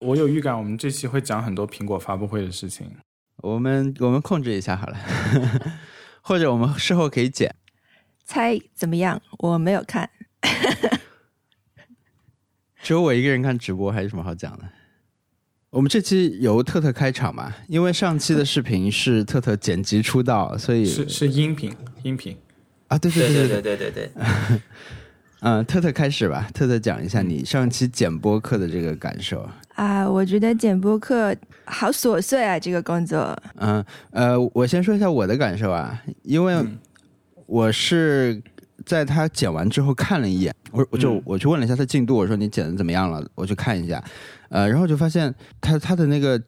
我有预感，我们这期会讲很多苹果发布会的事情。我们我们控制一下好了，或者我们事后可以剪。猜怎么样？我没有看，只有我一个人看直播，还有什么好讲的？我们这期由特特开场嘛，因为上期的视频是特特剪辑出道，所以是是音频音频啊，对对对对对对对对。嗯，特特开始吧，特特讲一下你上期剪播客的这个感受啊。我觉得剪播客好琐碎啊，这个工作。嗯呃，我先说一下我的感受啊，因为我是在他剪完之后看了一眼，我我就我去问了一下他进度，我说你剪的怎么样了？我去看一下，呃，然后就发现他他的那个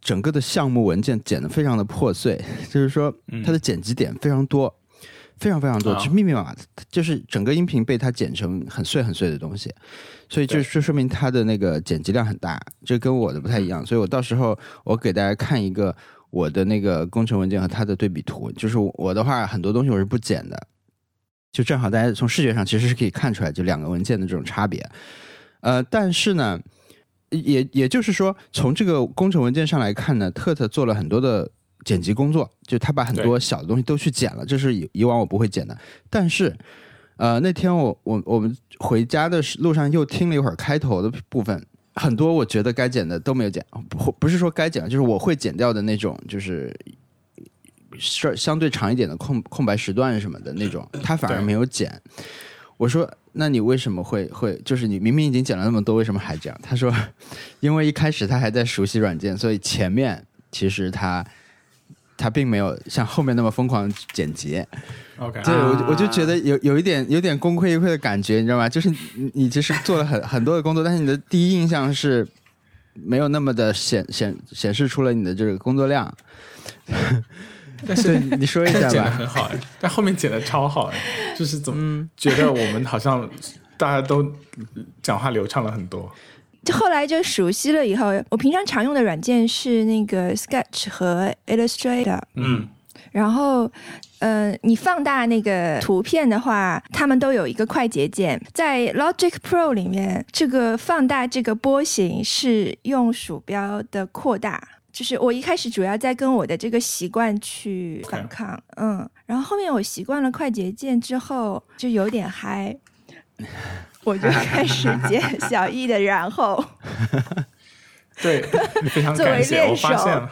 整个的项目文件剪的非常的破碎，就是说他的剪辑点非常多。非常非常多，就是密密麻麻，就是整个音频被它剪成很碎很碎的东西，所以就就说明它的那个剪辑量很大，这跟我的不太一样。所以我到时候我给大家看一个我的那个工程文件和它的对比图，就是我的话很多东西我是不剪的，就正好大家从视觉上其实是可以看出来就两个文件的这种差别。呃，但是呢，也也就是说从这个工程文件上来看呢，特特做了很多的。剪辑工作，就他把很多小的东西都去剪了，这是以以往我不会剪的。但是，呃，那天我我我们回家的路上又听了一会儿开头的部分，很多我觉得该剪的都没有剪，不不是说该剪，就是我会剪掉的那种，就是是相对长一点的空空白时段什么的那种，他反而没有剪。我说，那你为什么会会？就是你明明已经剪了那么多，为什么还这样？他说，因为一开始他还在熟悉软件，所以前面其实他。他并没有像后面那么疯狂剪辑，OK，对我我就觉得有有一点有点功亏一篑的感觉，你知道吗？就是你你其实做了很很多的工作，但是你的第一印象是没有那么的显显显示出了你的这个工作量。但是你说一下吧，剪的很好哎，但后面剪的超好哎，就是怎么觉得我们好像大家都讲话流畅了很多。就后来就熟悉了以后，我平常常用的软件是那个 Sketch 和 Illustrator。嗯，然后，呃，你放大那个图片的话，它们都有一个快捷键。在 Logic Pro 里面，这个放大这个波形是用鼠标的扩大。就是我一开始主要在跟我的这个习惯去反抗，嗯，然后后面我习惯了快捷键之后，就有点嗨。我就 开始剪小易的，然后 对，非常感谢，我发现了，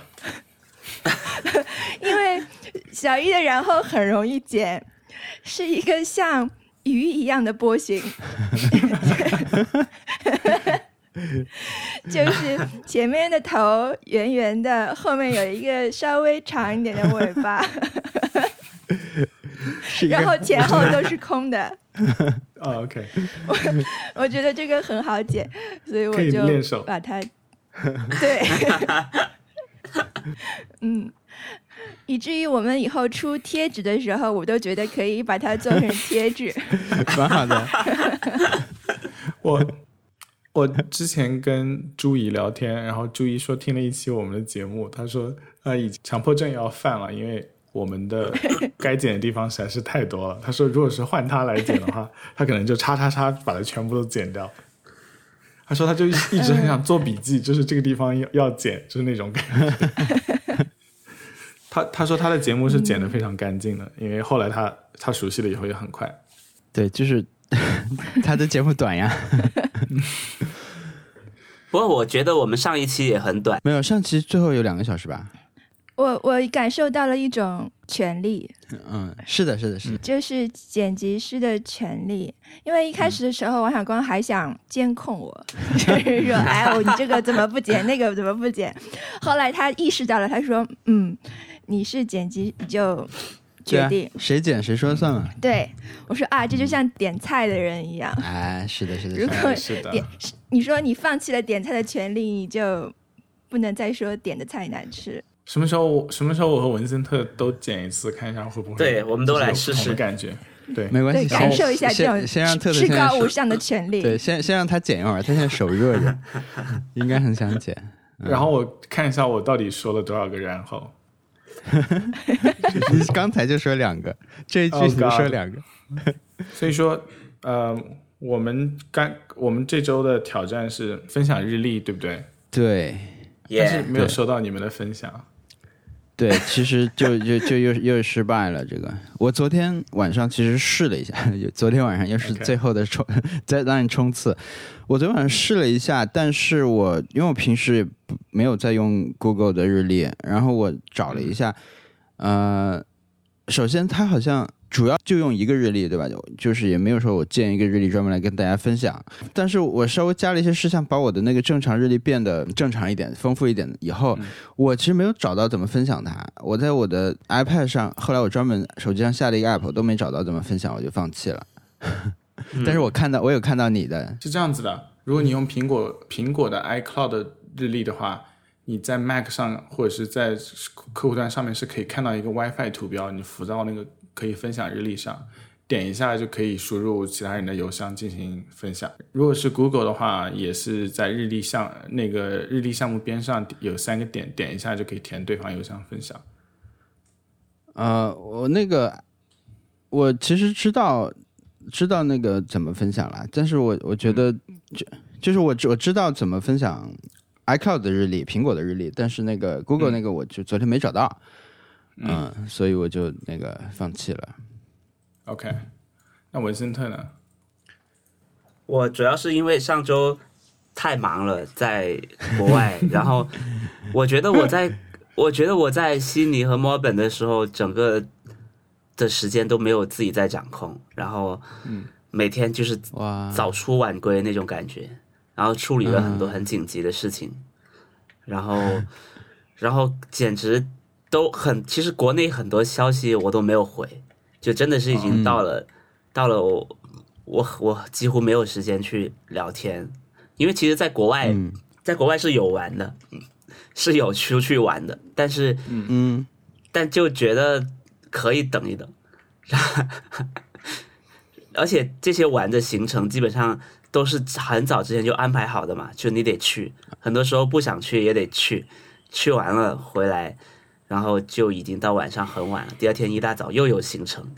因为小易的然后很容易剪，是一个像鱼一样的波形，就是前面的头圆圆的，后面有一个稍微长一点的尾巴，然后前后都是空的。啊，OK，我 我觉得这个很好解，所以我就把它，对，嗯，以至于我们以后出贴纸的时候，我都觉得可以把它做成贴纸，蛮好的。我我之前跟朱怡聊天，然后朱怡说听了一期我们的节目，她说他已经强迫症要犯了，因为。我们的 该剪的地方实在是太多了。他说，如果是换他来剪的话，他可能就叉叉叉把它全部都剪掉。他说，他就一直很想做笔记，就是这个地方要要剪，就是那种感觉。他他说他的节目是剪的非常干净的，因为后来他他熟悉了以后也很快。对，就是他的节目短呀。不过我觉得我们上一期也很短，没有上期最后有两个小时吧。我我感受到了一种权利，嗯，是的，是的，是的，就是剪辑师的权利。因为一开始的时候，王小光还想监控我，就是说，哎，你这个怎么不剪，那个怎么不剪？后来他意识到了，他说，嗯，你是剪辑，你就决定谁剪谁说了算嘛。对，我说啊，这就像点菜的人一样。哎，是的，是的，如果点，你说你放弃了点菜的权利，你就不能再说点的菜难吃。什么时候？什么时候我和文森特都剪一次，看一下会不会？对，我们都来试试感觉。对，没关系，感受一下这种先让特至高无上的权利。对，先先让他剪一会儿，他现在手热着，应该很想剪。然后我看一下我到底说了多少个然后。你刚才就说两个，这一句你说两个。所以说，呃，我们刚我们这周的挑战是分享日历，对不对？对，但是没有收到你们的分享。对，其实就就就又又失败了。这个，我昨天晚上其实试了一下，昨天晚上又是最后的冲在那里冲刺。我昨天晚上试了一下，但是我因为我平时没有在用 Google 的日历，然后我找了一下，呃，首先它好像主要就用一个日历，对吧？就就是也没有说我建一个日历专门来跟大家分享。但是我稍微加了一些事项，把我的那个正常日历变得正常一点、丰富一点以后，我其实没有找到怎么分享它。我在我的 iPad 上，后来我专门手机上下了一个 app，我都没找到怎么分享，我就放弃了。但是我看到，我有看到你的，是这样子的，如果你用苹果苹果的 iCloud 日历的话，你在 Mac 上或者是在客户端上面是可以看到一个 WiFi 图标，你浮到那个可以分享日历上，点一下就可以输入其他人的邮箱进行分享。如果是 Google 的话，也是在日历项那个日历项目边上有三个点，点一下就可以填对方邮箱分享。呃，我那个我其实知道知道那个怎么分享了，但是我我觉得就就是我我知道怎么分享 iCloud 的日历，苹果的日历，但是那个 Google 那个我就昨天没找到，嗯，所以我就那个放弃了。OK，那文森特呢？我主要是因为上周太忙了，在国外，然后我觉得我在，我觉得我在悉尼和墨尔本的时候，整个的时间都没有自己在掌控，然后每天就是哇，早出晚归那种感觉，然后处理了很多很紧急的事情，然后，然后简直都很，其实国内很多消息我都没有回，就真的是已经到了，到了我我我几乎没有时间去聊天，因为其实在国外，嗯。在国外是有玩的，嗯是有出去玩的，但是嗯。但就觉得可以等一等，而且这些玩的行程基本上都是很早之前就安排好的嘛，就你得去，很多时候不想去也得去，去完了回来，然后就已经到晚上很晚了，第二天一大早又有行程，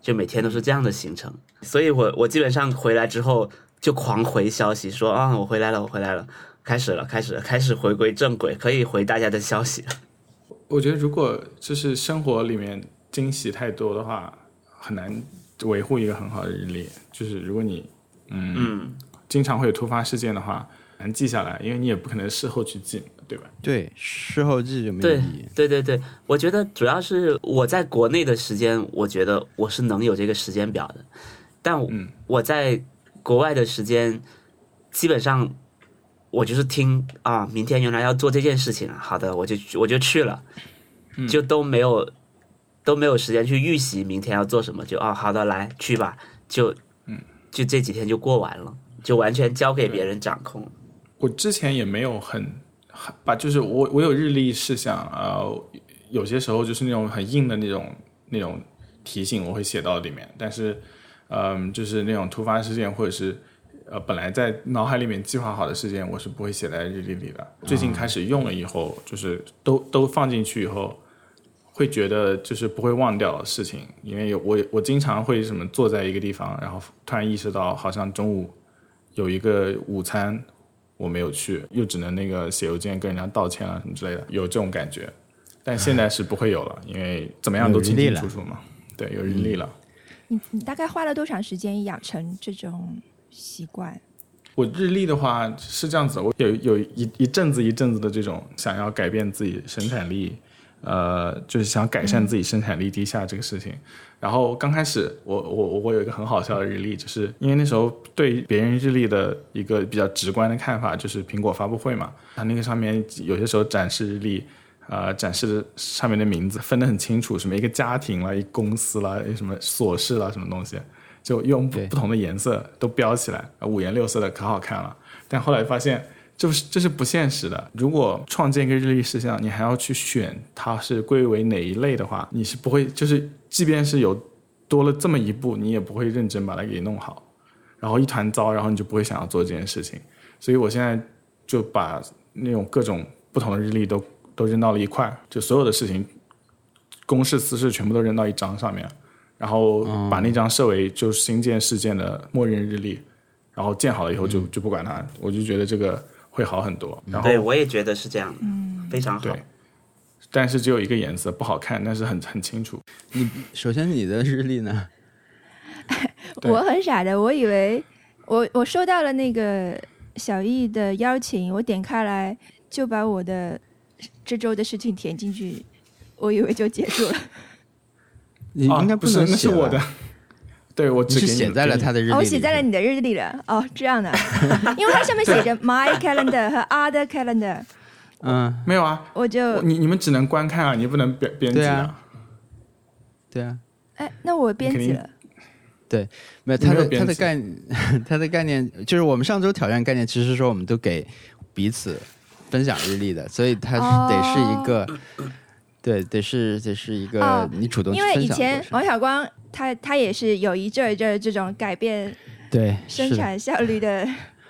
就每天都是这样的行程，所以我我基本上回来之后就狂回消息说啊我回来了我回来了，开始了开始了开始回归正轨，可以回大家的消息了。我觉得如果就是生活里面惊喜太多的话，很难维护一个很好的日历。就是如果你嗯，经常会有突发事件的话，难记下来，因为你也不可能事后去记，对吧？对，事后记就没有对意义。对对对，我觉得主要是我在国内的时间，我觉得我是能有这个时间表的，但我,、在国外的时间，基本上我就是听啊，明天原来要做这件事情啊，好的，我就我就去了，就都没有都没有时间去预习明天要做什么，就啊好的来去吧，就嗯。就这几天就过完了，就完全交给别人掌控。我之前也没有很很把，就是我我有日历事项，呃，有些时候就是那种很硬的那种那种提醒，我会写到里面。但是，嗯、就是那种突发事件或者是呃本来在脑海里面计划好的事件，我是不会写在日历里的。最近开始用了以后，就是都都放进去以后。会觉得就是不会忘掉事情，因为有我我经常会什么坐在一个地方，然后突然意识到好像中午有一个午餐我没有去，又只能那个写邮件跟人家道歉啊什么之类的，有这种感觉。但现在是不会有了，因为怎么样都清清楚楚嘛。对，有日历了。你你大概花了多长时间养成这种习惯？我日历的话是这样子，我有有一一阵子一阵子的这种想要改变自己生产力，呃，就是想改善自己生产力低下这个事情。然后刚开始我我我有一个很好笑的日历，就是因为那时候对别人日历的一个比较直观的看法就是苹果发布会嘛，它那个上面有些时候展示日历。呃，展示的上面的名字分得很清楚，什么一个家庭啦，一公司啦，什么琐事啦，什么东西，就用不不同的颜色都标起来，呃五颜六色的，可好看了。但后来发现，这不是这是不现实的。如果创建一个日历事项，你还要去选它是归为哪一类的话，你是不会，就是即便是有多了这么一步，你也不会认真把它给弄好，然后一团糟，然后你就不会想要做这件事情。所以我现在就把那种各种不同的日历都都扔到了一块，就所有的事情，公事私事全部都扔到一张上面，然后把那张设为就是新建事件的默认日历，然后建好了以后就就不管它，我就觉得这个会好很多。然后对我也觉得是这样的，非常好对。，但是只有一个颜色不好看，但是很很清楚。你首先你的日历呢？我很傻的，我以为我我收到了那个小易的邀请，我点开来就把我的这周的事情填进去，我以为就结束了。啊你应该不是，能写吧那是我的。对，我你是只写在了他的。日历里。哦，我写在了你的日历了。哦，这样的，因为它上面写着 my calendar 和 other calendar，嗯，没有啊，我就我你你们只能观看啊，你不能编编辑对啊。对啊，哎，那我编辑了。对没有他的他的概 他的概念就是我们上周挑战概念，其实是说我们都给彼此分享日历的，所以它是得是一个。对，得是得是一个哦你主动去因为以前王小光他他也是有一阵儿一阵儿这种改变对生产效率的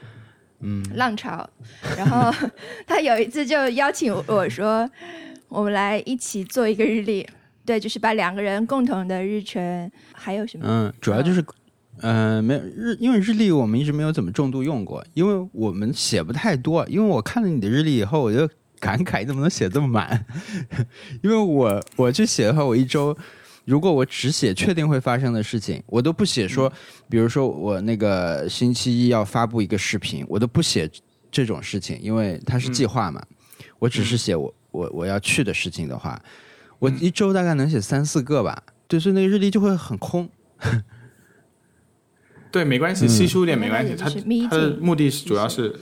嗯。浪潮，然后 他有一次就邀请我说，我们来一起做一个日历，对，就是把两个人共同的日程还有什么，嗯，主要就是，呃，没有日，因为日历我们一直没有怎么重度用过，因为我们写不太多。因为我看了你的日历以后，我就感慨你怎么能写这么满？因为我我去写的话，我一周如果我只写确定会发生的事情，我都不写说，比如说我那个星期一要发布一个视频，我都不写这种事情，因为它是计划嘛。我只是写我我我要去的事情的话，我一周大概能写三四个吧。对，所以那个日历就会很空。对，没关系，嗯稀疏一点没关系。它它的目的是主要是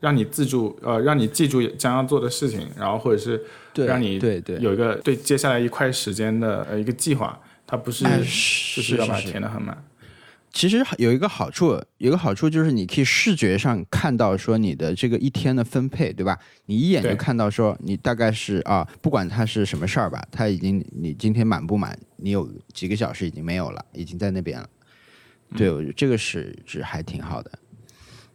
让你自助，呃，让你记住将要做的事情，然后或者是，让你对对有一个对接下来一块时间的呃一个计划。它不是哎就是是要把填的很满。其实有一个好处，有一个好处就是你可以视觉上看到说你的这个一天的分配，对吧？你一眼就看到说你大概是啊，不管它是什么事儿吧，它已经你今天满不满，你有几个小时已经没有了，已经在那边了。对，我觉得这个是是还挺好的。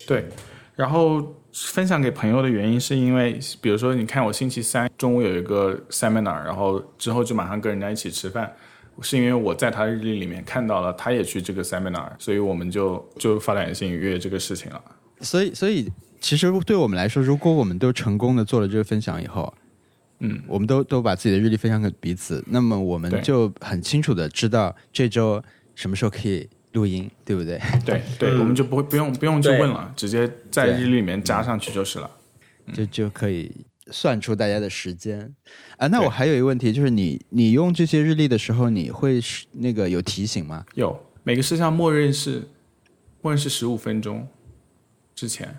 对，然后分享给朋友的原因是因为，比如说你看我星期三中午有一个 seminar，然后之后就马上跟人家一起吃饭，是因为我在他日历里面看到了他也去这个 seminar，所以我们就就发短信约这个事情了。所以，所以其实对我们来说，如果我们都成功的做了这个分享以后，嗯，我们都都把自己的日历分享给彼此，那么我们就很清楚的知道这周什么时候可以录音，对不对？对 对，嗯我们就不会不用不用去问了，直接在日历里面加上去就是了。就就可以算出大家的时间啊。那我还有一个问题，就是你你用这些日历的时候，你会是那个有提醒吗？有每个事项默认是默认是十五分钟之前。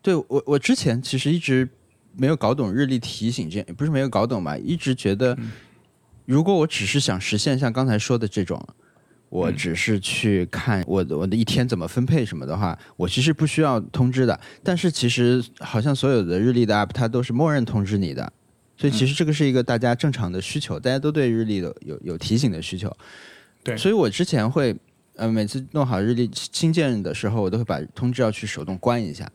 对我我之前其实一直没有搞懂日历提醒这，不是没有搞懂吧？一直觉得，如果我只是想实现像刚才说的这种。我只是去看我的我的一天怎么分配什么的话，我其实不需要通知的。但是其实好像所有的日历的 app 它都是默认通知你的，所以其实这个是一个大家正常的需求，大家都对日历的有有提醒的需求。对所以我之前会呃每次弄好日历新建的时候，我都会把通知要去手动关一下。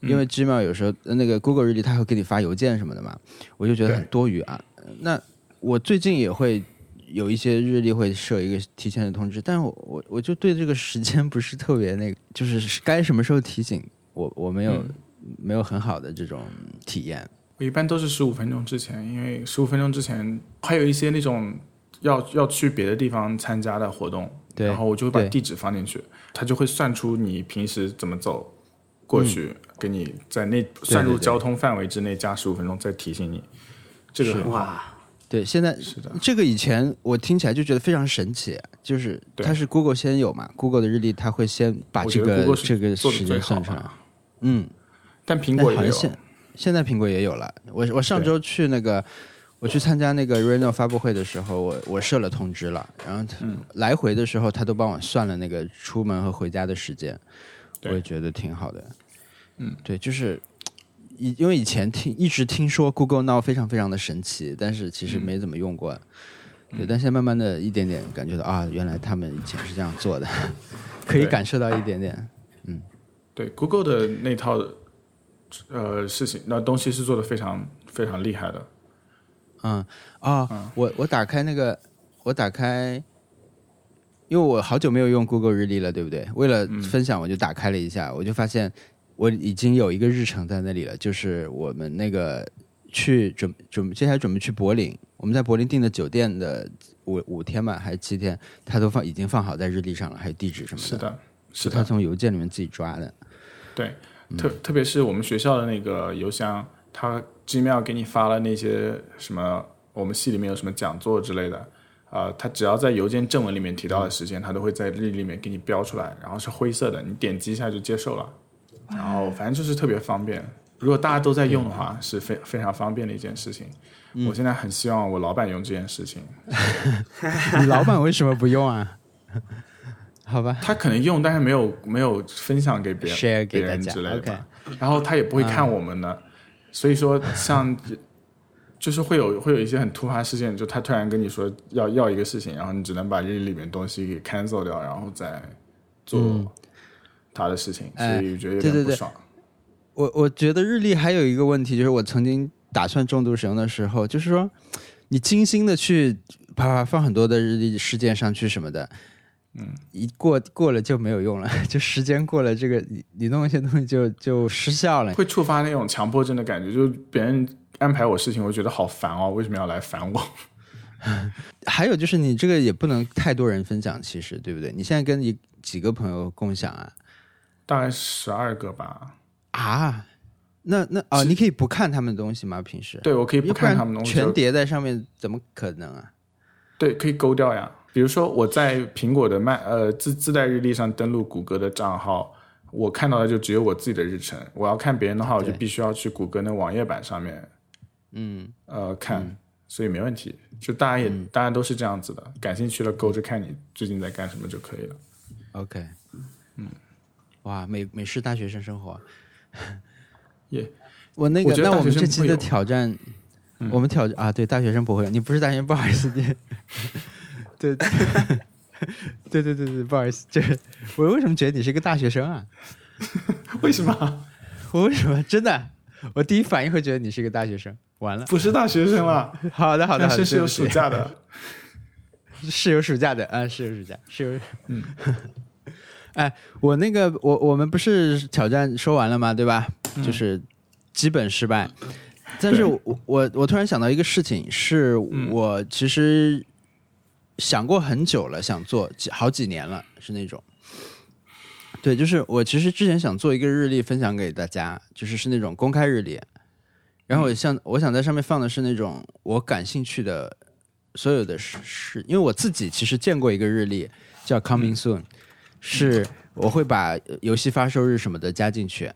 因为 Gmail 有时候呃那个 Google 日历它会给你发邮件什么的嘛，我就觉得很多余啊。那我最近也会有一些日历会设一个提前的通知，但是我我我就对这个时间不是特别那个，就是该什么时候提醒我我没有、嗯没有很好的这种体验。我一般都是十五分钟之前，因为十五分钟之前还有一些那种要要去别的地方参加的活动，然后我就会把地址放进去，它就会算出你平时怎么走过去，给你在那算入交通范围之内加十五分钟，再提醒你。这个很好，哇，对，现在是的，这个以前我听起来就觉得非常神奇，就是它是 Google 先有嘛，Google 的日历它会先把这个这个时间算出来。嗯，但苹但果也有，现现在苹果也有了。我我上周去那个，我去参加那个 Reno 发布会的时候，我我设了通知了，然后来回的时候他都帮我算了那个出门和回家的时间，我也觉得挺好的。嗯，对，就是以因为以前听一直听说 Google Now 非常非常的神奇，但是其实嗯没怎么用过。对，但现在慢慢的一点点感觉到啊，原来他们以前是这样做的，可以感受到一点点。嗯对 Google 的那套呃事情，那东西是做的非常非常厉害的。嗯啊、我我打开那个，我打开，因为我好久没有用 Google 日历了，对不对？为了分享，我就打开了一下，我就发现我已经有一个日程在那里了，就是我们那个去准准接下来准备去柏林，我们在柏林订的酒店的五五天吧，还是七天，他都放已经放好在日历上了，还有地址什么的。是的，是他，从邮件里面自己抓的。对，特特别是我们学校的那个邮箱，他 Gmail 给你发了那些什么，我们系里面有什么讲座之类的，啊，他只要在邮件正文里面提到的时间，他都会在日历里面给你标出来，然后是灰色的，你点击一下就接受了，然后反正就是特别方便。如果大家都在用的话，是非非常方便的一件事情。我现在很希望我老板用这件事情，你老板为什么不用啊？好吧，他可能用，但是没有没有分享给别人 Share 给别人大家之类的。然后他也不会看我们的，所以说像就是会有会有一些很突发事件，就他突然跟你说要要一个事情，然后你只能把日历里面东西给 cancel 掉，然后再做他的事情，哎所以觉得有对对对点不爽。我我觉得日历还有一个问题，就是我曾经打算重度使用的时候，就是说你精心的去啪啪放很多的日历事件上去什么的，嗯，一过过了就没有用了，就时间过了，这个你你弄一些东西就就失效了。会触发那种强迫症的感觉，就是别人安排我事情，我觉得好烦哦，为什么要来烦我？还有就是你这个也不能太多人分享，其实对不对？你现在跟你几个朋友共享啊大概十二个吧。啊？那那哦，你可以不看他们的东西吗？平时对，我可以不看他们东西，全叠在上面，怎么可能啊？对，可以勾掉呀。比如说我在苹果的麦呃自自带日历上登录谷歌的账号，我看到的就只有我自己的日程。我要看别人的话，我就必须要去谷歌那网页版上面嗯，呃看，所以没问题。就大家也、大家都是这样子的，感兴趣的勾着看你最近在干什么就可以了。OK，嗯，哇，美美式大学生生活，也我那个，那我们这期的挑战，我们挑啊，对，大学生不会，你不是大学生，不好意思，你 对，对对对对，不好意思，就是我为什么觉得你是一个大学生啊？为什么我为什么真的？我第一反应会觉得你是一个大学生，完了，不是大学生了？好的好的是是有暑假的。是有暑假的啊，是有暑假，是有。嗯，哎，我那个，我我们不是挑战说完了吗？对吧？就是基本失败。但是我我我突然想到一个事情，是我其实想过很久了，想做几好几年了，是那种。对，就是我其实之前想做一个日历分享给大家，就是是那种公开日历，然后我想我想在上面放的是那种我感兴趣的所有的事事，因为我自己其实见过一个日历叫 Coming Soon，、是我会把游戏发售日什么的加进去，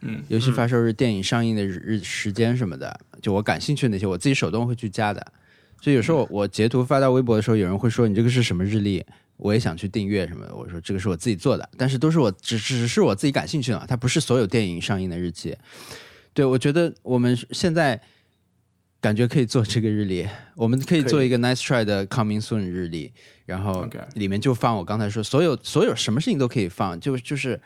嗯，游戏发售日、电影上映的日日时间什么的，就我感兴趣的那些，我自己手动会去加的。所以有时候我截图发到微博的时候，有人会说你这个是什么日历？我也想去订阅什么的。我说这个是我自己做的，但是都是我只只是我自己感兴趣的，它不是所有电影上映的日期。对，我觉得我们现在感觉可以做这个日历，我们可以做一个 Nice Try 的 Coming Soon 日历，然后里面就放我刚才说所有所有什么事情都可以放，就就是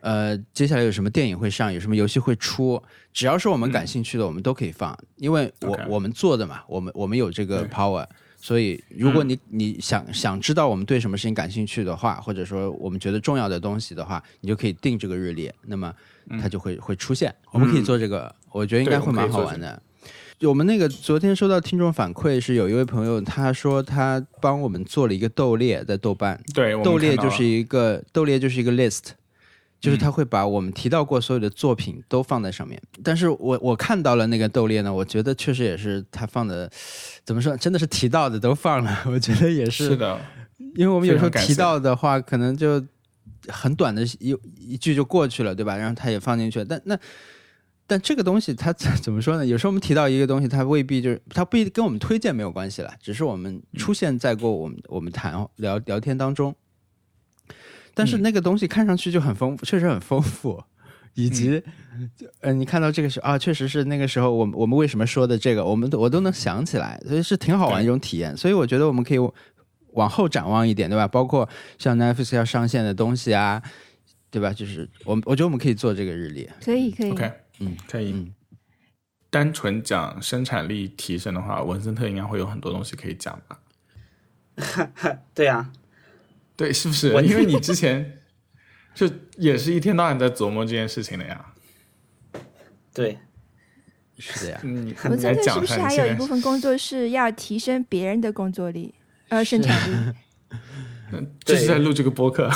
呃，接下来有什么电影会上，有什么游戏会出，只要是我们感兴趣的，我们都可以放，因为我我们做的嘛，我们我们有这个 power。所以，如果你你想想知道我们对什么事情感兴趣的话，或者说我们觉得重要的东西的话，你就可以定这个日历，那么它就会会出现。我们可以做这个，我觉得应该会蛮好玩的。就我们那个昨天收到听众反馈，是有一位朋友他说他帮我们做了一个豆列在豆瓣，对，豆列就是一个豆列就是一个 list，就是他会把我们提到过所有的作品都放在上面。但是我我看到了那个豆列呢，我觉得确实也是他放的，怎么说，真的是提到的都放了。我觉得也是，是的，因为我们有时候提到的话，可能就很短的一一句就过去了，对吧？然后他也放进去了，但那。但这个东西它 怎么说呢？有时候我们提到一个东西，它未必就是它不一定跟我们推荐没有关系了，只是我们出现在过我们我们谈聊聊天当中。但是那个东西看上去就很丰富，确实很丰富，以及，呃，你看到这个时候啊，确实是那个时候我们我们为什么说的这个，我们都我都能想起来，所以是挺好玩一种体验。所以我觉得我们可以往后展望一点，对吧？包括像 Netflix 要上线的东西啊，对吧？就是我们我觉得我们可以做这个日历。可以可以嗯，可以。嗯单纯讲生产力提升的话，文森特应该会有很多东西可以讲吧？对啊，对，是不是？因为你之前，就也是一天到晚在琢磨这件事情的呀。对，是的呀。你文森特是不是还有一部分工作是要提升别人的工作力，呃，生产力？就是在录这个播客，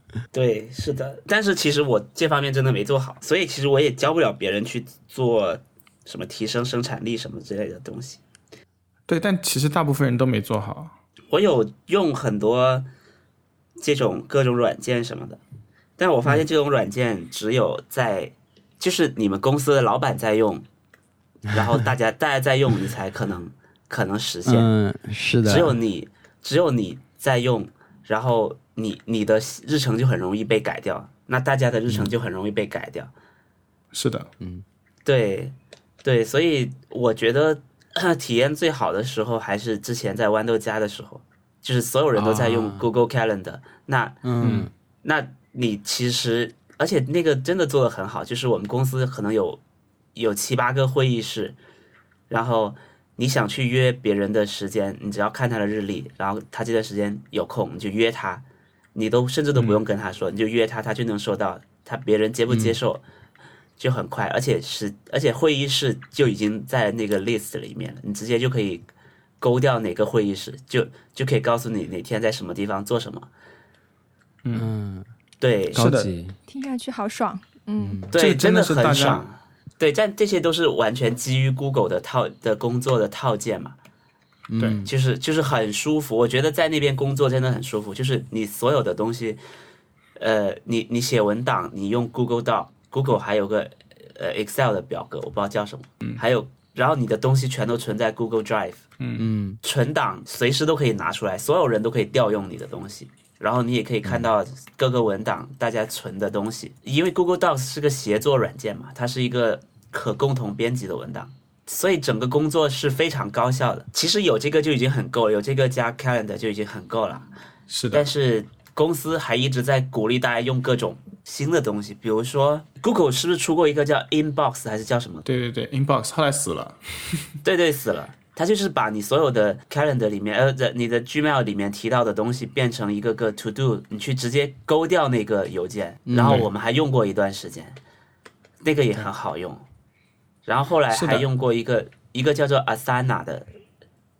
对，是的，但是其实我这方面真的没做好，所以其实我也教不了别人去做什么提升生产力什么之类的东西。对，但其实大部分人都没做好。我有用很多这种各种软件什么的，但我发现这种软件只有在就是你们公司的老板在用，然后大家大家在用，你才可能可能实现。嗯，是的。只有你只有你在用，然后你你的日程就很容易被改掉，那大家的日程就很容易被改掉。是的，嗯。对，对，所以我觉得 体验最好的时候还是之前在豌豆荚的时候，就是所有人都在用啊。Google Calendar，、那嗯。那你其实而且那个真的做的很好，就是我们公司可能有有七八个会议室，然后你想去约别人的时间，你只要看他的日历，然后他这段时间有空，你就约他，你都甚至都不用跟他说，你就约他，他就能收到，他别人接不接受。就很快，而且是而且会议室就已经在那个 list 里面了，你直接就可以勾掉哪个会议室，就就可以告诉你哪天在什么地方做什么。嗯，对，是的级。听上去好爽。嗯，对，这真的的是很爽。对，但这些都是完全基于 Google 的套的工作的套件嘛，对。嗯就是就是很舒服。我觉得在那边工作真的很舒服，就是你所有的东西，呃，你你写文档，你用 Google Doc，Google 还有个呃 Excel 的表格，我不知道叫什么，还有然后你的东西全都存在 Google Drive，嗯。嗯。存档随时都可以拿出来，所有人都可以调用你的东西。然后你也可以看到各个文档大家存的东西，因为 Google Docs 是个协作软件嘛，它是一个可共同编辑的文档，所以整个工作是非常高效的。其实有这个就已经很够了，有这个加 Calendar 就已经很够了。是的但，是公司还一直在鼓励大家用各种新的东西，比如说 Google 是不是出过一个叫 Inbox 还是叫什么？对对对，Inbox 后来死了，对对，死了。它就是把你所有的 calendar 里面，呃，在你的 Gmail 里面提到的东西变成一个个 to do，你去直接勾掉那个邮件。然后我们还用过一段时间，那个也很好用。然后后来还用过一个一个叫做 Asana 的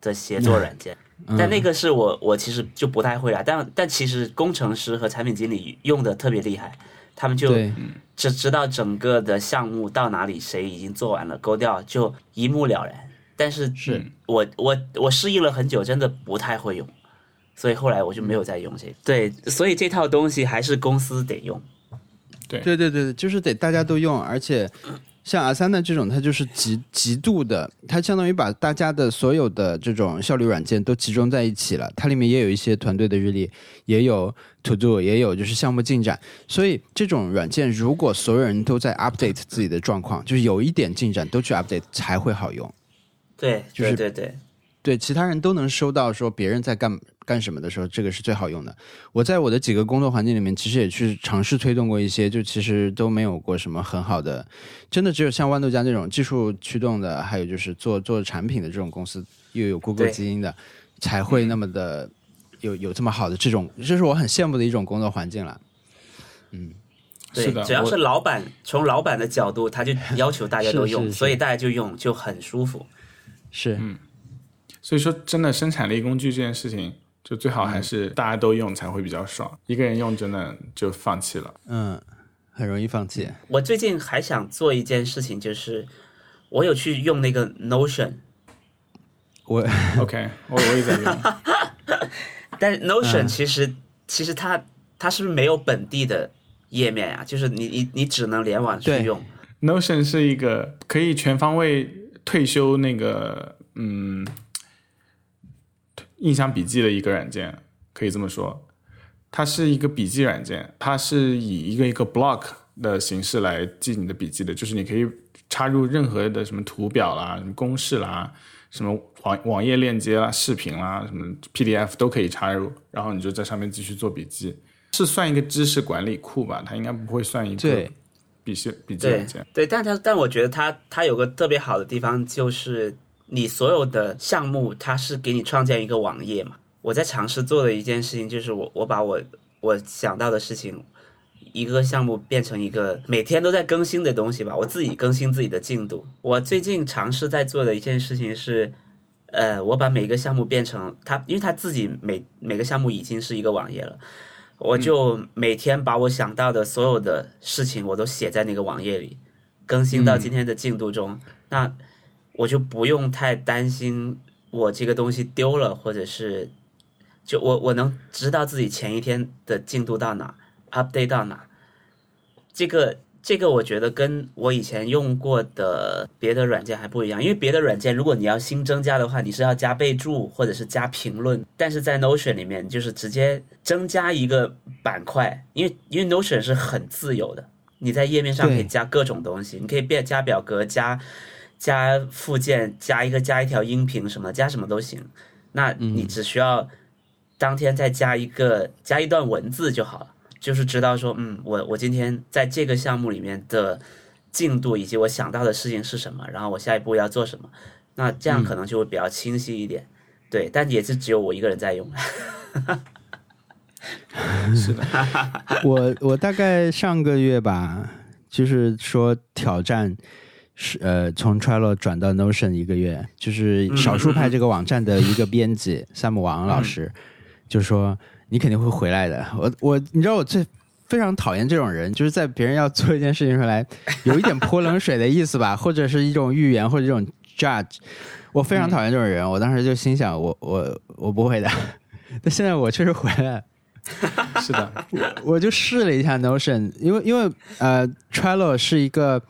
的协作软件，但那个是我我其实就不太会了。但但其实工程师和产品经理用的特别厉害，他们就对，只知道整个的项目到哪里，谁已经做完了，勾掉就一目了然。但是是我我我适应了很久，真的不太会用，所以后来我就没有再用这个。对，所以这套东西还是公司得用。对对对对，就是得大家都用，而且像 Asana 这种，它就是极极度的，它相当于把大家的所有的这种效率软件都集中在一起了。它里面也有一些团队的日历，也有 To Do，也有就是项目进展。所以这种软件，如果所有人都在 update 自己的状况，就是有一点进展都去 update 才会好用。对，就是对对对，对，其他人都能收到说别人在干干什么的时候，这个是最好用的。我在我的几个工作环境里面，其实也去尝试推动过一些，就其实都没有过什么很好的，真的只有像豌豆荚这种技术驱动的，还有就是做做产品的这种公司，又有 Google 基因的，才会那么的有有这么好的这种，这是我很羡慕的一种工作环境了。对，是的只要是老板从老板的角度，他就要求大家 都用，是是是所以大家就用，就很舒服。是，所以说真的生产力工具这件事情，就最好还是大家都用才会比较爽，一个人用真的就放弃了。嗯，很容易放弃。我最近还想做一件事情，就是我有去用那个 Notion，我 OK，我我也在用，但是嗯 Notion 其实、其实它它是不是没有本地的页面呀、就是你你你只能联网去用。Notion 是一个可以全方位退休那个嗯印象笔记的一个软件，可以这么说。它是一个笔记软件，它是以一个一个 block 的形式来记你的笔记的，就是你可以插入任何的什么图表啦、什么公式啦、什么网网页链接啦、视频啦、什么 PDF 都可以插入，然后你就在上面继续做笔记。是算一个知识管理库吧？它应该不会算一个对笔记笔记软件。对，但它但我觉得它它有个特别好的地方，就是你所有的项目，它是给你创建一个网页嘛。我在尝试做的一件事情就是我我把我我想到的事情，一个项目变成一个每天都在更新的东西吧。我自己更新自己的进度。我最近尝试在做的一件事情是，呃，我把每个项目变成它，因为它自己每每个项目已经是一个网页了，我就每天把我想到的所有的事情我都写在那个网页里，更新到今天的进度中。那我就不用太担心我这个东西丢了，或者是。就我我能知道自己前一天的进度到哪，update 到哪，这个这个我觉得跟我以前用过的别的软件还不一样，因为别的软件如果你要新增加的话，你是要加备注或者是加评论，但是在 Notion 里面就是直接增加一个板块，因为因为 Notion 是很自由的，你在页面上可以加各种东西，你可以变加表格、加加附件、加一个加一条音频什么加什么都行，那你只需要。当天再加一个加一段文字就好了，就是知道说，嗯，我我今天在这个项目里面的进度以及我想到的事情是什么，然后我下一步要做什么，那这样可能就会比较清晰一点。对，但也是只有我一个人在用。是的，我我大概上个月吧，就是说挑战是呃从 Trello 转到 Notion 一个月，就是少数派这个网站的一个编辑萨姆王老师。就说，你肯定会回来的。我我，你知道我最非常讨厌这种人，就是在别人要做一件事情出来，有一点泼冷水的意思吧，或者是一种预言，或者这种 judge。我非常讨厌这种人。我当时就心想，我我我不会的。但现在我确实回来。是的，我就试了一下 Notion，因为因为呃，Trello 是一个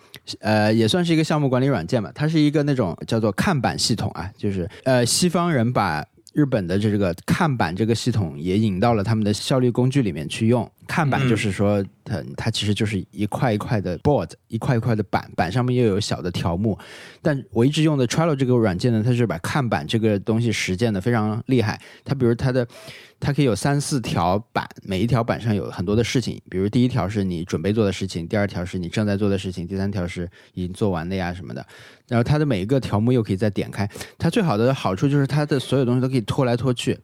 呃，也算是一个项目管理软件吧，它是一个那种叫做看板系统啊，就是呃，西方人把。日本的这个看板这个系统也引到了他们的效率工具里面去用。看板就是说，它它其实就是一块一块的 board，一块一块的板，板上面又有小的条目。但我一直用的 Trello 这个软件呢，它是把看板这个东西实践的非常厉害。它比如它的。它可以有三四条板，每一条板上有很多的事情，比如第一条是你准备做的事情，第二条是你正在做的事情，第三条是已经做完的呀什么的。然后它的每一个条目又可以再点开。它最好的好处就是它的所有东西都可以拖来拖去，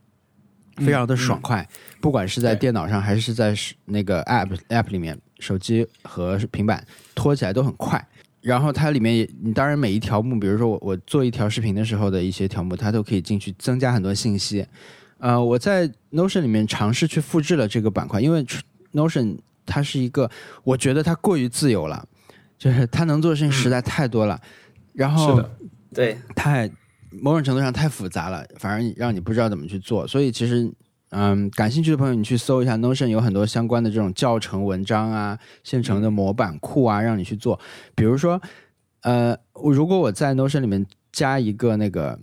非常的爽快。不管是在电脑上还是在那个 App App 里面，手机和平板拖起来都很快。然后它里面也，你当然每一条目，比如说我我做一条视频的时候的一些条目，它都可以进去增加很多信息。呃，我在 Notion 里面尝试去复制了这个板块，因为 Notion 它是一个，我觉得它过于自由了，就是它能做的事情实在太多了，然后对太某种程度上太复杂了，反而让你不知道怎么去做。所以其实，嗯，感兴趣的朋友，你去搜一下 Notion，有很多相关的这种教程文章啊，现成的模板库啊，让你去做。比如说，呃，如果我在 Notion 里面加一个那个。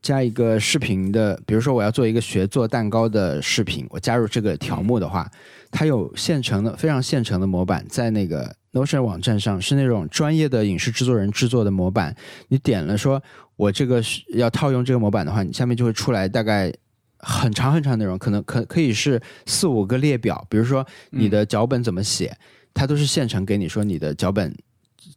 加一个视频的，比如说我要做一个学做蛋糕的视频，我加入这个条目的话，它有现成的非常现成的模板，在那个 Notion 网站上是那种专业的影视制作人制作的模板。你点了说我这个要套用这个模板的话，你下面就会出来大概很长很长内容，可能可可以是四五个列表。比如说你的脚本怎么写，它都是现成给你说你的脚本。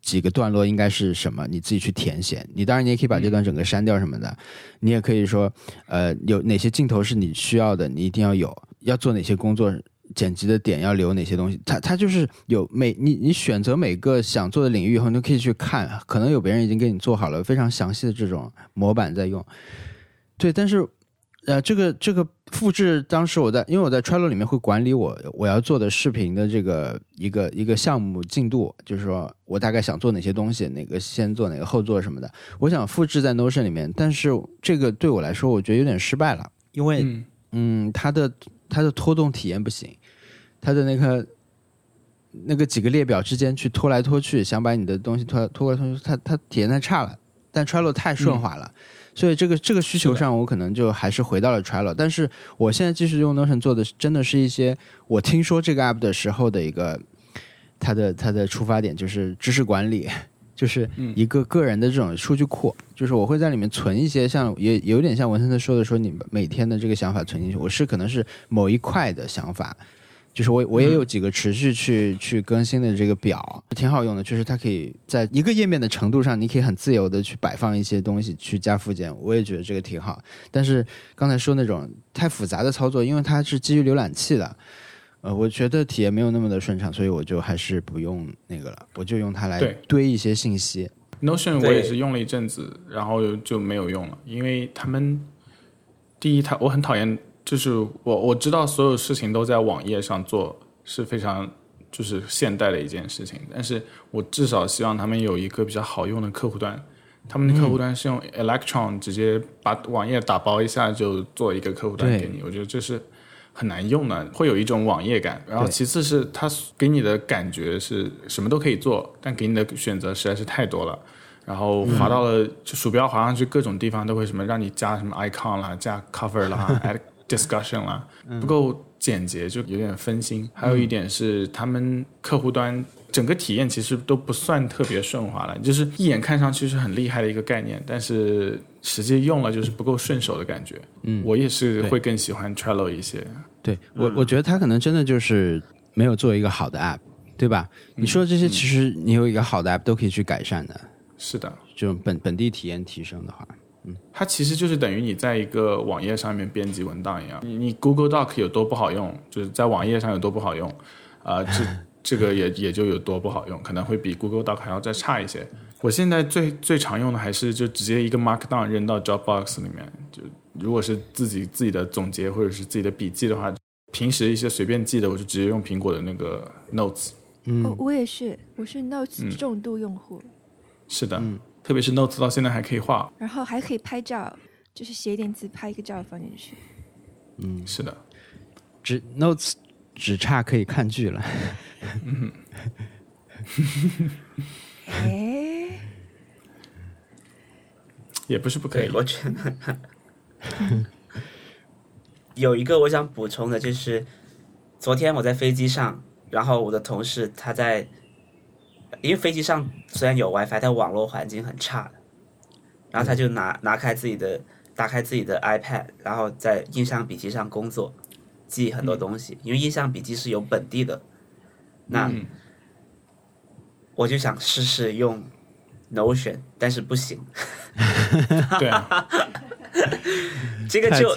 几个段落应该是什么？你自己去填写。你当然你也可以把这段整个删掉什么的。你也可以说，呃，有哪些镜头是你需要的，你一定要有。要做哪些工作，剪辑的点要留哪些东西。它它就是有每你你选择每个想做的领域以后，你就可以去看。可能有别人已经给你做好了非常详细的这种模板在用。对，但是。呃，这个这个复制，当时我在，因为我在 Trello 里面会管理我我要做的视频的这个一个一个项目进度，就是说我大概想做哪些东西，哪个先做，哪个后做什么的。我想复制在 Notion 里面，但是这个对我来说，我觉得有点失败了，因为嗯，它的它的拖动体验不行，它的那个那个几个列表之间去拖来拖去，想把你的东西拖拖来拖去，它它体验太差了。但 Trello 太顺滑了。所以这个这个需求上，我可能就还是回到了 Trello。但是我现在继续用 Notion 做的，真的是一些我听说这个 app 的时候的一个，它的它的出发点就是知识管理，就是一个个人的这种数据库。就是我会在里面存一些，像也有点像文森特说的，说你每天的这个想法存进去。我是可能是某一块的想法。就是我我也有几个持续去去更新的这个表，挺好用的。就是它可以在一个页面的程度上，你可以很自由的去摆放一些东西，去加附件。我也觉得这个挺好。但是刚才说那种太复杂的操作，因为它是基于浏览器的，呃，我觉得体验没有那么的顺畅，所以我就还是不用那个了，我就用它来堆一些信息。Notion 我也是用了一阵子，然后就没有用了，因为他们第一，他我很讨厌，就是我我知道所有事情都在网页上做是非常就是现代的一件事情，但是我至少希望他们有一个比较好用的客户端。他们的客户端是用 Electron 直接把网页打包一下就做一个客户端给你，我觉得这是很难用的，会有一种网页感。然后其次是它给你的感觉是什么都可以做，但给你的选择实在是太多了。然后滑到了，就鼠标滑上去各种地方都会什么让你加什么 icon 啦，加 cover 啦，add discussion 啦，不够简洁，就有点分心。还有一点是他们客户端整个体验其实都不算特别顺滑了，就是一眼看上去是很厉害的一个概念，但是实际用了就是不够顺手的感觉。嗯，我也是会更喜欢 Trello 一些。对我，我觉得他可能真的就是没有做一个好的 app，对吧？你说的这些，其实你有一个好的 app 都可以去改善的，是的，这种本本地体验提升的话，嗯它其实就是等于你在一个网页上面编辑文档一样。你你 Google Doc 有多不好用，就是在网页上有多不好用，啊、这这个也也就有多不好用，可能会比 Google Doc 还要再差一些。我现在最最常用的还是就直接一个 Markdown 扔到 Dropbox 里面，就如果是自己自己的总结或者是自己的笔记的话，平时一些随便记的，我就直接用苹果的那个 Notes。哦，我也是，我是 Notes 重度用户，是的，嗯特别是 Notes 到现在还可以画。然后还可以拍照，就是写一点字，拍一个照放进去。嗯是的，只 Notes 只差可以看剧了。哎，也不是不可以，。我觉得 有一个我想补充的，就是昨天我在飞机上，然后我的同事他在，因为飞机上虽然有 WiFi，但网络环境很差，然后他就拿拿开自己的打开自己的 iPad，然后在印象笔记上工作，记很多东西，因为印象笔记是有本地的，那、嗯。我就想试试用 Notion，但是不行，对啊，太 这个就，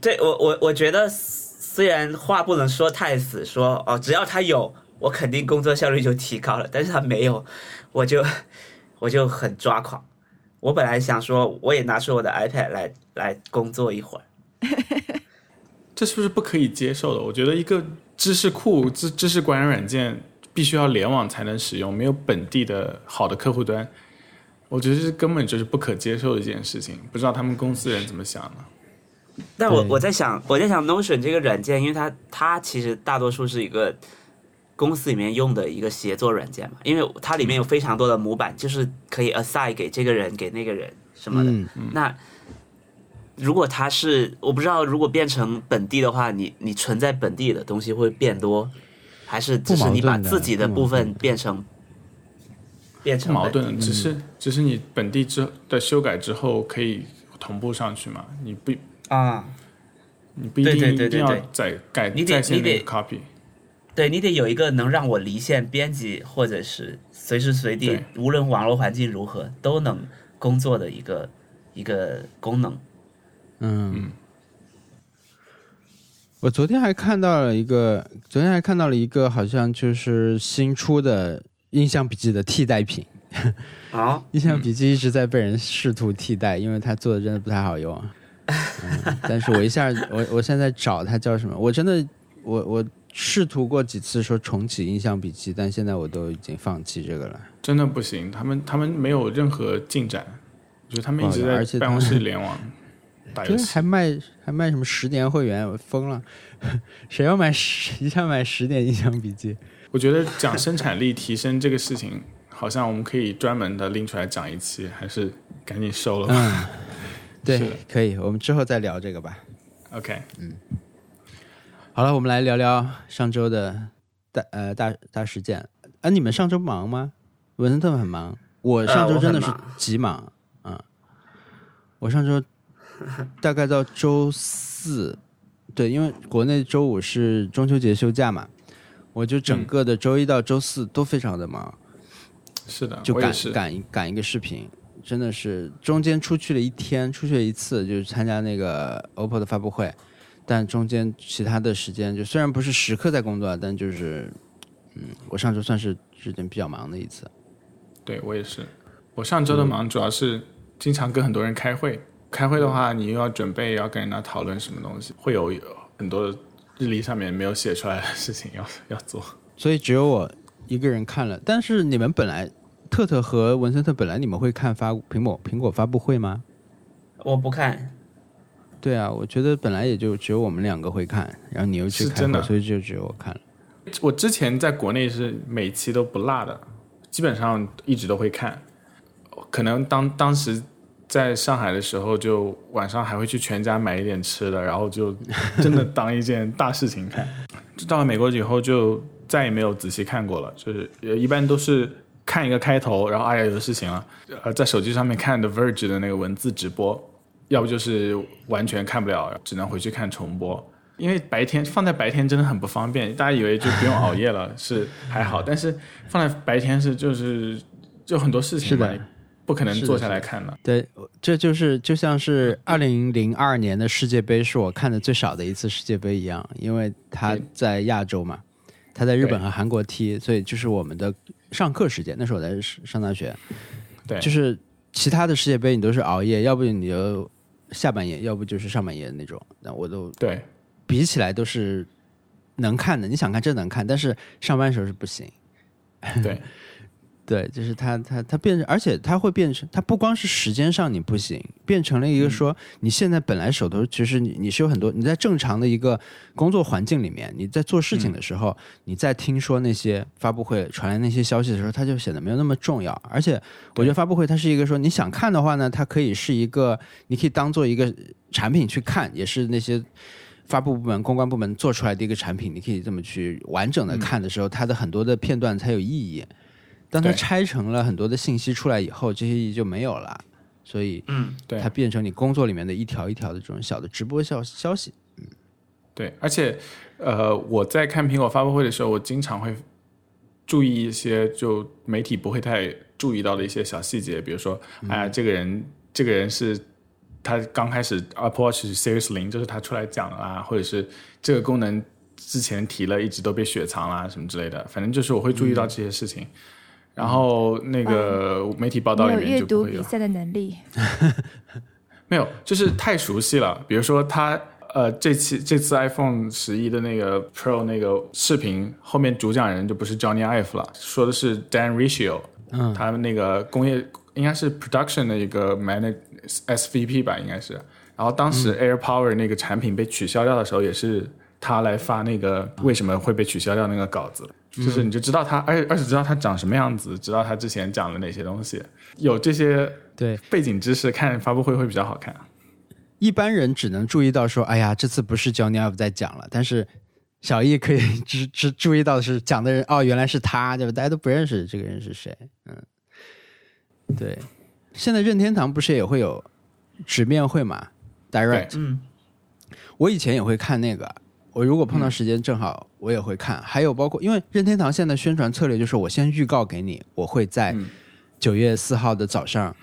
对我我我觉得虽然话不能说太死，说哦只要他有，我肯定工作效率就提高了，但是他没有，我就我就很抓狂。我本来想说，我也拿出我的 iPad 来来工作一会儿，这是不是不可以接受的？我觉得一个知识库、知知识管理软件必须要联网才能使用，没有本地的好的客户端，我觉得这根本就是不可接受的一件事情。不知道他们公司人怎么想的？但我我在想，我在想 Notion 这个软件，因为它它其实大多数是一个公司里面用的一个协作软件嘛，因为它里面有非常多的模板，就是可以 assign 给这个人给那个人什么的。嗯，那如果它是我不知道，如果变成本地的话，你你存在本地的东西会变多，还是只是你把自己的部分变成变成矛盾，只是只是你本地之的修改之后可以同步上去嘛？你不啊？你不一定一定要对对对对再改你得你得 copy。对你得有一个能让我离线编辑，或者是随时随地，无论网络环境如何都能工作的一个一个功能。嗯，我昨天还看到了一个，昨天还看到了一个，好像就是新出的印象笔记的替代品。哦，印象笔记一直在被人试图替代，因为它做的真的不太好用。嗯、但是我一下，我我现在找它叫什么？我真的，我我试图过几次说重启印象笔记，但现在我都已经放弃这个了。真的不行，他们他们没有任何进展，我觉得他们一直在办公室联网打游，戏。还卖还卖什么十年会员，我疯了！谁要买十一下买十年印象笔记？我觉得讲生产力提升这个事情，好像我们可以专门的拎出来讲一期，还是赶紧收了吧。嗯，对，可以，我们之后再聊这个吧。OK，嗯好了，我们来聊聊上周的大呃大大事件。啊，你们上周忙吗？文森特很忙，我上周真的是极忙嗯、我上周 大概到周四，对，因为国内周五是中秋节休假嘛，我就整个的周一到周四都非常的忙。是的，就赶。赶一赶一个视频，真的是中间出去了一天，出去了一次，就是参加那个 OPPO 的发布会，但中间其他的时间就虽然不是时刻在工作，但就是，嗯，我上周算是时间比较忙的一次。对我也是，我上周的忙主要是经常跟很多人开会，开会的话你又要准备，要跟人家讨论什么东西，会有很多日历上面没有写出来的事情要要做。所以只有我一个人看了。但是你们本来特特和文森特本来你们会看发苹果苹果发布会吗？我不看，对啊，我觉得本来也就只有我们两个会看，然后你又去真的所以就只有我看了。我之前在国内是每期都不落的，基本上一直都会看。可能当当时在上海的时候，就晚上还会去全家买一点吃的，然后就 真的当一件大事情看。到了美国以后，就再也没有仔细看过了，就是一般都是看一个开头，然后哎呀有事情了，呃在手机上面看 The Verge 的那个文字直播，要不就是完全看不了，只能回去看重播。因为白天放在白天真的很不方便，大家以为就不用熬夜了，是还好，但是放在白天是就是就很多事情嘛，是的你不可能是坐下来看了。对，这就是就像是二零零二年的世界杯是我看的最少的一次世界杯一样，因为他在亚洲嘛，他在日本和韩国踢，所以就是我们的上课时间。那时候我在上大学，对，就是其他的世界杯你都是熬夜，要不你就下半夜，要不就是上半夜的那种。那我都对比起来都是能看的，你想看真能看，但是上班时候是不行。对 对，就是它它它变成，而且它会变成，它不光是时间上你不行，变成了一个说，你现在本来手头其实你你是有很多，你在正常的一个工作环境里面，你在做事情的时候，你在听说那些发布会传来那些消息的时候，它就显得没有那么重要。而且我觉得发布会它是一个说，你想看的话呢，它可以是一个，你可以当做一个产品去看，也是那些。发布部门、公关部门做出来的一个产品，你可以这么去完整的看的时候，它的很多的片段才有意义。当它拆成了很多的信息出来以后，这些意义就没有了，所以嗯，对。它变成你工作里面的一条一条的这种小的直播消消息。嗯对，而且呃，我在看苹果发布会的时候，我经常会注意一些就媒体不会太注意到的一些小细节，比如说，哎呀，这个人这个人是他刚开始 Apple Watch Series 零，就是他出来讲了啊，或者是这个功能之前提了，一直都被雪藏啦什么之类的，反正就是我会注意到这些事情。然后那个媒体报道里面阅读比赛的能力，没有，就是太熟悉了。比如说他呃，这期这次 iPhone 十一的那个 Pro 那个视频后面主讲人就不是 Johnny Ive 了，说的是 Dan Riccio，嗯，他们那个工业应该是 production 的一个 manage SVP 吧，应该是。然后当时 AirPower 那个产品被取消掉的时候，也是他来发那个为什么会被取消掉那个稿子，就是你就知道他，而且而且知道他长什么样子，知道他之前讲了哪些东西，有这些对，背景知识，看发布会会比较好看。一般人只能注意到说，哎呀，这次不是 Johnny Ive 在讲了，但是小易可以只只注意到的是讲的人哦，原来是他，对吧？大家都不认识这个人是谁，嗯，对。现在任天堂不是也会有直面会嘛？Direct，嗯，我以前也会看那个，我如果碰到时间正好我也会看。还有包括，因为任天堂现在宣传策略就是我先预告给你，我会在嗯九月四号的早上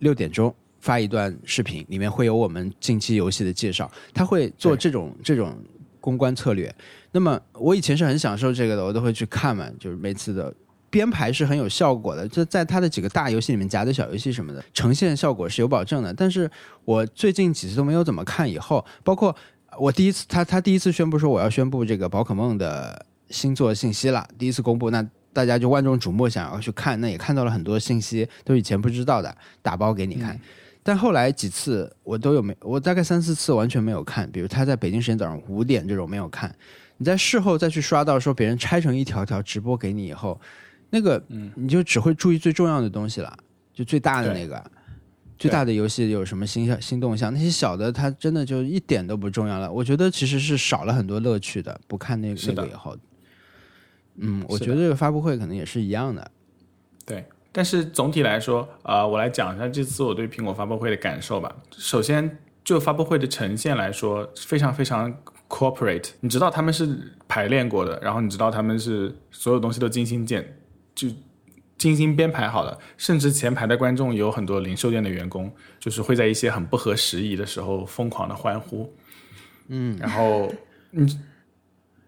六点钟发一段视频，里面会有我们近期游戏的介绍，他会做这种这种公关策略。那么我以前是很享受这个的，我都会去看嘛，就是每次的。编排是很有效果的，就在他的几个大游戏里面夹的小游戏什么的，呈现效果是有保证的。但是我最近几次都没有怎么看，以后包括我第一次他他第一次宣布说我要宣布这个宝可梦的星座信息了，第一次公布，那大家就万众瞩目，想要去看，那也看到了很多信息，都以前不知道的，打包给你看。但后来几次我都有没，我大概三四次完全没有看，比如他在北京时间早上五点这种没有看，你在事后再去刷到说别人拆成一条条直播给你以后，那个嗯你就只会注意最重要的东西了，就最大的那个。最大的游戏有什么新项新动向？那些小的，它真的就一点都不重要了。我觉得其实是少了很多乐趣的。不看那个那个以后，嗯，我觉得这个发布会可能也是一样的。对，但是总体来说，呃，我来讲一下这次我对苹果发布会的感受吧。首先，就发布会的呈现来说，非常非常 corporate。你知道他们是排练过的，然后你知道他们是所有东西都精心建，就精心编排好的。甚至前排的观众有很多零售店的员工，就是会在一些很不合时宜的时候疯狂的欢呼。嗯，然后你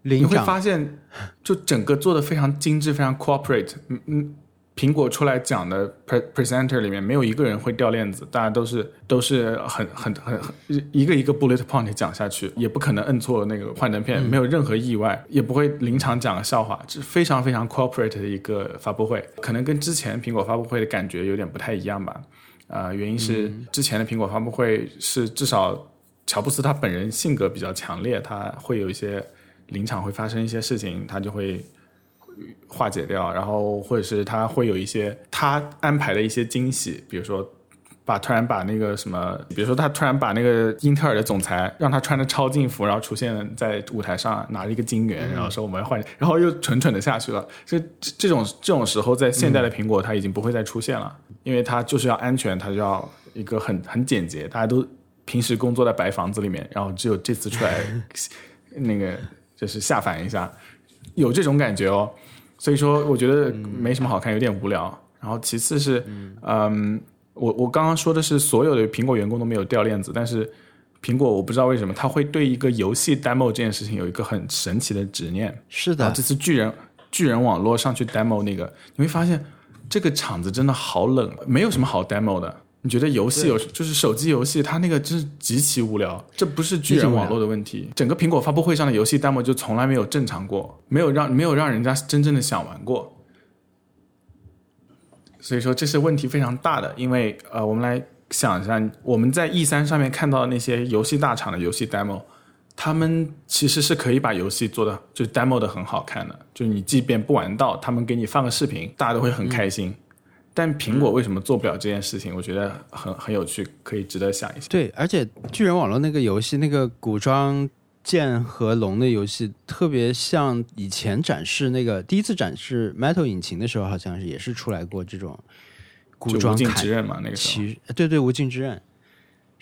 你会发现，就整个做的非常精致，非常 cooperate。嗯嗯，苹果出来讲的 pre presenter 里面没有一个人会掉链子，大家都是都是很很很很一个一个 bullet point 讲下去，也不可能摁错那个幻灯片，没有任何意外，也不会临场讲个笑话，这是非常非常 cooperate 的一个发布会，可能跟之前苹果发布会的感觉有点不太一样吧。呃，原因是之前的苹果发布会是至少乔布斯他本人性格比较强烈，他会有一些临场会发生一些事情，他就会化解掉，然后或者是他会有一些他安排的一些惊喜，比如说。把突然把那个什么，比如说他突然把那个英特尔的总裁让他穿着超净服，然后出现在舞台上拿着一个金元，然后说我们要换，然后又蠢蠢的下去了。这这种这种时候，在现在的苹果，它已经不会再出现了，因为它就是要安全，它就要一个很很简洁，大家都平时工作在白房子里面，然后只有这次出来 那个就是下凡一下，有这种感觉哦。所以说，我觉得没什么好看，有点无聊。然后其次是，嗯，我我刚刚说的是所有的苹果员工都没有掉链子，但是苹果我不知道为什么他会对一个游戏 demo 这件事情有一个很神奇的执念。是的这，次巨人巨人网络上去 demo 那个，你会发现这个场子真的好冷，没有什么好 demo 的。你觉得游戏有就是手机游戏，它那个真是极其无聊，这不是巨人网络的问题。整个苹果发布会上的游戏 demo 就从来没有正常过，没有让没有让人家真正的想玩过。所以说这是问题非常大的，因为呃，我们来想一下，我们在 E 三上面看到的那些游戏大厂的游戏 demo，他们其实是可以把游戏做的就 demo 的很好看的，就是你即便不玩到，他们给你放个视频，大家都会很开心。但苹果为什么做不了这件事情？我觉得很很有趣，可以值得想一下。对，而且巨人网络那个游戏，那个古装剑和龙的游戏，特别像以前展示那个第一次展示 Metal 引擎的时候，好像是也是出来过这种古就无尽装砍之刃嘛，那个时候。对对，无尽之刃，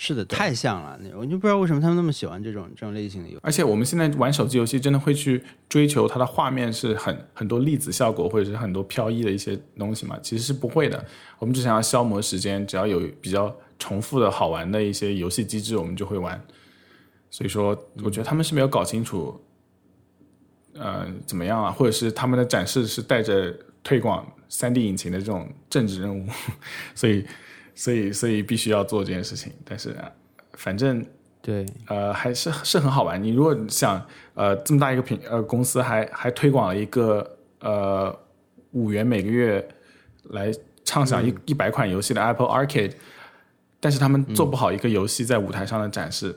是的，太像了。那我就不知道为什么他们那么喜欢这种这种类型的游戏。而且我们现在玩手机游戏，真的会去追求它的画面是很很多粒子效果，或者是很多飘逸的一些东西嘛？其实是不会的。我们只想要消磨时间，只要有比较重复的好玩的一些游戏机制，我们就会玩。所以说，我觉得他们是没有搞清楚，呃，怎么样啊？或者是他们的展示是带着推广三 D 引擎的这种政治任务，所以，所以，所以必须要做这件事情。但是，反正对，呃，还是是很好玩。你如果想，呃，这么大一个品呃公司还还推广了一个呃五元每个月来畅享一一百款游戏的 Apple Arcade，但是他们做不好一个游戏在舞台上的展示。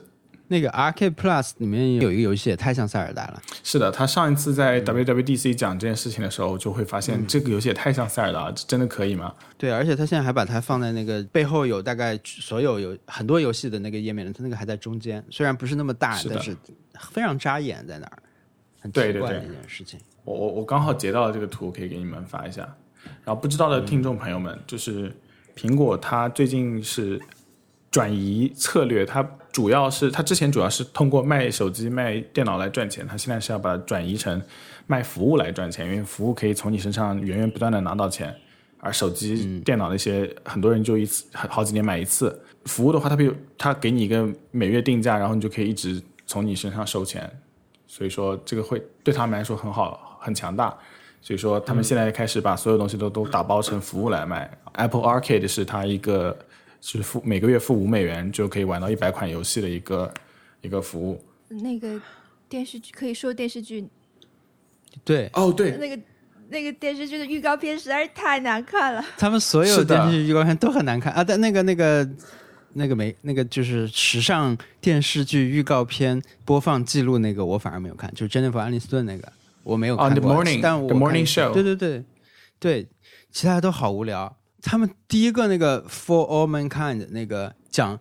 那个 Arcade Plus 里面有一个游戏也太像塞尔达了。是的，他上一次在 WWDC 讲这件事情的时候，就会发现这个游戏也太像塞尔达了，这真的可以吗？对，而且他现在还把它放在那个背后有大概所有有很多游戏的那个页面，他那个还在中间，虽然不是那么大，是但是非常扎眼在那儿，很对对奇怪的对一件事情。我我我刚好截到了这个图，可以给你们发一下。然后不知道的听众朋友们，就是苹果它最近是转移策略，它主要是它之前主要是通过卖手机、卖电脑来赚钱，它现在是要把它转移成卖服务来赚钱，因为服务可以从你身上源源不断的拿到钱，而手机、电脑那些很多人就一次好几年买一次，服务的话，它比如它给你一个每月定价，然后你就可以一直从你身上收钱，所以说这个会对他们来说很好，很强大。所以说他们现在开始把所有东西都都打包成服务来卖。Apple Arcade 是它一个是付每个月付五美元就可以玩到一百款游戏的一个一个服务。那个电视剧可以说电视剧对哦，对，那个那个电视剧的预告片实在是太难看了。他们所有的电视剧预告片都很难看啊，但那个那个那个没那个就是时尚电视剧预告片播放记录那个，我反而没有看，就是 Jennifer Aniston 那个我没有啊看 The 过 Morning- 但我 The Morning 看 Show 对对对对，其他都好无聊。他们第一个那个 For All Mankind 那个讲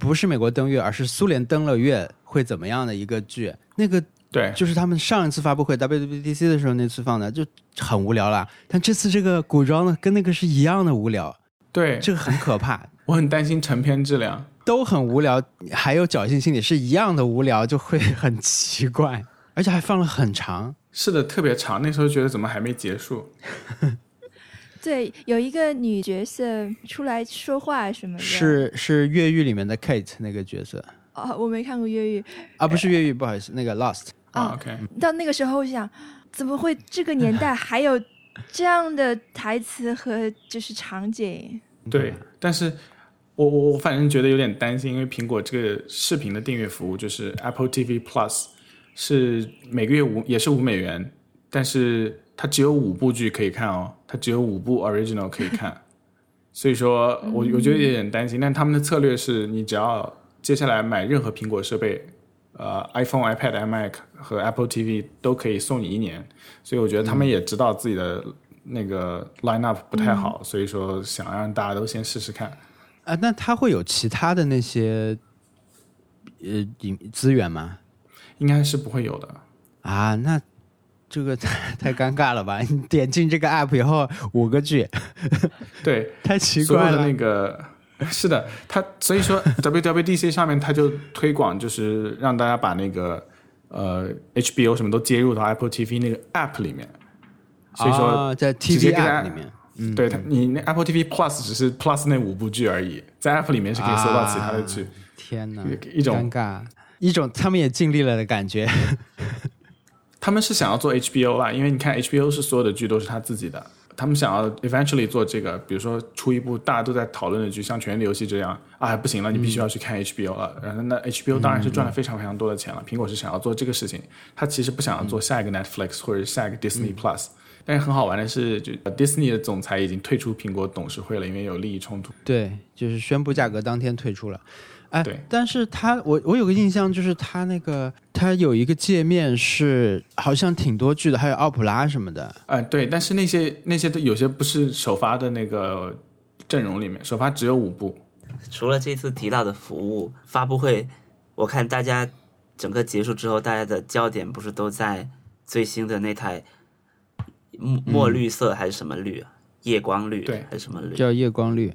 不是美国登月，而是苏联登了月会怎么样的一个剧，那个对，就是他们上一次发布会 WWDC 的时候那次放的就很无聊啦。但这次这个古装呢，跟那个是一样的无聊，对，这个很可怕，我很担心成片质量。都很无聊，还有侥幸心理是一样的无聊，就会很奇怪，而且还放了很长。是的，特别长，那时候觉得怎么还没结束？对，有一个女角色出来说话什么的，是是越狱里面的 Kate 那个角色，哦，我没看过越狱。啊，不是越狱，不好意思，那个 Lost。啊啊，OK，到那个时候，我想，怎么会这个年代还有这样的台词和就是场景？对，但是我我我反正觉得有点担心，因为苹果这个视频的订阅服务就是 Apple TV Plus 是每个月五也是五美元，但是它只有五部剧可以看哦，它只有五部 original 可以看，所以说我我觉得有点担心。但他们的策略是你只要接下来买任何苹果设备。呃，iPhone、iPad、iMac 和 Apple TV 都可以送你一年，所以我觉得他们也知道自己的那个 lineup 不太好，所以说想让大家都先试试看。啊，那它会有其他的那些呃影资源吗？应该是不会有的。啊，那这个太 太尴尬了吧？你点进这个 app 以后，五个 G，，对，太奇怪了。那个是的，他所以说 WWDC 上面他就推广，就是让大家把那个呃 HBO 什么都接入到 Apple TV 那个 app 里面。所以说，哦在 TV app 里面，嗯，对它，你那 Apple TV Plus 只是 Plus 那五部剧而已，在 app 里面是可以搜到其他的剧，天哪，一种尴尬，一种他们也尽力了的感觉。他们是想要做 HBO 啦，因为你看 HBO 是所有的剧都是他自己的，他们想要 eventually 做这个，比如说出一部大家都在讨论的剧，像《权力游戏》这样，啊不行了，你必须要去看 HBO 了。然后那 HBO 当然是赚了非常非常多的钱了，苹果是想要做这个事情，他其实不想要做下一个 Netflix 或者下一个 Disney Plus。但是很好玩的是，就 Disney 的总裁已经退出苹果董事会了，因为有利益冲突。对，就是宣布价格当天退出了。哎对，但是他我我有个印象，就是他那个他有一个界面是好像挺多剧的，还有奥普拉什么的。呃，对，但是那些那些都有些不是首发的那个阵容里面，首发只有五部。除了这次提到的服务发布会，我看大家整个结束之后，大家的焦点不是都在最新的那台墨墨绿色还是什么绿啊？夜光绿对还是什么绿？叫夜光绿。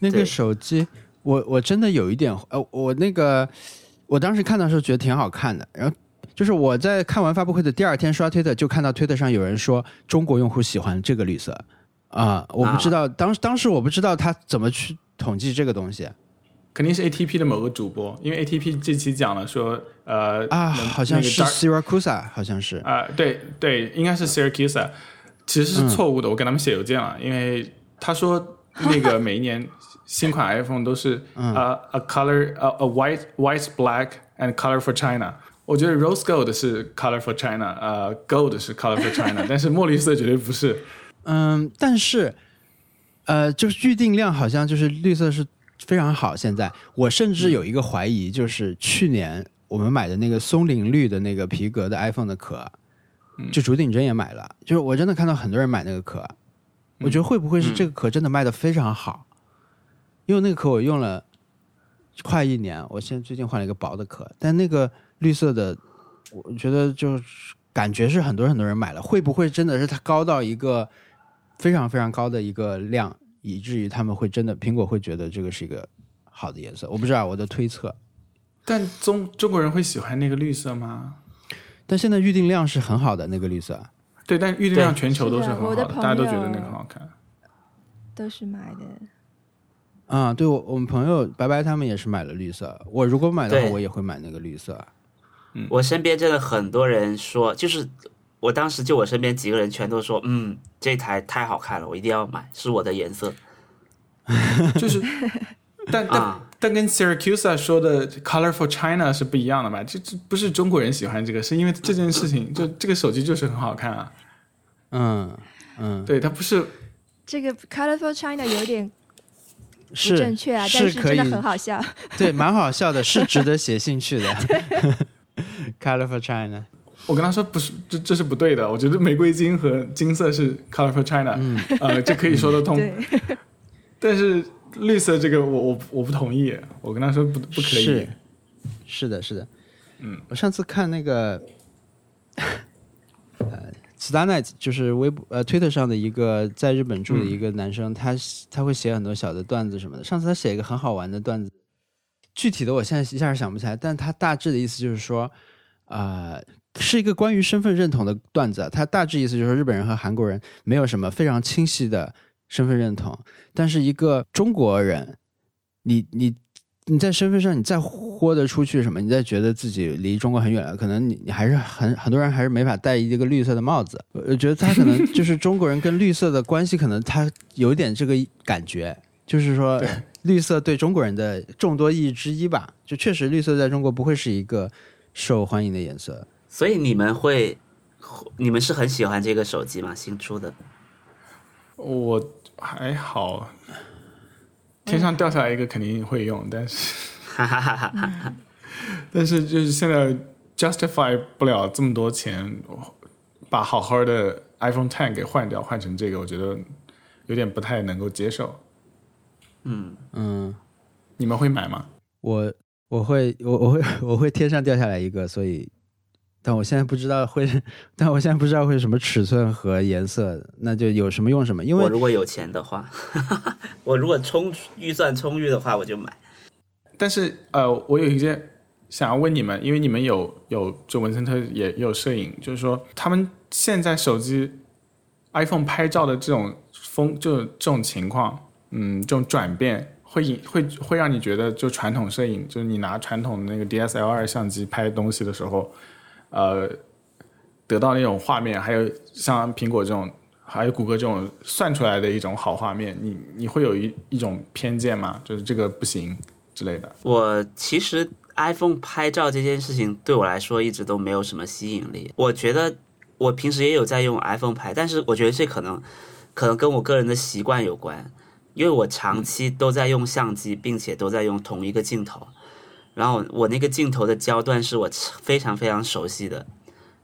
那个手机，我我真的有一点，呃，我那个我当时看到的时候觉得挺好看的，然后就是我在看完发布会的第二天刷推特，就看到推特上有人说中国用户喜欢这个绿色。啊，我不知道当当时我不知道他怎么去统计这个东西。肯定是 ATP 的某个主播，因为 ATP 这期讲了说，呃啊，好像是 Siracusa，好像是啊、对对，应该是 Siracusa，其实是错误的，我给他们写邮件了，因为他说那个每一年新款 iPhone 都是呃、a color 呃、a white white black and color for China。我觉得 Rose Gold 是 Color for China，呃，Gold 是 Color for China，但是墨绿色绝对不是。嗯，但是呃，就是预定量好像就是绿色是非常好。现在我甚至有一个怀疑，就是去年我们买的那个松林绿的那个皮革的 iPhone 的壳，就竹顶针也买了，就是我真的看到很多人买那个壳，我觉得会不会是这个壳真的卖的非常好？因为那个壳我用了快一年，我现在最近换了一个薄的壳，但那个绿色的，我觉得就是感觉是很多很多人买了，会不会真的是它高到一个非常非常高的一个量，以至于他们会真的苹果会觉得这个是一个好的颜色？我不知道，我的推测。但中中国人会喜欢那个绿色吗？但现在预定量是很好的那个绿色，对，但预定量全球都是很好的，的大家都觉得那个很好看。都是买的。啊、对我我们朋友白白他们也是买了绿色，我如果买的话，我也会买那个绿色。嗯我身边真的很多人说，就是我当时就我身边几个人全都说，嗯，这台太好看了，我一定要买，是我的颜色 就是，但但、啊。但跟 Syracuse 说的 Colorful China” 是不一样的嘛？这这不是中国人喜欢这个，是因为这件事情，就这个手机就是很好看啊。嗯嗯，对，它不是这个 Colorful China 有点不是正确啊，但是可以是真的很好笑。对，蛮好笑的，是值得写信去的。Color for China，我跟他说不是，这这是不对的。我觉得玫瑰金和金色是 “Color for China”，、呃，这可以说得通。对，但是绿色这个我我我不同意，我跟他说不不可以是。是的，是的。嗯，我上次看那个，呃 s t a r Night 就是微博呃推特上的一个在日本住的一个男生，他他会写很多小的段子什么的。上次他写一个很好玩的段子，具体的我现在一下想不起来，但他大致的意思就是说，呃，是一个关于身份认同的段子啊。他大致意思就是说，日本人和韩国人没有什么非常清晰的身份认同，但是一个中国人，你你你在身份上你再豁得出去什么，你再觉得自己离中国很远了，可能你你还是很很多人还是没法戴一个绿色的帽子。我觉得他可能就是中国人跟绿色的关系，可能他有点这个感觉，就是说绿色对中国人的众多意义之一吧。就确实绿色在中国不会是一个受欢迎的颜色。所以你们会，你们是很喜欢这个手机吗？新出的？我还好，天上掉下来一个肯定会用，但是，哈哈哈哈哈。但是就是现在 justify 不了这么多钱，把好好的 iPhone Ten 给换掉，换成这个，我觉得有点不太能够接受。嗯嗯，你们会买吗？我我会我我会 我会天上掉下来一个，所以。但我现在不知道会，但我现在不知道会什么尺寸和颜色，那就有什么用什么。因为我如果有钱的话，我如果充预算充裕的话，我就买。但是呃，我有一件想要问你们，因为你们有有就文森特也有摄影，就是说他们现在手机 iPhone 拍照的这种风，就这种情况，嗯，这种转变会引会会让你觉得，就传统摄影，就是你拿传统的那个 DSLR 相机拍东西的时候。呃，得到那种画面，还有像苹果这种，还有谷歌这种算出来的一种好画面，你你会有一一种偏见吗？就是这个不行之类的。我其实 iPhone 拍照这件事情对我来说一直都没有什么吸引力。我觉得我平时也有在用 iPhone 拍，但是我觉得这可能可能跟我个人的习惯有关，因为我长期都在用相机，并且都在用同一个镜头。然后我那个镜头的焦段是我非常非常熟悉的，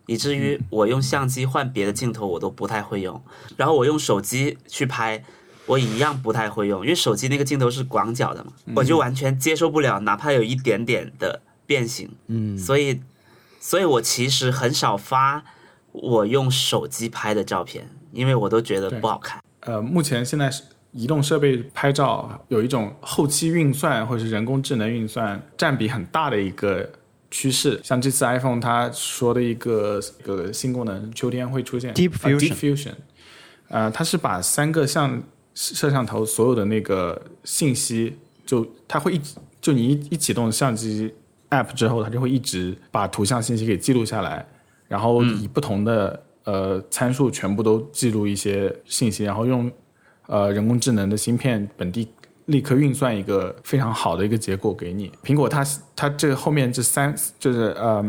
以至于我用相机换别的镜头我都不太会用。然后我用手机去拍，我一样不太会用，因为手机那个镜头是广角的嘛，我就完全接受不了，哪怕有一点点的变形。嗯，所以，所以我其实很少发我用手机拍的照片，因为我都觉得不好看。呃，目前现在是。移动设备拍照有一种后期运算或者是人工智能运算占比很大的一个趋势，像这次 iPhone 它说的一个个新功能，秋天会出现 Deep Fusion，呃，它是把三个像摄像头所有的那个信息，就它会一就你一一启动相机 App 之后，它就会一直把图像信息给记录下来，然后以不同的呃参数全部都记录一些信息，然后用。呃，人工智能的芯片本地立刻运算一个非常好的一个结果给你。苹果它它这后面这三就是呃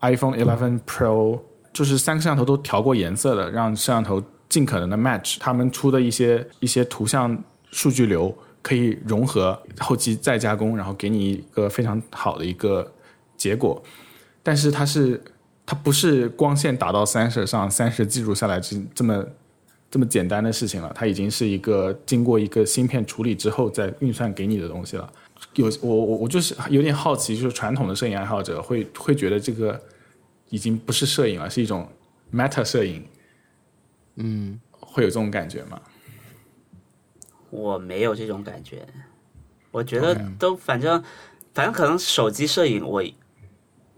，iPhone 11 Pro 就是三个摄像头都调过颜色的，让摄像头尽可能的 match。他们出的一些一些图像数据流可以融合后期再加工，然后给你一个非常好的一个结果。但是它是它不是光线打到三十上，三十记录下来这这么。这么简单的事情了，它已经是一个经过一个芯片处理之后再运算给你的东西了。有我我我就是有点好奇，就是传统的摄影爱好者会会觉得这个已经不是摄影了，是一种 meta 摄影。嗯，会有这种感觉吗？我没有这种感觉，我觉得都反正反正可能手机摄影我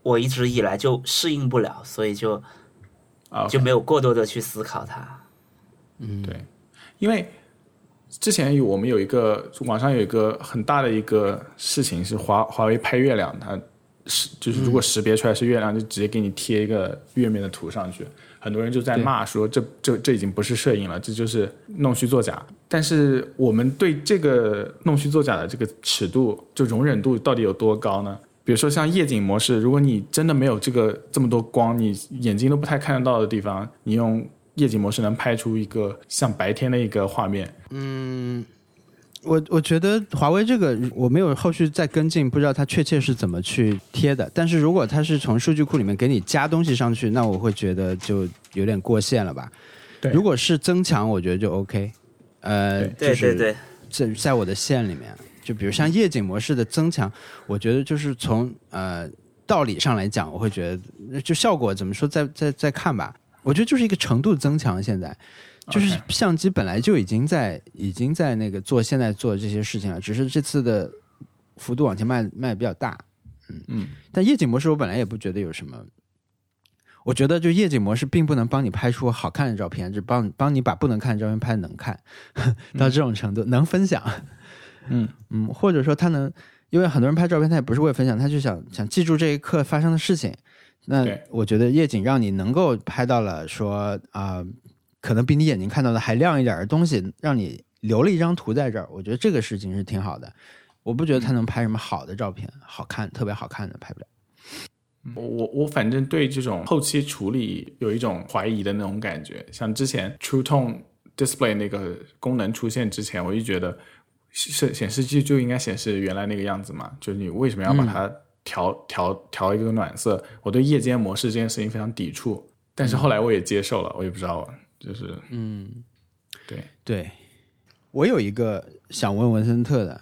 我一直以来就适应不了，所以就就没有过多的去思考它。嗯，对，因为之前有我们有一个网上有一个很大的一个事情是华华为拍月亮，它是就是如果识别出来是月亮，就直接给你贴一个月面的图上去，很多人就在骂说这这这已经不是摄影了，这就是弄虚作假。但是我们对这个弄虚作假的这个尺度就容忍度到底有多高呢？比如说像夜景模式，如果你真的没有这个这么多光，你眼睛都不太看得到的地方，你用。夜景模式能拍出一个像白天的一个画面。嗯，我我觉得华为这个我没有后续再跟进，不知道它确切是怎么去贴的。但是如果它是从数据库里面给你加东西上去，那我会觉得就有点过线了吧。对，如果是增强，我觉得就 OK。呃，对对对，在在我的线里面，就比如像夜景模式的增强，我觉得就是从呃道理上来讲，我会觉得就效果怎么说，再再再看吧。我觉得就是一个程度增强，现在就是相机本来就已经在已经在那个做现在做这些事情了，只是这次的幅度往前迈迈比较大，嗯嗯。但夜景模式我本来也不觉得有什么，我觉得就夜景模式并不能帮你拍出好看的照片，只帮帮你把不能看的照片拍能看 到这种程度，能分享，嗯 嗯，或者说它能因为很多人拍照片，他也不是为了分享，他就想想记住这一刻发生的事情。那我觉得夜景让你能够拍到了说啊、可能比你眼睛看到的还亮一点的东西，让你留了一张图在这儿。我觉得这个事情是挺好的。我不觉得他能拍什么好的照片，好看特别好看的拍不了。我我我反正对这种后期处理有一种怀疑的那种感觉。像之前 True Tone Display 那个功能出现之前，我就觉得显显示器就应该显示原来那个样子嘛，就是你为什么要把它调、调调一个暖色？我对夜间模式这件事情非常抵触，但是后来我也接受了，我也不知道，就是嗯，对，对，我有一个想问文森特的，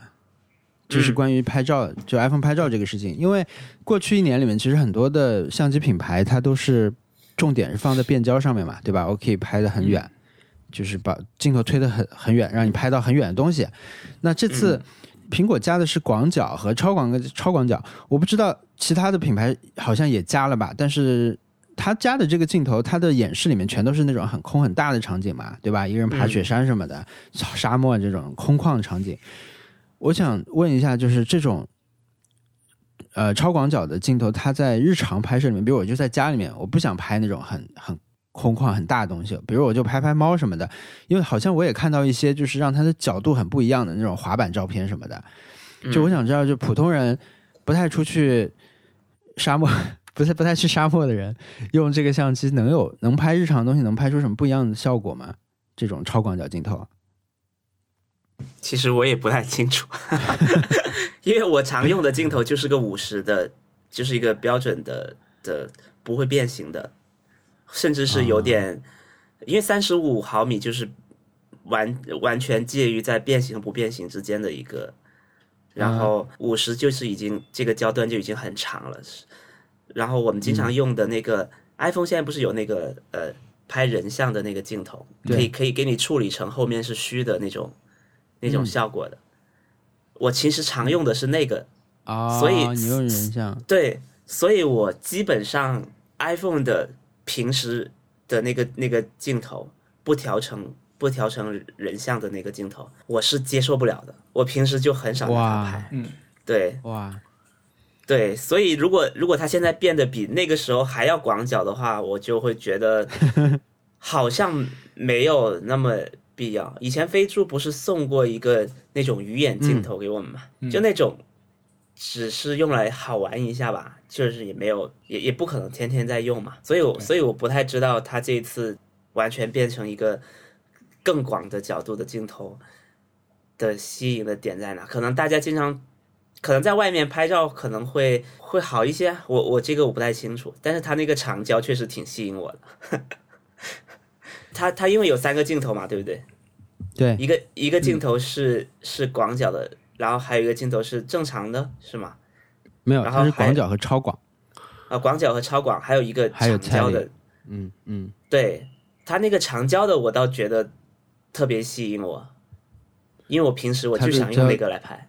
就是关于拍照，就 iPhone 拍照这个事情。因为过去一年里面，其实很多的相机品牌它都是重点是放在变焦上面嘛，对吧？我可以拍得很远，就是把镜头推得很很远，让你拍到很远的东西。那这次苹果加的是广角和超广超广角，我不知道其他的品牌好像也加了吧，但是。它加的这个镜头，它的演示里面全都是那种很空很大的场景嘛，对吧？一个人爬雪山什么的，沙漠这种空旷场景。我想问一下，就是这种呃超广角的镜头，它在日常拍摄里面，比如我就在家里面，我不想拍那种很很空旷很大的东西，比如我就拍拍猫什么的，因为好像我也看到一些就是让它的角度很不一样的那种滑板照片什么的。就我想知道，就普通人不太出去沙漠。不太不太去沙漠的人，用这个相机能有能拍日常的东西，能拍出什么不一样的效果吗？这种超广角镜头，其实我也不太清楚，因为我常用的镜头就是个五十的，就是一个标准的的不会变形的，甚至是有点，因为三十五毫米就是完完全介于在变形和不变形之间的一个，然后五十就是已经这个焦段就已经很长了，然后我们经常用的那个、iPhone 现在不是有那个呃拍人像的那个镜头，可以可以给你处理成后面是虚的那种。那种效果的，我其实常用的是那个啊，所以你用人像。对，所以我基本上 iPhone 的平时的那个那个镜头不调成不调成人像的那个镜头，我是接受不了的。我平时就很少拍，嗯，对哇，对，所以如果如果他现在变得比那个时候还要广角的话，我就会觉得 好像没有那么。必要。以前飞猪不是送过一个那种鱼眼镜头给我们嘛？就那种，只是用来好玩一下吧，就是也没有，也也不可能天天在用嘛。所以我，所以我不太知道它这一次完全变成一个更广的角度的镜头的吸引的点在哪？可能大家经常，可能在外面拍照可能会会好一些。我我这个我不太清楚，但是它那个长焦确实挺吸引我的。它它因为有三个镜头嘛，对不对？对，一个一个镜头是、是广角的，然后还有一个镜头是正常的，是吗？没有，然后它是广角和超广，啊，广角和超广，还有一个长焦的，嗯嗯，对它那个长焦的，我倒觉得特别吸引我，因为我平时我就想用那个来拍，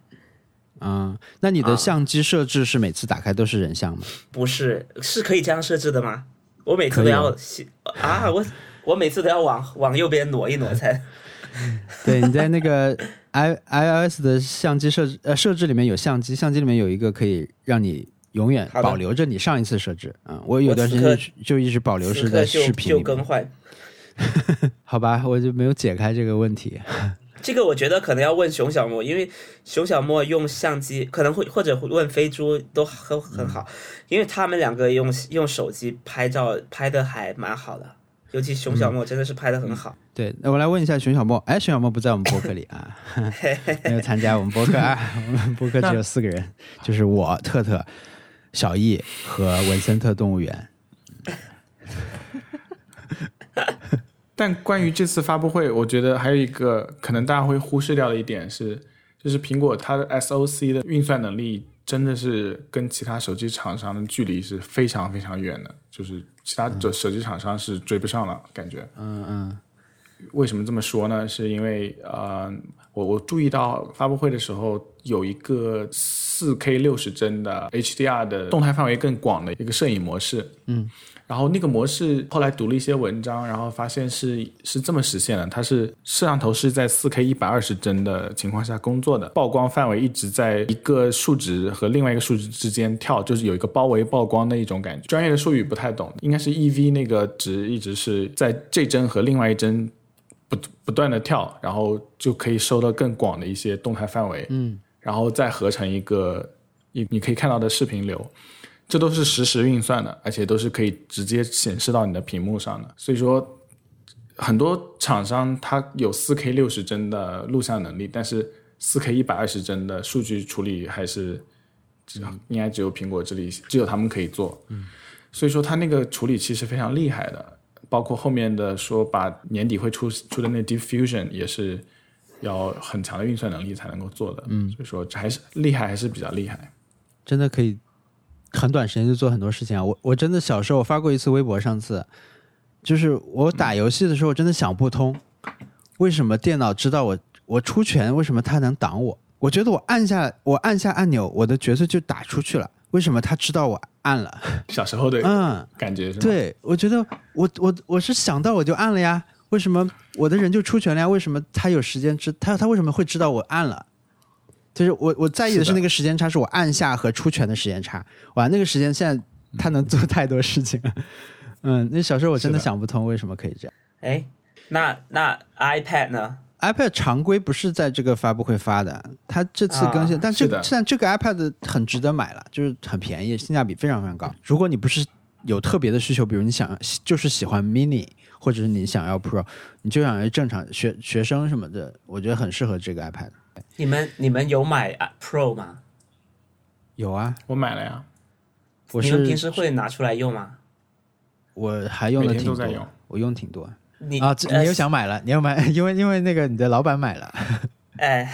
啊、那你的啊相机设置是每次打开都是人像吗？不是是可以这样设置的吗？我每次都要洗啊，我我每次都要往往右边挪一挪才。对，你在那个 i iOS 的相机设置呃设置里面有相机，相机里面有一个可以让你永远保留着你上一次设置啊、我有段时间就一直保留是在视频里面更换。好吧，我就没有解开这个问题。这个我觉得可能要问熊小莫，因为熊小莫用相机可能会或者问飞猪都很很好，因为他们两个用用手机拍照拍的还蛮好的，尤其熊小莫真的是拍的很好。对，那我来问一下熊小莫，哎，熊小莫不在我们播客里啊，没有参加我们播客啊，我们播客只有四个人，就是我、特特、小易和文森特动物园。但关于这次发布会，我觉得还有一个可能大家会忽视掉的一点是，就是苹果它的 SOC 的运算能力真的是跟其他手机厂商的距离是非常非常远的，就是其他的手机厂商是追不上了，感觉。嗯嗯为什么这么说呢？是因为呃，我我注意到发布会的时候有一个四 K 六十帧的 HDR 的动态范围更广的一个摄影模式，嗯，然后那个模式后来读了一些文章，然后发现是是这么实现的，它是摄像头是在 4K 一百二十帧的情况下工作的，曝光范围一直在一个数值和另外一个数值之间跳，就是有一个包围曝光的一种感觉。专业的术语不太懂，应该是 EV 那个值一直是在这帧和另外一帧不不断的跳，然后就可以收到更广的一些动态范围，嗯，然后再合成一个你你可以看到的视频流。这都是实时运算的，而且都是可以直接显示到你的屏幕上的。所以说，很多厂商它有 4K 六十帧的录像能力，但是 4K 一百二十帧的数据处理还是只应该只有苹果这里只有他们可以做。嗯，所以说它那个处理器是非常厉害的，包括后面的说把年底会出出的那 Diffusion 也是要很强的运算能力才能够做的。嗯，所以说这还是厉害，还是比较厉害。真的可以很短时间就做很多事情啊！我我真的小时候我发过一次微博，上次就是我打游戏的时候，真的想不通为什么电脑知道我我出拳，为什么它能挡我？我觉得我按下我按下按钮，我的角色就打出去了，为什么它知道我按了？小时候的嗯，感觉是吗？对，我觉得我我我是想到我就按了呀，为什么我的人就出拳了呀？为什么他有时间知他他为什么会知道我按了？就是我我在意的是那个时间差，是我按下和出拳的时间差。哇，那个时间现在他能做太多事情了。嗯，那小时候我真的想不通为什么可以这样。哎，那那 iPad 呢？iPad 常规不是在这个发布会发的，它这次更新，啊但这是的但这个 iPad 很值得买了，就是很便宜，性价比非常非常高。如果你不是有特别的需求，比如你想就是喜欢 mini，或者是你想要 Pro，你就想要正常学学生什么的，我觉得很适合这个 iPad。你们你们有买啊 Pro 吗？有啊，我买了呀，我你们平时会拿出来用吗？我还用的挺多用，我用挺多。你啊。你又想买了，你要买，因为因为那个你的老板买了，哎，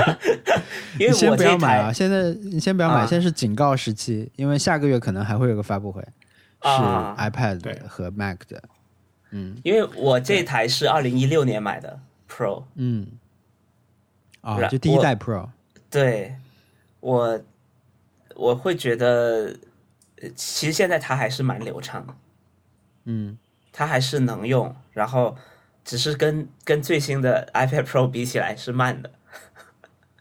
因为你先不要买啊！现在你先不要买，啊。现在是警告时期，因为下个月可能还会有个发布会，是啊。iPad 和 Mac 的。嗯。因为我这台是二零一六年买的 Pro，嗯，啊，就第一代 Pro，对我我会觉得，呃其实现在它还是蛮流畅的，嗯它还是能用，然后只是跟跟最新的 iPad Pro 比起来是慢的。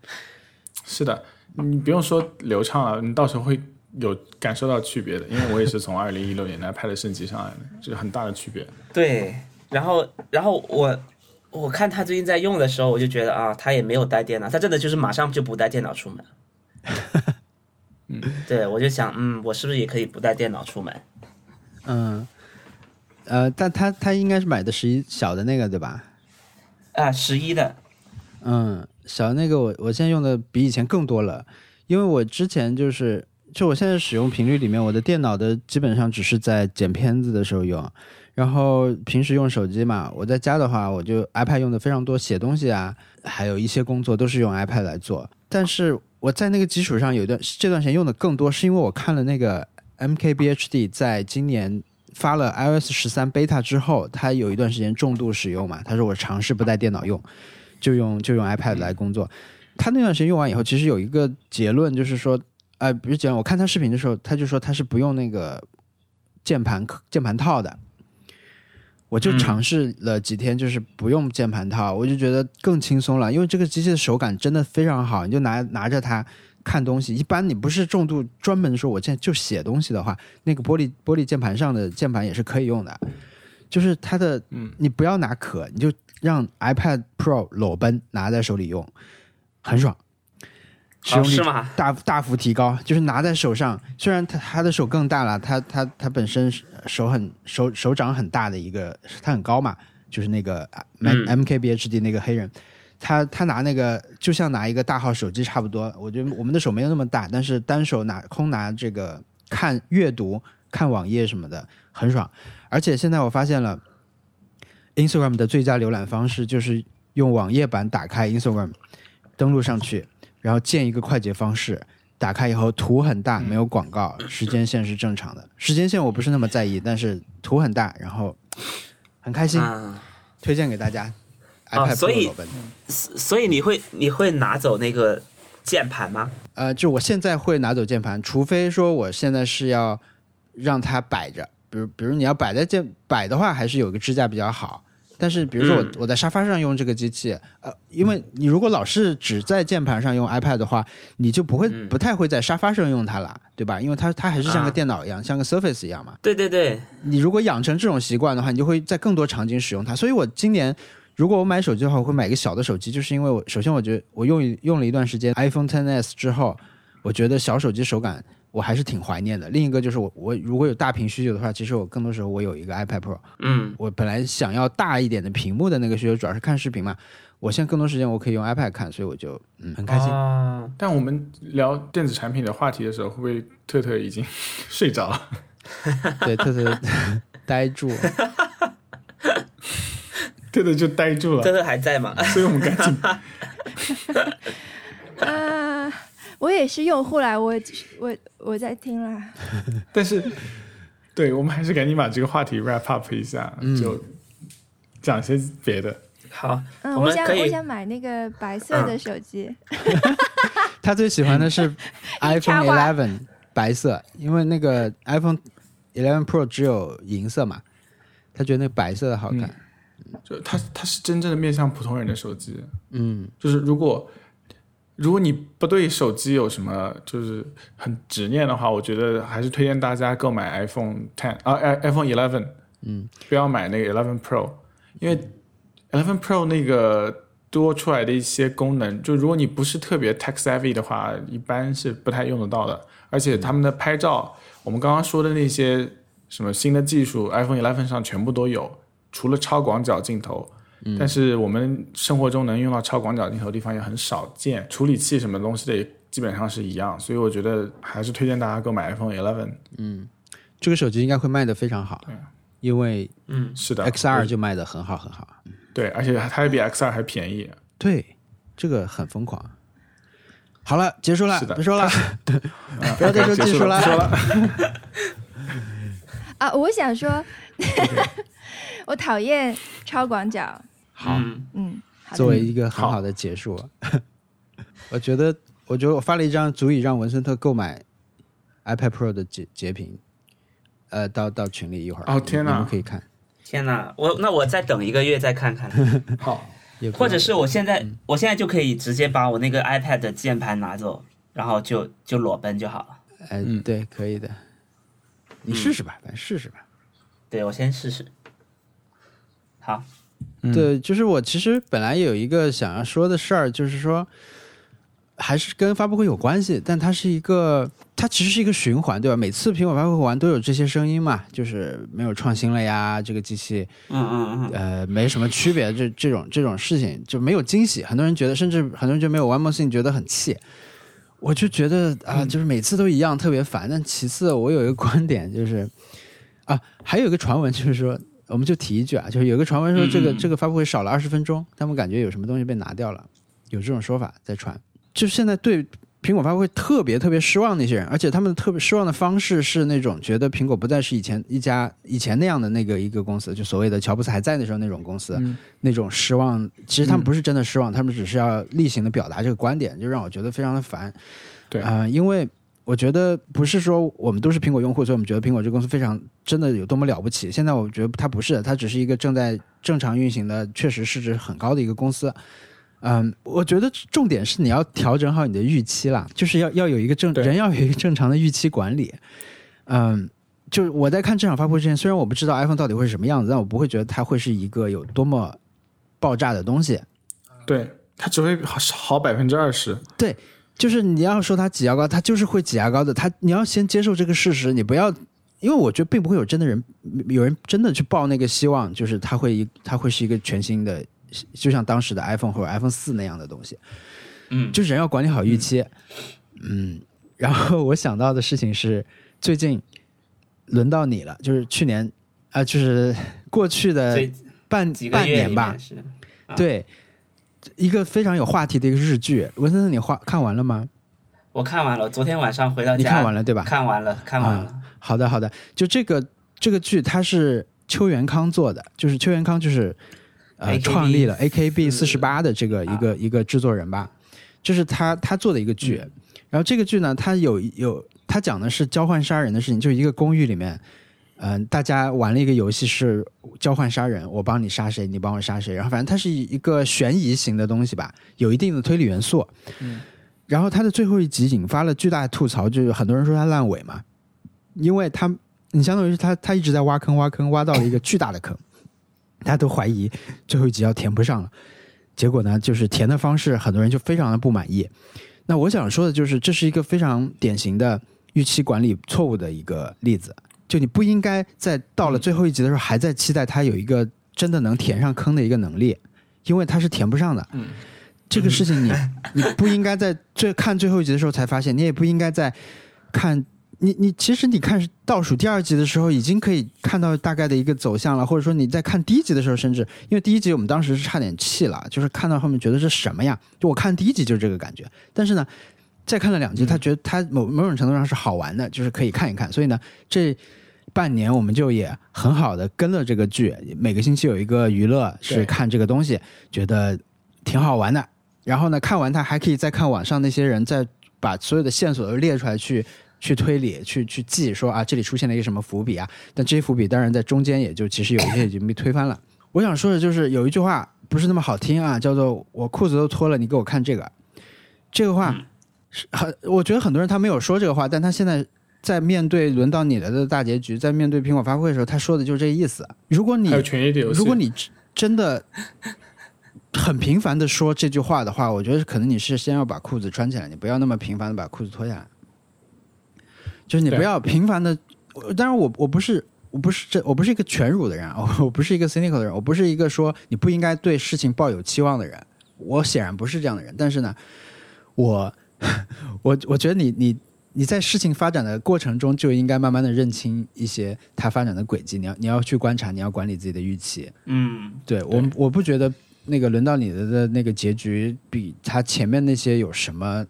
是的，你不用说流畅了，你到时候会有感受到区别的，因为我也是从二零一六年 iPad 升级上来的，这是很大的区别。对，然后然后我我看他最近在用的时候，我就觉得啊，他也没有带电脑，他真的就是马上就不带电脑出门。嗯，对，我就想，嗯，我是不是也可以不带电脑出门？嗯，呃，但他他应该是买的十一小的那个对吧？啊，十一的，嗯，小的那个我我现在用的比以前更多了，因为我之前就是就我现在使用频率里面，我的电脑的基本上只是在剪片子的时候用，然后平时用手机嘛，我在家的话我就 iPad 用的非常多，写东西啊，还有一些工作都是用 iPad 来做。但是我在那个基础上有一段这段时间用的更多，是因为我看了那个 MKBHD 在今年。发了 iOS 十三 beta 之后，他有一段时间重度使用嘛，他说我尝试不带电脑用，就用就用 iPad 来工作。他那段时间用完以后，其实有一个结论，就是说，呃，不是结论，我看他视频的时候，他就说他是不用那个键盘键盘套的。我就嗯。尝试了几天，就是不用键盘套，我就觉得更轻松了，因为这个机器的手感真的非常好，你就拿拿着它看东西。一般你不是重度专门说我现在就写东西的话，那个玻璃玻璃键盘上的键盘也是可以用的，就是它的，嗯，你不要拿壳，你就让 iPad Pro 裸奔拿在手里用，很爽，使用率哦？大大幅提高，就是拿在手上，虽然他他的手更大了，他他他本身手很手手掌很大的一个，他很高嘛，就是那个 M 嗯 MKBHD 那个黑人，他他拿那个就像拿一个大号手机差不多，我觉得我们的手没有那么大，但是单手拿空拿这个看阅读、看网页什么的很爽，而且现在我发现了 Instagram 的最佳浏览方式就是用网页版打开 Instagram，登录上去。然后建一个快捷方式，打开以后图很大，没有广告，时间线是正常的。时间线我不是那么在意，但是图很大，然后很开心，啊，推荐给大家。哦 iPad 所以所以你会你会拿走那个键盘吗？呃，就我现在会拿走键盘，除非说我现在是要让它摆着，比如比如你要摆在键摆的话，还是有个支架比较好。但是比如说我、嗯我在沙发上用这个机器，呃，因为你如果老是只在键盘上用 iPad 的话，你就不会、嗯不太会在沙发上用它了，对吧？因为它它还是像个啊电脑一样，像个 Surface 一样嘛。对对对，你如果养成这种习惯的话，你就会在更多场景使用它。所以我今年如果我买手机的话，我会买一个小的手机，就是因为我首先我觉得我用一用了一段时间 iPhone 10s 之后，我觉得小手机手感我还是挺怀念的。另一个就是我我如果有大屏需求的话，其实我更多时候我有一个 iPad Pro，嗯我本来想要大一点的屏幕的那个需求，主要是看视频嘛。我现在更多时间我可以用 iPad 看，所以我就嗯很开心。哦但我们聊电子产品的话题的时候，会不会特特已经 睡着了？对，特特 呆住。特特就呆住了特，特还在吗？所以我们赶紧啊，我也是用户啦，我我我在听啦。但是，对我们还是赶紧把这个话题 wrap up 一下，就讲些别的。好，嗯，我想我想买那个白色的手机。他最喜欢的是 iPhone Eleven 白色，因为那个 iPhone Eleven Pro 只有银色嘛，他觉得那个白色的好看。就他他是真正的面向普通人的手机，嗯就是如果如果你不对手机有什么就是很执念的话，我觉得还是推荐大家购买 iPhone Ten 啊，i iPhone Eleven，嗯，不要买那个 Eleven Pro，因为 Eleven Pro 那个多出来的一些功能，就如果你不是特别 tech savvy 的话，一般是不太用得到的。而且他们的拍照，我们刚刚说的那些什么新的技术，iPhone Eleven 上全部都有，除了超广角镜头。但是我们生活中能用到超广角镜头的地方也很少见，处理器什么东西的也基本上是一样，所以我觉得还是推荐大家购买 iPhone Eleven。嗯这个手机应该会卖的非常好，因为嗯，是的 XR 就卖的很好很好。对，而且它还比 XR 还便宜。对，这个很疯狂。好了，结束了，是的不说了。不要再说技术了不说了。啊，我想说，我讨厌超广角。好，嗯。作为一个很好的结束，我觉得，我觉得我发了一张足以让文森特购买 iPad Pro 的截截屏，呃，到到群里一会儿。哦天哪。你们可以看，天哪，我那我再等一个月再看看，好，或者是我现在我现在就可以直接把我那个 iPad 的键盘拿走，然后就就裸奔就好了。哎，嗯。对，可以的，你试试吧，反正试试吧。对我先试试。好，嗯对，就是我其实本来有一个想要说的事儿，就是说，还是跟发布会有关系，但它是一个，它其实是一个循环，对吧？每次苹果发布会完都有这些声音嘛，就是没有创新了呀，这个机器嗯嗯嗯，呃没什么区别，这这种这种事情就没有惊喜，很多人觉得，甚至很多人就没有 One More Thing 觉得很气。我就觉得啊、就是每次都一样，特别烦。但其次，我有一个观点就是，啊，还有一个传闻就是说，我们就提一句啊，就是有一个传闻说这个、这个发布会少了二十分钟，他们感觉有什么东西被拿掉了，有这种说法在传。就现在对苹果发布会特别特别失望那些人，而且他们特别失望的方式是那种觉得苹果不再是以前一家以前那样的那个一个公司，就所谓的乔布斯还在的时候那种公司，嗯那种失望。其实他们不是真的失望，他们只是要例行的表达这个观点，就让我觉得非常的烦。对啊、因为我觉得不是说我们都是苹果用户，所以我们觉得苹果这个公司非常真的有多么了不起。现在我觉得它不是，它只是一个正在正常运行的，确实市值很高的一个公司。嗯，我觉得重点是你要调整好你的预期啦，就是要要有一个正人要有一个正常的预期管理。嗯，就是我在看这场发布会之前，虽然我不知道 iPhone 到底会是什么样子，但我不会觉得它会是一个有多么爆炸的东西。对，它只会好好百分之二十。就是你要说他挤牙膏，他就是会挤牙膏的。他你要先接受这个事实，你不要，因为我觉得并不会有真的人，有人真的去抱那个希望，就是他会一他会是一个全新的，就像当时的 iPhone 或者 iPhone 四那样的东西。嗯，就是人要管理好预期。嗯，然后我想到的事情是，最近轮到你了，就是去年啊、就是过去的半半年吧对。一个非常有话题的一个日剧，文森特，你画看完了吗？我看完了，昨天晚上回到家，你看完了对吧？看完了，看完了。好的，好的。就这个这个剧，它是邱元康做的，就是邱元康就是呃创立了 AKB 四十八的这个啊一个、一个制作人吧，就是他他做的一个剧。嗯然后这个剧呢，它有有它讲的是交换杀人的事情，就是一个公寓里面，嗯、大家玩了一个游戏是交换杀人，我帮你杀谁，你帮我杀谁，然后反正它是一个悬疑型的东西吧，有一定的推理元素。嗯，然后它的最后一集引发了巨大的吐槽，就是很多人说它烂尾嘛，因为它你相当于是它它一直在挖坑挖坑，挖到了一个巨大的坑，大家都怀疑最后一集要填不上了。结果呢，就是填的方式，很多人就非常的不满意。那我想说的就是，这是一个非常典型的预期管理错误的一个例子。就你不应该在到了最后一集的时候，还在期待他有一个真的能填上坑的一个能力，因为他是填不上的。嗯，这个事情你 你不应该在最看最后一集的时候才发现，你也不应该在看你你其实你看倒数第二集的时候，已经可以看到大概的一个走向了，或者说你在看第一集的时候，甚至因为第一集我们当时是差点气了，就是看到后面觉得是什么呀？就我看第一集就是这个感觉，但是呢，再看了两集，他觉得他某某种程度上是好玩的，就是可以看一看。所以呢，这半年我们就也很好的跟了这个剧，每个星期有一个娱乐是看这个东西，觉得挺好玩的。然后呢，看完它还可以再看网上那些人再把所有的线索都列出来去去推理，去去记说啊这里出现了一个什么伏笔啊。但这些伏笔当然在中间也就其实有一些已经被推翻了。我想说的就是有一句话不是那么好听啊，叫做“我裤子都脱了，你给我看这个”。这个话是很，我觉得很多人他没有说这个话，但他现在在面对轮到你了的大结局，在面对苹果发布会的时候，他说的就是这个意思。如果你如果你真真的很频繁的说这句话的话，我觉得可能你是先要把裤子穿起来，你不要那么频繁的把裤子脱下来。就是你不要频繁的，当然我我不是我不是这我不是一个全辱的人，我 我不是一个 cynical 的人，我不是一个说你不应该对事情抱有期望的人，我显然不是这样的人。但是呢，我 我我觉得你你你在事情发展的过程中就应该慢慢的认清一些它发展的轨迹，你要你要去观察，你要管理自己的预期。嗯，对我我不觉得那个轮到你的的那个结局比它前面那些有什么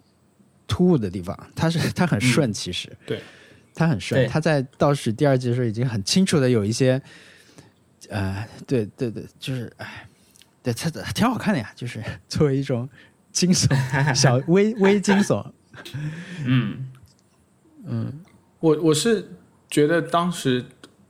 突兀的地方，它是它很顺，其实、对，它很顺，对。他在倒数第二季的时候已经很清楚的有一些，呃，对对对，就是哎，对他挺好看的呀，就是作为一种惊悚小微微惊悚，嗯，我我是觉得当时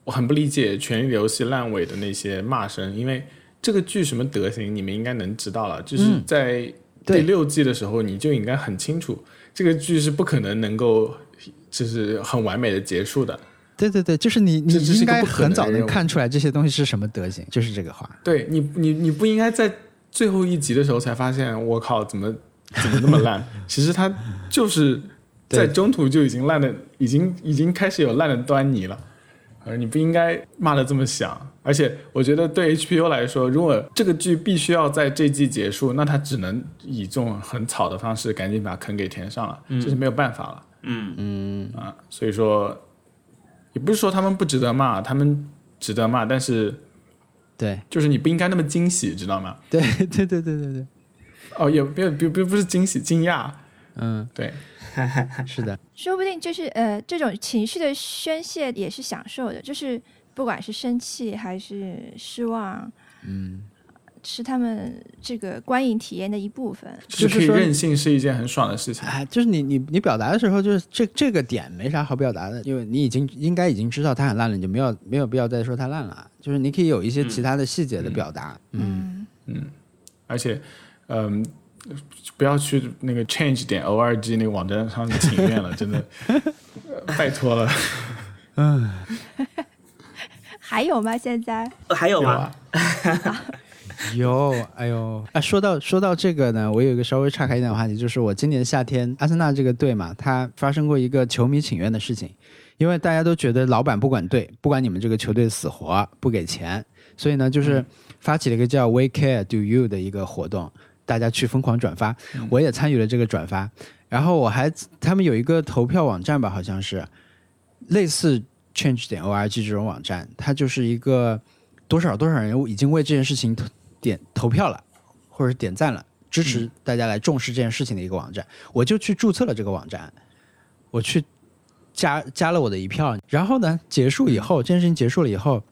我很不理解《权力的游戏》烂尾的那些骂声，因为这个剧什么德行，你们应该能知道了。就是嗯在第六季的时候，你就应该很清楚，这个剧是不可能能够就是很完美的结束的。对对对，就是你你应该很早能看出来这些东西是什么德行，就是这个话。对你，你你不应该在最后一集的时候才发现，我靠，怎么怎么那么烂？其实它就是在中途就已经烂的，已经已经开始有烂的端倪了。而你不应该骂的这么响，而且我觉得对 HBO 来说，如果这个剧必须要在这季结束，那他只能以这种很草的方式赶紧把坑给填上了，这是没有办法了。嗯。嗯，啊，所以说也不是说他们不值得骂，他们值得骂，但是对。就是你不应该那么惊喜，知道吗？对 对对对对对，哦，也不不不不是惊喜，惊讶，嗯，对，是的，说不定就是呃，这种情绪的宣泄也是享受的，就是不管是生气还是失望，嗯。是他们这个观影体验的一部分。就是可以说任性是一件很爽的事情。哎，就是你你你表达的时候，就是这这个点没啥好表达的，因为你已经应该已经知道它很烂了，你就没有没有必要再说它烂了。就是你可以有一些其他的细节的表达，嗯，嗯，而且，嗯，不要去那个 change 点 org 那个网站上请愿了，真的，呃拜托了。嗯还有吗？现在还有吗？啊，有，哎呦，啊，说到说到这个呢，我有一个稍微岔开一点的话题，就是我今年夏天阿森纳这个队嘛，它发生过一个球迷请愿的事情，因为大家都觉得老板不管队，不管你们这个球队死活，不给钱，所以呢，就是发起了一个叫 We Care Do You 的一个活动，大家去疯狂转发，我也参与了这个转发，然后我还他们有一个投票网站吧，好像是类似 Change 点 org 这种网站，它就是一个多少多少人已经为这件事情投点投票了，或者是点赞了，支持大家来重视这件事情的一个网站。我就去注册了这个网站，我去加加了我的一票，然后呢，结束以后，这件事情结束了以后。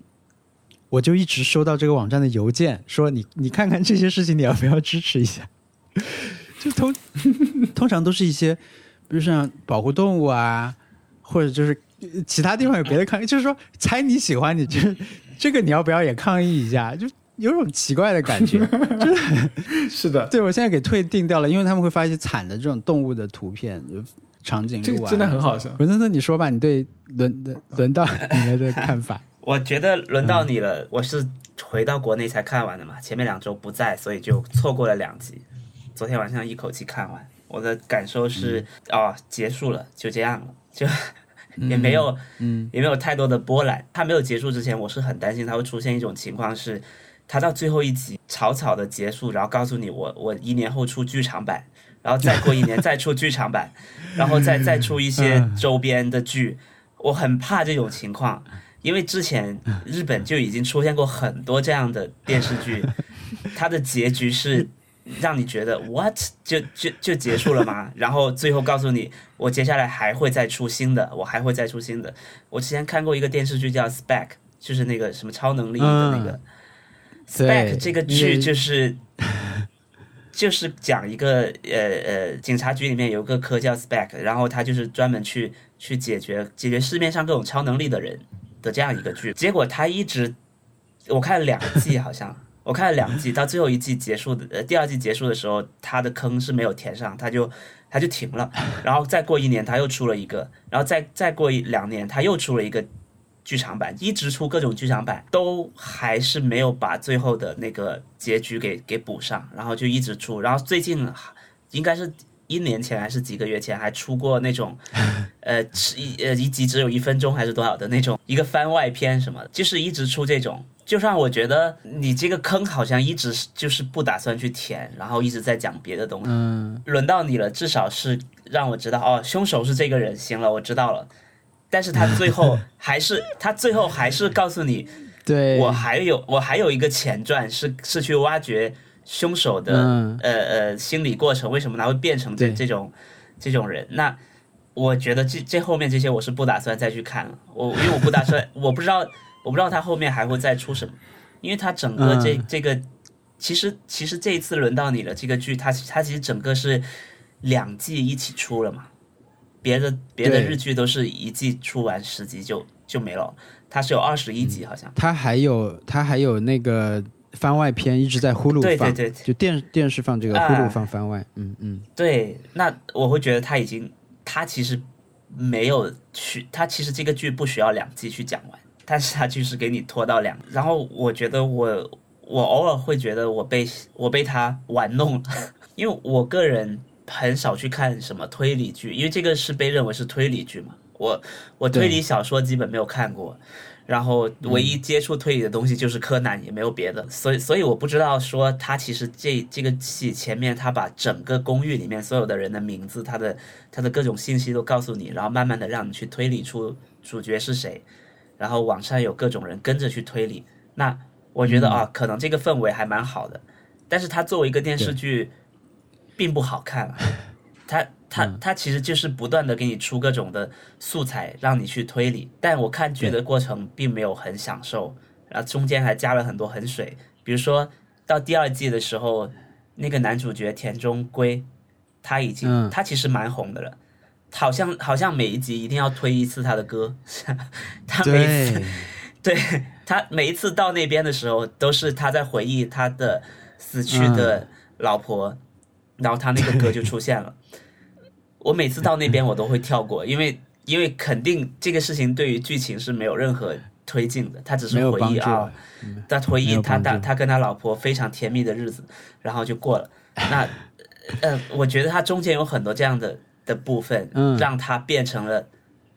我就一直收到这个网站的邮件，说你你看看这些事情，你要不要支持一下？就通通常都是一些，比如像保护动物啊，或者就是其他地方有别的抗议，就是说猜你喜欢你，这 这个你要不要也抗议一下？就有种奇怪的感觉。是的，对我现在给退订掉了，因为他们会发一些惨的这种动物的图片，就长颈鹿啊，这个真的很好笑。文森特，你说吧，你对轮轮轮到你的看法？我觉得轮到你了，我是回到国内才看完的嘛，前面两周不在，所以就错过了两集。昨天晚上一口气看完，我的感受是，哦，结束了，就这样了，就 也没有，嗯，也没有太多的波澜。它没有结束之前，我是很担心它会出现一种情况是，它到最后一集草草的结束，然后告诉你我我一年后出剧场版，然后再过一年再出剧场版，然后再再出一些 周边的剧，我很怕这种情况。因为之前日本就已经出现过很多这样的电视剧，它的结局是让你觉得 what 就就就结束了吗？然后最后告诉你，我接下来还会再出新的，我还会再出新的。我之前看过一个电视剧叫 Spec，就是那个什么超能力的那个、Spec 这个剧就是。就是讲一个呃呃，警察局里面有个科叫 Spec，然后他就是专门去去解决解决市面上各种超能力的人。的这样一个剧，结果他一直，我看了两季，好像我看了两季，到最后一季结束的，呃，第二季结束的时候，他的坑是没有填上，他就他就停了，然后再过一年他又出了一个，然后再再过一两年他又出了一个剧场版，一直出各种剧场版，都还是没有把最后的那个结局给给补上，然后就一直出，然后最近应该是。一年前还是几个月前，还出过那种，呃，一呃一集只有一分钟还是多少的那种一个番外篇什么的，就是一直出这种，就让我觉得你这个坑好像一直就是不打算去填，然后一直在讲别的东西。嗯，轮到你了，至少是让我知道哦，凶手是这个人，行了，我知道了。但是他最后 还是他最后还是告诉你，对我还有我还有一个前传是是去挖掘。凶手的呃呃心理过程，为什么他会变成这这种这种人？那我觉得这这后面这些我是不打算再去看了。我因为我不打算，我不知道我不知道他后面还会再出什么。因为他整个这这个其实其实这一次轮到你了，这个剧它它其实整个是两季一起出了嘛。别的别的日剧都是一季出完十集就就没了，它是有二十一集好像。它还有它还有那个。番外篇一直在呼噜放，对对对，就电电视放这个呼噜放番外，嗯嗯，对，那我会觉得他已经，他其实没有去，他其实这个剧不需要两季去讲完，但是他就是给你拖到两，然后我觉得我我偶尔会觉得我被我被他玩弄了，因为我个人很少去看什么推理剧，因为这个是被认为是推理剧嘛，我我推理小说基本没有看过。然后唯一接触推理的东西就是柯南，也没有别的，所以所以我不知道说他其实这这个戏前面他把整个公寓里面所有的人的名字，他的他的各种信息都告诉你，然后慢慢的让你去推理出主角是谁，然后网上有各种人跟着去推理，那我觉得啊，可能这个氛围还蛮好的，但是它作为一个电视剧，并不好看，它。他他其实就是不断的给你出各种的素材，让你去推理。但我看剧的过程并没有很享受，然后中间还加了很多很水。比如说到第二季的时候，那个男主角田中圭，他已经他其实蛮红的了，好像好像每一集一定要推一次他的歌。他每一次对他每一次到那边的时候，都是他在回忆他的死去的老婆，然后他那个歌就出现了。我每次到那边我都会跳过，因为因为肯定这个事情对于剧情是没有任何推进的，他只是回忆啊，他回忆他他他跟他老婆非常甜蜜的日子，然后就过了。那呃，我觉得他中间有很多这样的的部分，让他变成了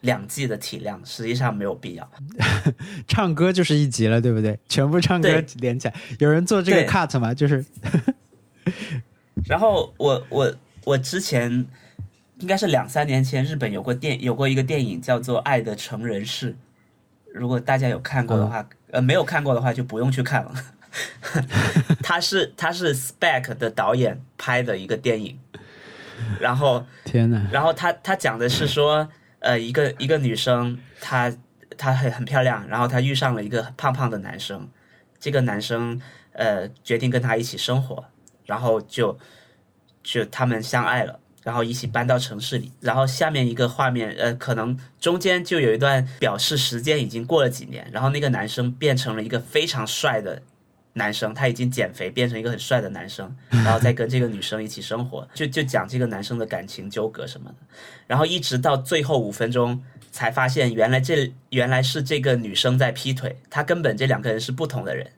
两季的体量，实际上没有必要。唱歌就是一集了，对不对？全部唱歌连起来，有人做这个 cut 吗？就是。然后我我我之前。应该是两三年前，日本有过电有过一个电影叫做《爱的成人式》，如果大家有看过的话，呃，没有看过的话就不用去看了。他是他是 Spec 的导演拍的一个电影，然后 天呐，然后他他讲的是说，呃，一个一个女生，她她很很漂亮，然后她遇上了一个胖胖的男生，这个男生呃决定跟她一起生活，然后就就他们相爱了。然后一起搬到城市里，然后下面一个画面，呃，可能中间就有一段表示时间已经过了几年，然后那个男生变成了一个非常帅的男生，他已经减肥变成一个很帅的男生，然后再跟这个女生一起生活，就就讲这个男生的感情纠葛什么的，然后一直到最后五分钟才发现，原来这原来是这个女生在劈腿，他根本这两个人是不同的人，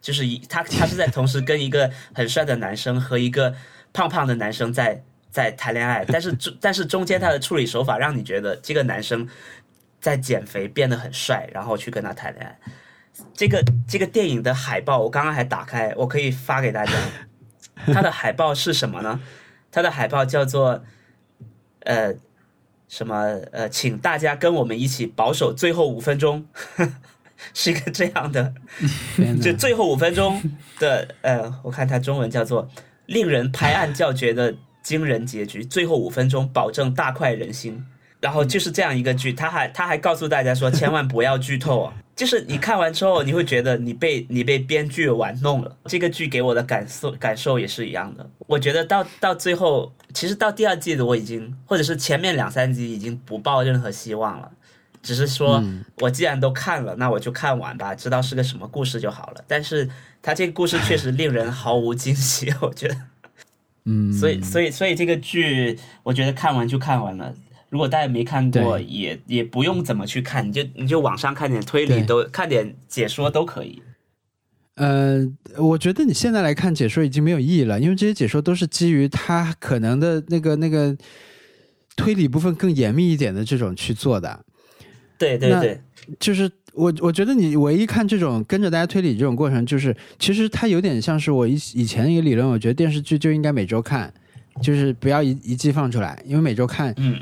就是一他他是在同时跟一个很帅的男生和一个胖胖的男生在。在谈恋爱，但是中但是中间他的处理手法让你觉得这个男生在减肥变得很帅，然后去跟他谈恋爱。这个这个电影的海报我刚刚还打开，我可以发给大家。它的海报是什么呢？它的海报叫做呃什么呃，请大家跟我们一起保守最后五分钟，是一个这样的，就最后五分钟的呃，我看它中文叫做令人拍案叫绝的。惊人结局，最后五分钟保证大快人心，然后就是这样一个剧，他还他还告诉大家说，千万不要剧透啊！就是你看完之后，你会觉得你被你被编剧玩弄了。这个剧给我的感受感受也是一样的。我觉得到到最后，其实到第二季的我已经，或者是前面两三集已经不抱任何希望了，只是说我既然都看了，那我就看完吧，知道是个什么故事就好了。但是他这个故事确实令人毫无惊喜，我觉得。嗯，所以，所以，所以这个剧，我觉得看完就看完了。如果大家没看过，也也不用怎么去看，你就你就网上看点推理，都看点解说都可以。呃，我觉得你现在来看解说已经没有意义了，因为这些解说都是基于他可能的那个那个推理部分更严密一点的这种去做的。对对对，就是。我我觉得你唯一看这种跟着大家推理这种过程，就是其实它有点像是我以以前一个理论，我觉得电视剧就应该每周看，就是不要一一季放出来，因为每周看，嗯，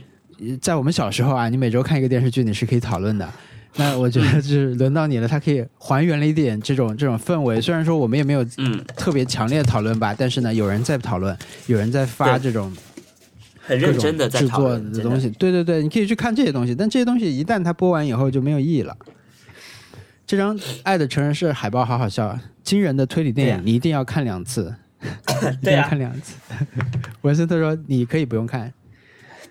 在我们小时候啊，你每周看一个电视剧，你是可以讨论的。那我觉得就是轮到你了，它可以还原了一点这种这种氛围。虽然说我们也没有嗯特别强烈的讨论吧，但是呢，有人在讨论，有人在发这种很认真的在制作的东西。对对对，你可以去看这些东西，但这些东西一旦它播完以后就没有意义了。这张《爱的成人式》海报好好笑，惊人的推理电影，你一定要看两次，对啊，看两次。文森特说：“你可以不用看。”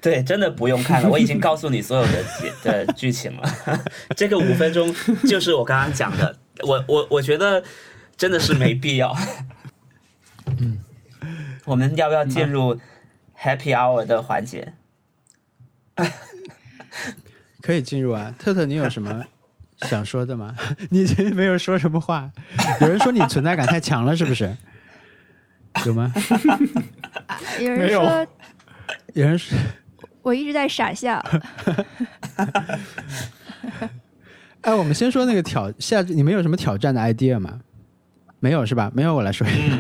对，真的不用看了，我已经告诉你所有的剧的剧情了。这个五分钟就是我刚刚讲的，我我我觉得真的是没必要。嗯，我们要不要进入 Happy Hour 的环节？可以进入啊，特特，你有什么？想说的吗？你没有说什么话。有人说你存在感太强了，是不是？有吗？有人说，有人说，我一直在傻笑。哎，我们先说那个挑下，你们有什么挑战的 idea 吗？没有是吧？没有，我来说一个。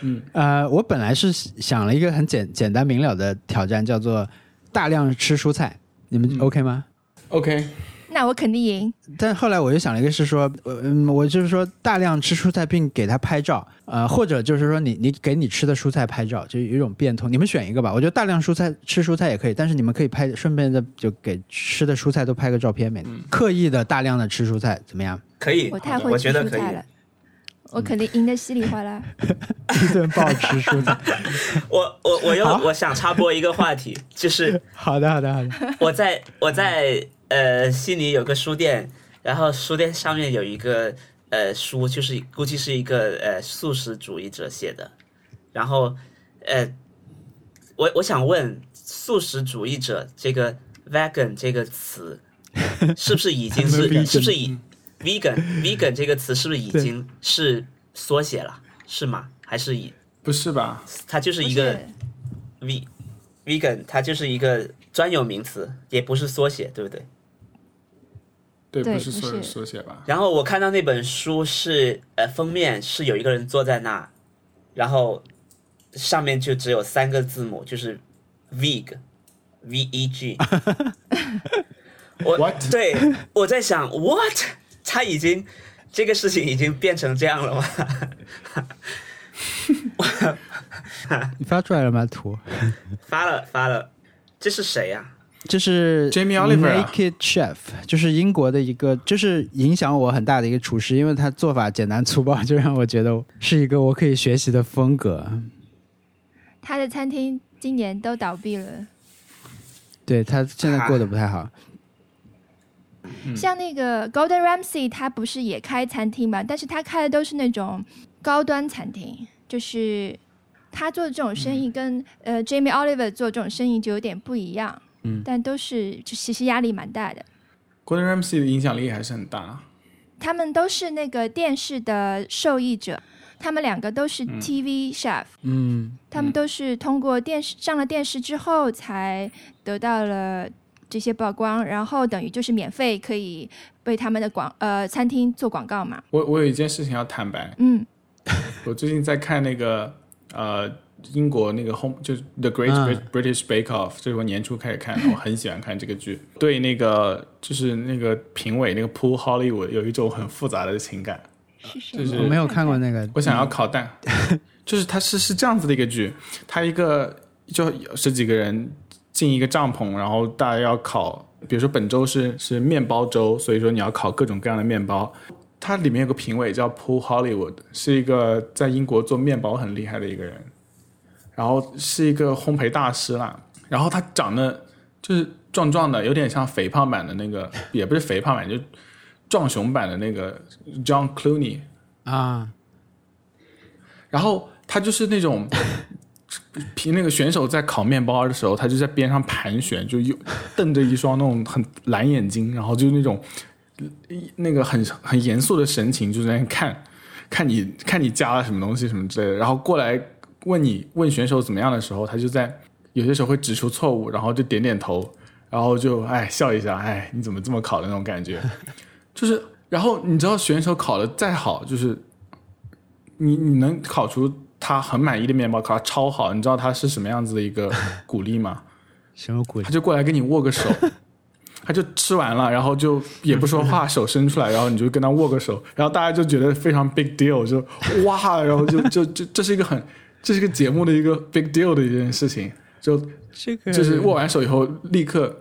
嗯，呃，我本来是想了一个很简简单明了的挑战，叫做大量吃蔬菜。你们 OK 吗？OK。那我肯定赢。但后来我又想了一个，是说，嗯，我就是说大量吃蔬菜并给他拍照，呃，或者就是说你你给你吃的蔬菜拍照，就有一种变通。你们选一个吧。我觉得大量蔬菜吃蔬菜也可以，但是你们可以拍，顺便的就给吃的蔬菜都拍个照片没？刻意的大量的吃蔬菜怎么样？可以，我太会吃蔬菜了，我肯定赢得稀里哗啦。一顿暴吃蔬菜。我我我又我想插播一个话题，就是好的好的好的，我在我在。呃，悉尼有个书店，然后书店上面有一个呃书，就是估计是一个呃素食主义者写的。然后，呃，我我想问，素食主义者这个 vegan 这个词，是不是已经是 是不是以 vegan vegan 这个词是不是已经是缩写了？是吗？还是以不是吧？它就是一个 v vegan，它就是一个专有名词，也不是缩写，对不对？对，不是缩缩写吧？然后我看到那本书是呃封面是有一个人坐在那，然后上面就只有三个字母，就是 veg，v e g。我对我在想，what？他已经这个事情已经变成这样了吗？你发出来了吗？图发了发了，这是谁呀？这是 Jamie Oliver Naked Chef，就是英国的一个，就是影响我很大的一个厨师，因为他做法简单粗暴，就让我觉得是一个我可以学习的风格。他的餐厅今年都倒闭了。对他现在过得不太好。像那个 Golden Ramsay，他不是也开餐厅嘛？但是他开的都是那种高端餐厅，就是他做的这种生意跟、呃 Jamie Oliver 做这种生意就有点不一样。嗯。但都是就其实压力蛮大的。Gordon Ramsay 的影响力还是很大。他们都是那个电视的受益者，他们两个都是 TV chef，、嗯，他们都是通过电视上了电视之后才得到了这些曝光，然后等于就是免费可以为他们的广呃餐厅做广告嘛。我我有一件事情要坦白，嗯，我最近在看那个呃英国那个 Home 就是 The Great 嗯 British Bake Off，这是我年初开始看的，我很喜欢看这个剧，对那个就是那个评委那个 Paul Hollywood 有一种很复杂的情感。就是我没有看过那个。我想要烤蛋，就是它是是这样子的一个剧，它一个就十几个人进一个帐篷，然后大家要烤，比如说本周是是面包周，所以说你要烤各种各样的面包。它里面有个评委叫 Paul Hollywood，是一个在英国做面包很厉害的一个人，然后是一个烘焙大师啦。然后他长得就是壮壮的，有点像肥胖版的那个，也不是肥胖版，就壮熊版的那个 John Clooney。啊，然后他就是那种，凭那个选手在烤面包的时候，他就在边上盘旋，就又瞪着一双那种很蓝眼睛，然后就那种那个很很严肃的神情，就在那看，看你看你加了什么东西什么之类的，然后过来问你问选手怎么样的时候，他就在有些时候会指出错误，然后就点点头，然后就哎笑一下，哎你怎么这么考的那种感觉，就是然后你知道选手考的再好，就是你你能考出他很满意的面包，考得超好，你知道他是什么样子的一个鼓励吗？什么鼓励他？就过来跟你握个手，他就吃完了，然后就也不说话，手伸出来，然后你就跟他握个手，然后大家就觉得非常 big deal，就哇，然后就就就这是一个很这是一个节目的一个 big deal 的一件事情，就这个就是握完手以后立刻。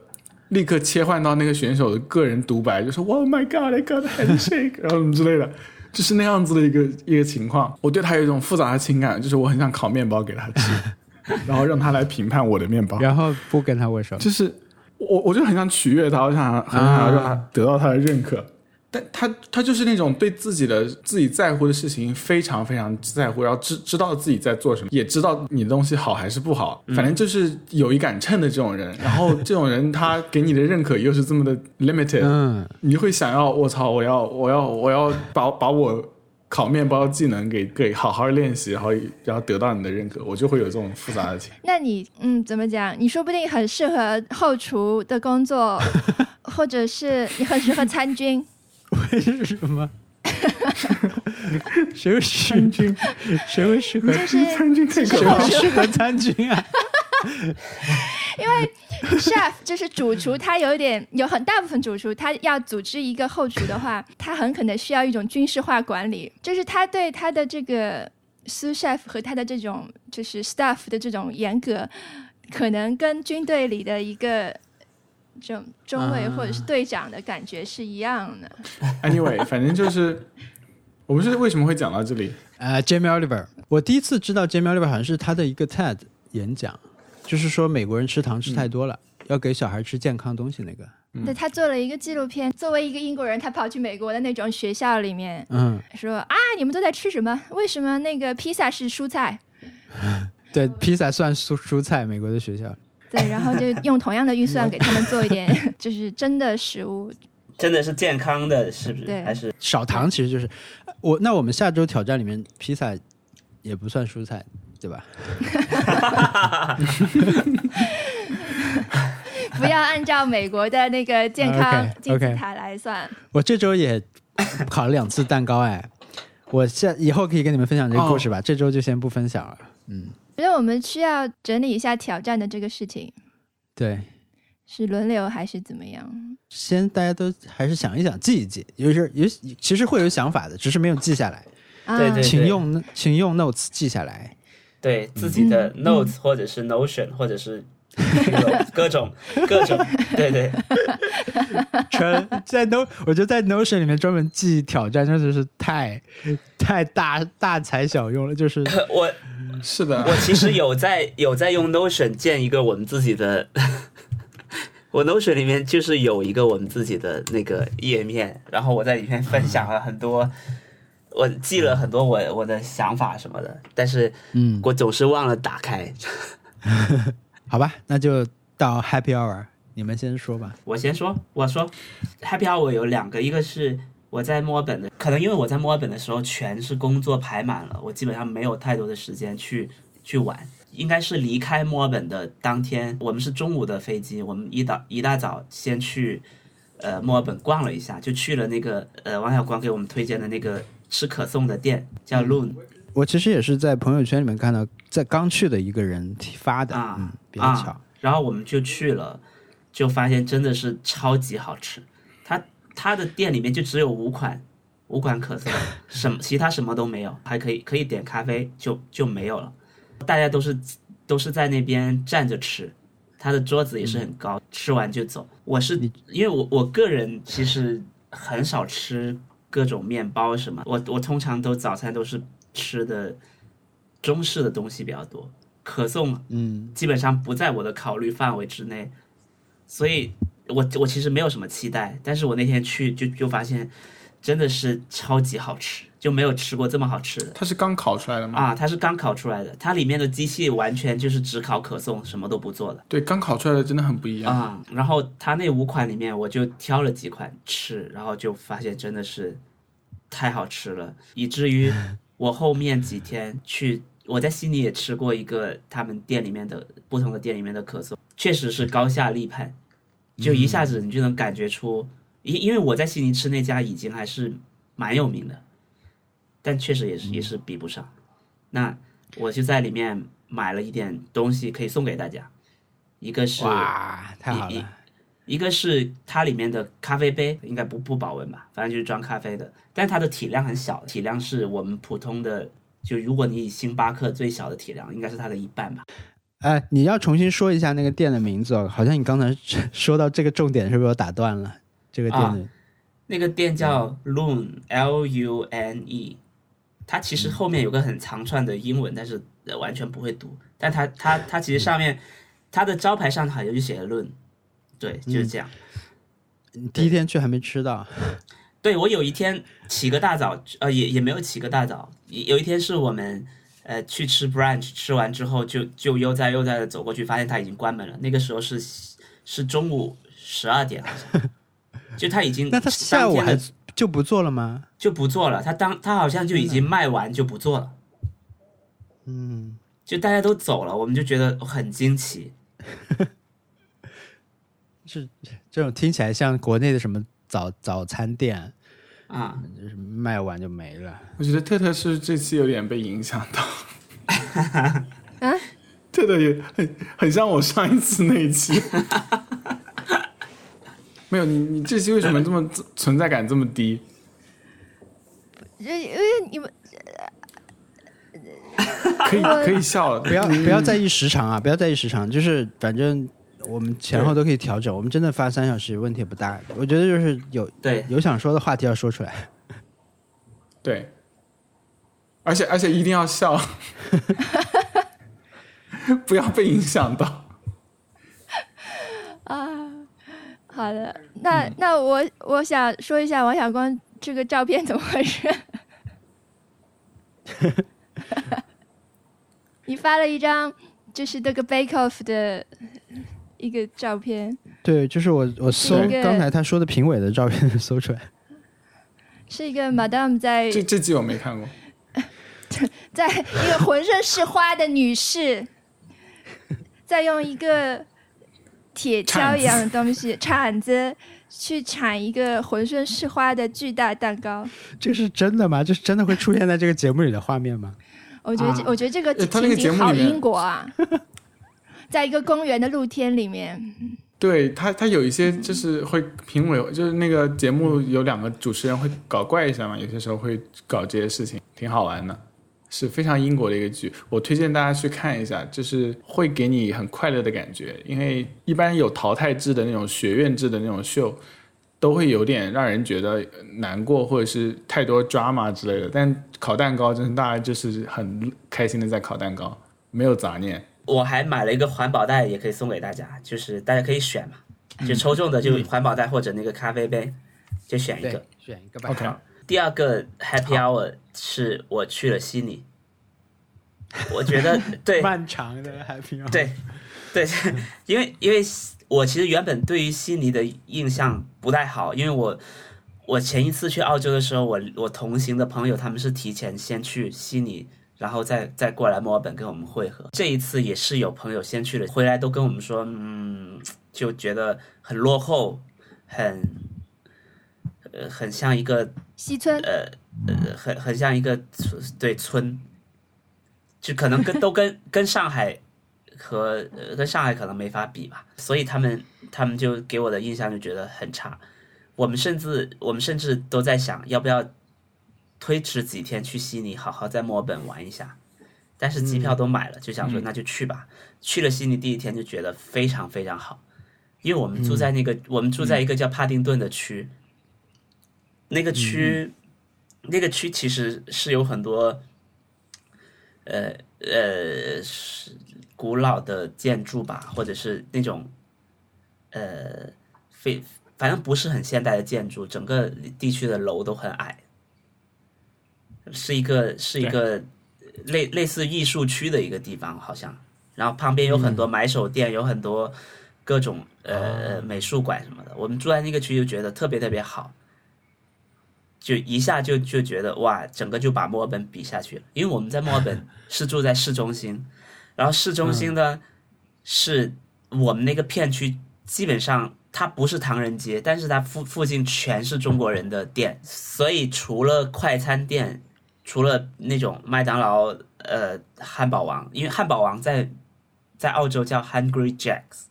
立刻切换到那个选手的个人独白，就说 “Oh my God, I got a handshake”，然后什么之类的，就是那样子的一个一个情况。我对他有一种复杂的情感，就是我很想烤面包给他吃，然后让他来评判我的面包。然后不跟他握手，就是我我就很想取悦他，我想很想要让他得到他的认可。但他他就是那种对自己的自己在乎的事情非常非常在乎，然后知知道自己在做什么，也知道你的东西好还是不好，反正就是有一杆秤的这种人。然后这种人他给你的认可又是这么的 limited，、嗯，你就会想要我操，我要我要我要把把我烤面包技能给给好好练习，然后然后得到你的认可，我就会有这种复杂的情。那你嗯怎么讲？你说不定很适合后厨的工作，或者是你很适合参军。为什么？谁会参军？谁会适合？参军谁会适合参军啊？因为 chef 就是主厨，他有一点有很大部分主厨，他要组织一个后厨的话，他很可能需要一种军事化管理，就是他对他的这个 sous chef 和他的这种就是 staff 的这种严格，可能跟军队里的一个中尉啊或者是队长的感觉是一样的。Anyway，反正就是我们是为什么会讲到这里？呃，Jamie Oliver，我第一次知道 Jamie Oliver 好像是他的一个 TED 演讲，就是说美国人吃糖吃太多了，要给小孩吃健康东西那个。对他做了一个纪录片，作为一个英国人，他跑去美国的那种学校里面嗯，说啊，你们都在吃什么？为什么那个披萨是蔬菜？对，披萨算蔬蔬菜，美国的学校。对，然后就用同样的预算给他们做一点，就是真的食物。真的是健康的，是不是？对还是少糖其实就是我。那我们下周挑战里面，披萨也不算蔬菜，对吧？不要按照美国的那个健康金字塔来算。我这周也烤了两次蛋糕，哎，我下以后可以跟你们分享这个故事吧。这周就先不分享了。嗯，觉得我们需要整理一下挑战的这个事情，对，是轮流还是怎么样？先大家都还是想一想，记一记，有时有其实会有想法的，只是没有记下来。啊，对对请用请用 notes 记下来。对自己的嗯。notes 或者是 Notion 或者是各种 各种，对对，全在 No，我觉得在 Notion 里面专门记挑战真的是太太大大材小用了，就是我是的，我其实有在有在用 Notion 建一个我们自己的，我 Notion 里面就是有一个我们自己的那个页面，然后我在里面分享了很多，我记了很多我我的想法什么的，但是嗯，我总是忘了打开。好吧，那就到 Happy Hour，你们先说吧。我先说，我说 Happy Hour 有两个，一个是我在墨尔本的，可能因为我在墨尔本的时候全是工作排满了，我基本上没有太多的时间去去玩。应该是离开墨尔本的当天，我们是中午的飞机，我们一早一大早先去呃墨尔本逛了一下，就去了那个呃王小光给我们推荐的那个吃可颂的店，叫 Loon 我其实也是在朋友圈里面看到，在刚去的一个人发的，啊嗯，比较啊巧。然后我们就去了，就发现真的是超级好吃。它它的店里面就只有五款五款可颂，什么其他什么都没有，还可以可以点咖啡就就没有了。大家都是都是在那边站着吃，他的桌子也是很高，吃完就走。我是因为我我个人其实很少吃各种面包什么，我我通常都早餐都是吃的中式的东西比较多，可颂嗯，基本上不在我的考虑范围之内，所以我我其实没有什么期待，但是我那天去就就发现真的是超级好吃，就没有吃过这么好吃的它是刚烤出来的吗？啊！它是刚烤出来的，它里面的机器完全就是只烤可颂，什么都不做的对，刚烤出来的真的很不一样。啊。然后它那五款里面，我就挑了几款吃，然后就发现真的是太好吃了，以至于 我后面几天去，我在悉尼也吃过一个他们店里面的不同的店里面的可颂，确实是高下立判，就一下子你就能感觉出，因因为我在悉尼吃那家已经还是蛮有名的，但确实也是也是比不上。那我就在里面买了一点东西可以送给大家，一个是哇，太好一了！一个是它里面的咖啡杯应该不不保温吧，反正就是装咖啡的，但它的体量很小，体量是我们普通的，就如果你以星巴克最小的体量，应该是它的一半吧。哎，你要重新说一下那个店的名字哦，好像你刚才说到这个重点，是不是我打断了？这个店的、那个店叫 Lune L U N E，它其实后面有个很长串的英文，但是呃完全不会读。但它它它其实上面它的招牌上好像就写了 Lune，对，就是这样。你第一天去还没吃到，对我有一天起个大早，呃，也也没有起个大早，有一天是我们呃去吃 brunch，吃完之后就就悠哉悠哉的走过去，发现他已经关门了。那个时候是是中午十二点，好像，就他已经 那他下午还就不做了吗？就不做了，他当他好像就已经卖完就不做了，嗯，就大家都走了，我们就觉得很惊奇。是这种听起来像国内的什么早早餐店，啊，就是卖完就没了。我觉得特特是这期有点被影响到。啊，特特也很很像我上一次那一期。没有你，你这期为什么这么存在感这么低？因为因为你们可以可以笑了，不要不要在意时长啊，不要在意时长，就是反正我们前后都可以调整，我们真的发三小时问题也不大。我觉得就是有对，有想说的话题要说出来。对，而且而且一定要笑，不要被影响到。啊，好的，那、那我我想说一下王小光这个照片怎么回事？你发了一张就是这个 Bake Off 的一个照片，对，就是我我搜刚才他说的评委的照片 搜出来，是一个 Madame 在这这集我没看过，在一个浑身是花的女士，在用一个铁锹一样的东西铲子去铲一个浑身是花的巨大蛋糕。这是真的吗？这是真的会出现在这个节目里的画面吗？我觉得我觉得这个呃他那个情景好节目里面英国啊，在一个公园的露天里面，对他他有一些就是会评委，就是那个节目有两个主持人会搞怪一下嘛，有些时候会搞这些事情，挺好玩的。是非常英国的一个剧，我推荐大家去看一下，就是会给你很快乐的感觉。因为一般有淘汰制的那种学院制的那种秀，都会有点让人觉得难过，或者是太多 drama 之类的。但烤蛋糕真的大家就是很开心的在烤蛋糕，没有杂念。我还买了一个环保袋，也可以送给大家，就是大家可以选嘛，就抽中的就环保袋或者那个咖啡杯，就选一个。，选一个吧。OK，第二个 Happy Hour 是我去了悉尼，我觉得 对漫长的 Happy Hour 对对，因为因为我其实原本对于悉尼的印象不太好，因为我我前一次去澳洲的时候，我我同行的朋友他们是提前先去悉尼，然后再再过来墨尔本跟我们会合。这一次也是有朋友先去了，回来都跟我们说，嗯，就觉得很落后，很呃很像一个西村呃呃，很很像一个村对村，就可能跟都跟跟上海和呃跟上海可能没法比吧，所以他们他们就给我的印象就觉得很差。我们甚至我们甚至都在想要不要推迟几天去悉尼，好好在墨尔本玩一下。但是机票都买了，就想说那就去吧。去了悉尼第一天就觉得非常非常好，因为我们住在那个、我们住在一个叫帕丁顿的区，那个区、那个区其实是有很多，呃呃是古老的建筑吧，或者是那种，呃非反正不是很现代的建筑，整个地区的楼都很矮，是一个是一个类类似艺术区的一个地方，好像。然后旁边有很多买手店，有很多各种呃美术馆什么的。我们住在那个区就觉得特别特别好，就一下就就觉得哇，整个就把墨尔本比下去了。因为我们在墨尔本是住在市中心，然后市中心呢、是我们那个片区基本上它不是唐人街，但是它附附近全是中国人的店，所以除了快餐店，除了那种麦当劳、呃汉堡王，因为汉堡王在在澳洲叫 Hungry Jacks，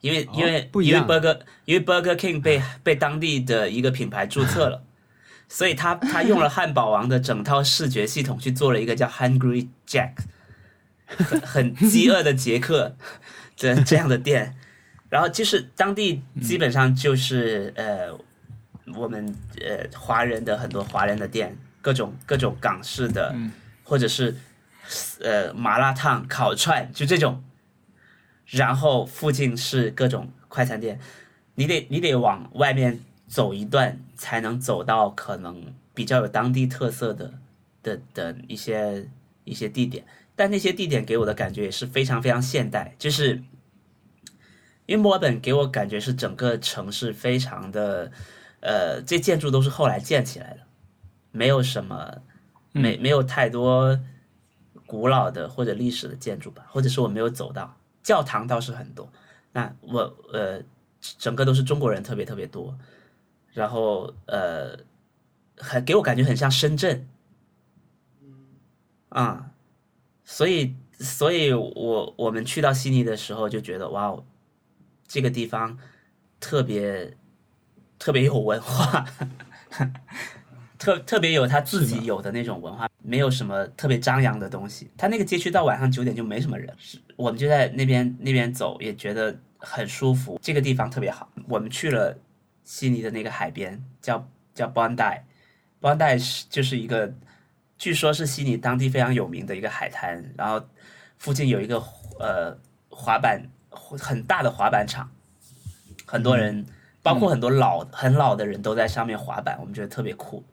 因为、因为因为 Burger 因为 Burger King 被被当地的一个品牌注册了。所以他他用了汉堡王的整套视觉系统去做了一个叫 Hungry Jack，很很饥饿的杰克这 这样的店，然后就是当地基本上就是、呃我们呃华人的很多华人的店，各种各种港式的，或者是呃麻辣烫、烤串，就这种，然后附近是各种快餐店，你得你得往外面走一段才能走到可能比较有当地特色的的的一些一些地点，但那些地点给我的感觉也是非常非常现代，就是因为墨尔本给我感觉是整个城市非常的呃，这建筑都是后来建起来的，没有什么没没有太多古老的或者历史的建筑吧，或者是我没有走到。教堂倒是很多，那我呃整个都是中国人特别特别多，然后呃很给我感觉很像深圳，啊、所以所以我我们去到悉尼的时候就觉得哇哦，这个地方特别特别有文化，特特别有他自己有的那种文化，没有什么特别张扬的东西。他那个街区到晚上九点就没什么人，是我们就在那边那边走，也觉得很舒服。这个地方特别好。我们去了悉尼的那个海边，叫叫 Bondi，Bondi 是就是一个，据说是悉尼当地非常有名的一个海滩，然后附近有一个呃滑板很大的滑板场，很多人。包括很多老、很老的人都在上面滑板，我们觉得特别酷。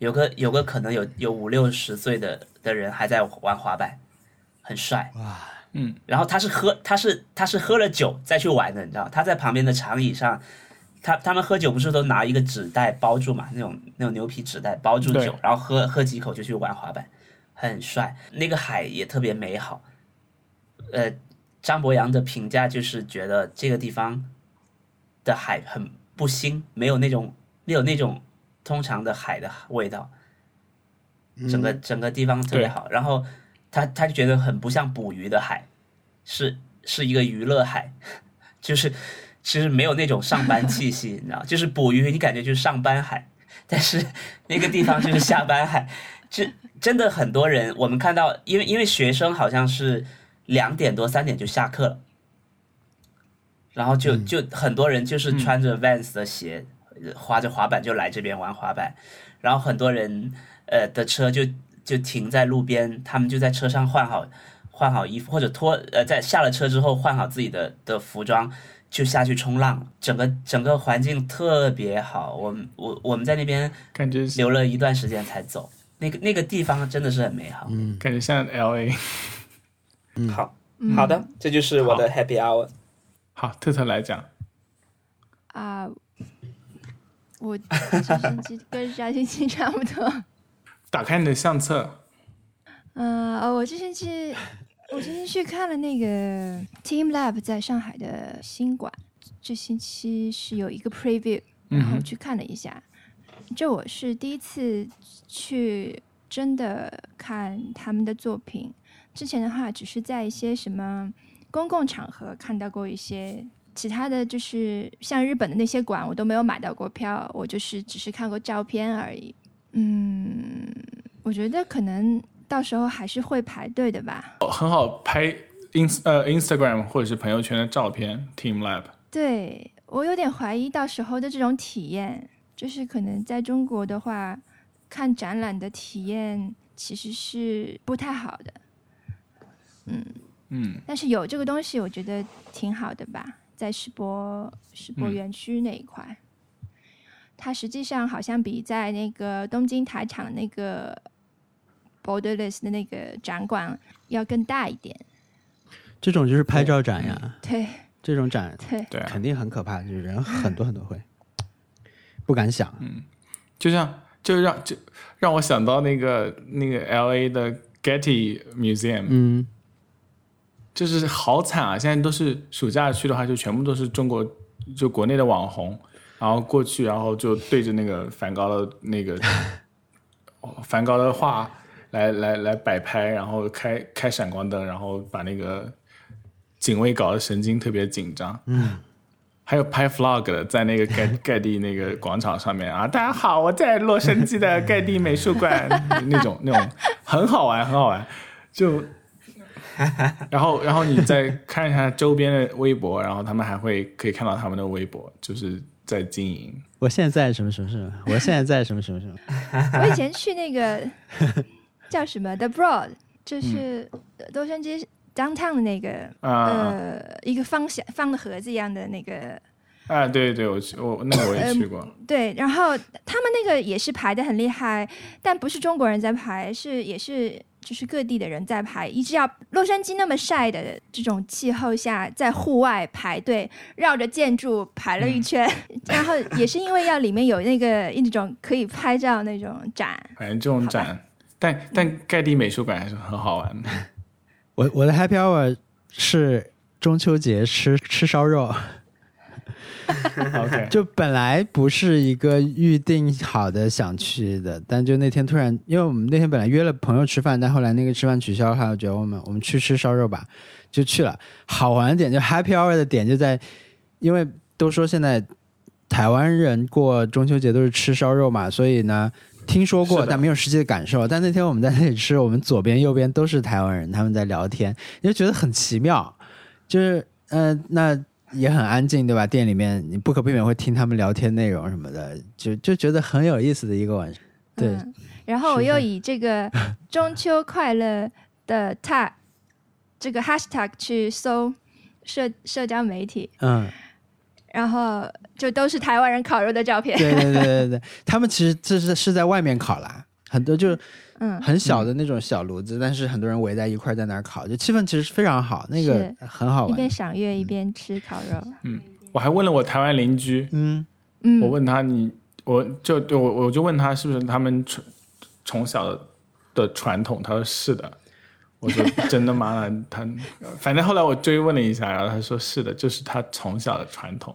有个有个可能有有五六十岁的的人还在玩滑板，很帅。哇，嗯，然后他是喝他是他是喝了酒再去玩的，你知道？他在旁边的长椅上，他他们喝酒不是都拿一个纸袋包住嘛？那种那种牛皮纸袋包住酒，然后喝喝几口就去玩滑板，很帅。那个海也特别美好。呃，张博洋的评价就是觉得这个地方的海很不腥，没有那种没有那种通常的海的味道，整个整个地方特别好。然后他他就觉得很不像捕鱼的海，是是一个娱乐海，就是其实没有那种上班气息，你知道，就是捕鱼你感觉就是上班海，但是那个地方就是下班海，这真的很多人我们看到，因为因为学生好像是两点多三点就下课了。然后就就很多人就是穿着 Vans 的鞋，呃滑着滑板就来这边玩滑板，然后很多人呃的车就就停在路边，他们就在车上换好换好衣服，或者脱呃在下了车之后换好自己的的服装。就下去冲浪，整个整个环境特别好。我们我我们在那边感觉留了一段时间才走，那个那个地方真的是很美好。嗯感觉像 L A。好嗯好的，这就是我的 Happy Hour。好，特特来讲，啊，我这星期跟上星期差不多。打开你的相册，嗯、呃，我这星期我这星期去看了那个 Team Lab 在上海的新馆，这星期是有一个 preview，然后去看了一下。这我是第一次去真的看他们的作品，之前的话只是在一些什么公共场合看到过一些。其他的就是像日本的那些馆，我都没有买到过票，我就是只是看过照片而已。嗯，我觉得可能到时候还是会排队的吧。很好拍 ins 呃 Instagram 或者是朋友圈的照片。Team Lab，对我有点怀疑到时候的这种体验，就是可能在中国的话，看展览的体验其实是不太好的。嗯嗯，但是有这个东西，我觉得挺好的吧，在世博世博嗯。园区那一块，它实际上好像比在那个东京台场那个 Borderless 的那个展馆要更大一点。这种就是拍照展呀，对。这种展对，对啊，肯定很可怕，就是人很多很多会，不敢想。嗯就像就让就让我想到那个那个 L A 的 Getty Museum，、嗯，就是好惨啊！现在都是暑假去的话，就全部都是中国就国内的网红，然后过去，然后就对着那个梵高的那个哦 梵高的画来来来摆拍，然后开开闪光灯，然后把那个警卫搞得神经特别紧张。嗯。还有拍 vlog 的，在那个盖 盖蒂那个广场上面啊，大家好，我在洛杉矶的盖蒂美术馆，那种那种很好玩，很好玩，就然后，然后你再看一下周边的微博，然后他们还会可以看到他们的微博，就是在经营。我现在在什么什么什么，我现在在什么什么什么。我以前去那个叫什么 The Broad，就是洛杉矶 downtown 的那个、啊呃一个方向方的盒子一样的那个啊，对对，我去，我那个我也去过。对，然后他们那个也是排的很厉害，但不是中国人在排，是也是就是各地的人在排，一直要洛杉矶那么晒的这种气候下，在户外排队绕着建筑排了一圈，然后也是因为要里面有那个一种可以拍照那种展，反正这种展，但但盖地美术馆还是很好玩的。我我的 Happy Hour 是中秋节吃吃烧肉，OK，就本来不是一个预定好的想去的，但就那天突然，因为我们那天本来约了朋友吃饭，但后来那个吃饭取消了，我觉得我们我们去吃烧肉吧，就去了。好玩的点就 Happy Hour 的点就在，因为都说现在台湾人过中秋节都是吃烧肉嘛，所以呢。听说过，但没有实际的感受。但那天我们在那里吃，我们左边、右边都是台湾人，他们在聊天，你就觉得很奇妙。就是，呃，那也很安静，对吧？店里面你不可避免会听他们聊天内容什么的，就就觉得很有意思的一个晚上。对，嗯，然后我又以这个中秋快乐的 tag 这个 hashtag 去搜社社交媒体，嗯，然后就都是台湾人烤肉的照片。对对对对对，他们其实这是是在外面烤啦，很多就嗯，很小的那种小炉子，但是很多人围在一块儿在那儿烤，就气氛其实非常好，那个很好玩一边。赏月一边吃烤肉。嗯我还问了我台湾邻居，嗯，嗯，我问他你，我就对我我就问他是不是他们从从小的的传统，他说是的。我说 真的吗？他反正后来我追问了一下，然后他说是的，就是他从小的传统。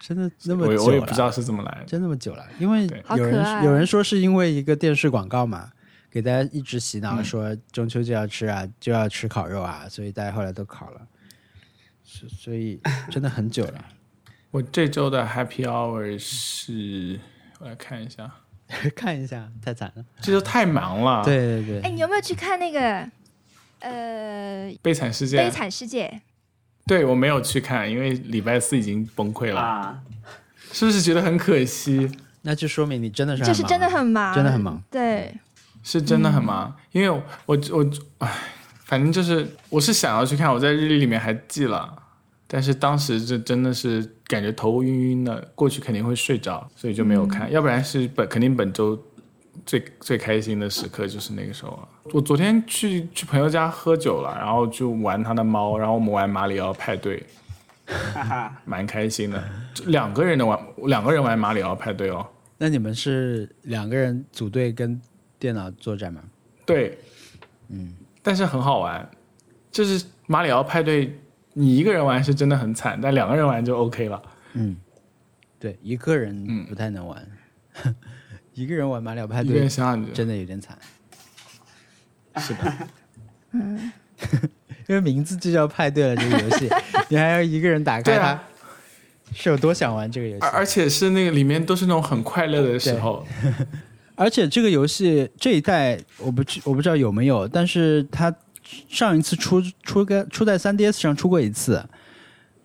真的那么久了我也不知道是怎么来的。真那么久了，因为对有人、有人说是因为一个电视广告嘛，给大家一直洗脑嗯说中秋就要吃啊，就要吃烤肉啊，所以大家后来都烤了，所所以真的很久了。我这周的 Happy Hour 是，我来看一下，看一下，太惨了。这周太忙了。，对对对，哎，你有没有去看那个呃《悲惨世界悲惨世界》？对我没有去看，因为礼拜四已经崩溃了，啊，是不是觉得很可惜？那就说明你真的是很忙就是真的很忙，真的很忙。对，是真的很忙，因为我我唉，反正就是我是想要去看，我在日历里面还记了，但是当时这真的是感觉头晕晕的，过去肯定会睡着，所以就没有看。要不然是本肯定本周最最开心的时刻就是那个时候了。我昨天去去朋友家喝酒了，然后就玩他的猫，然后我们玩马里奥派对，哈哈，蛮开心的。两个人的玩，两个人玩马里奥派对哦。那你们是两个人组队跟电脑作战吗？对，嗯，但是很好玩，就是马里奥派对，你一个人玩是真的很惨，但两个人玩就 OK 了。嗯，对，一个人嗯不太能玩，一个人玩马里奥派对真的有点惨，是的，因为名字就叫派对了，这个游戏，你还要一个人打开它，啊。是有多想玩这个游戏？而且是那个里面都是那种很快乐的时候，而且这个游戏这一代我不知我不知道有没有，但是它上一次出出个出在 3DS 上出过一次，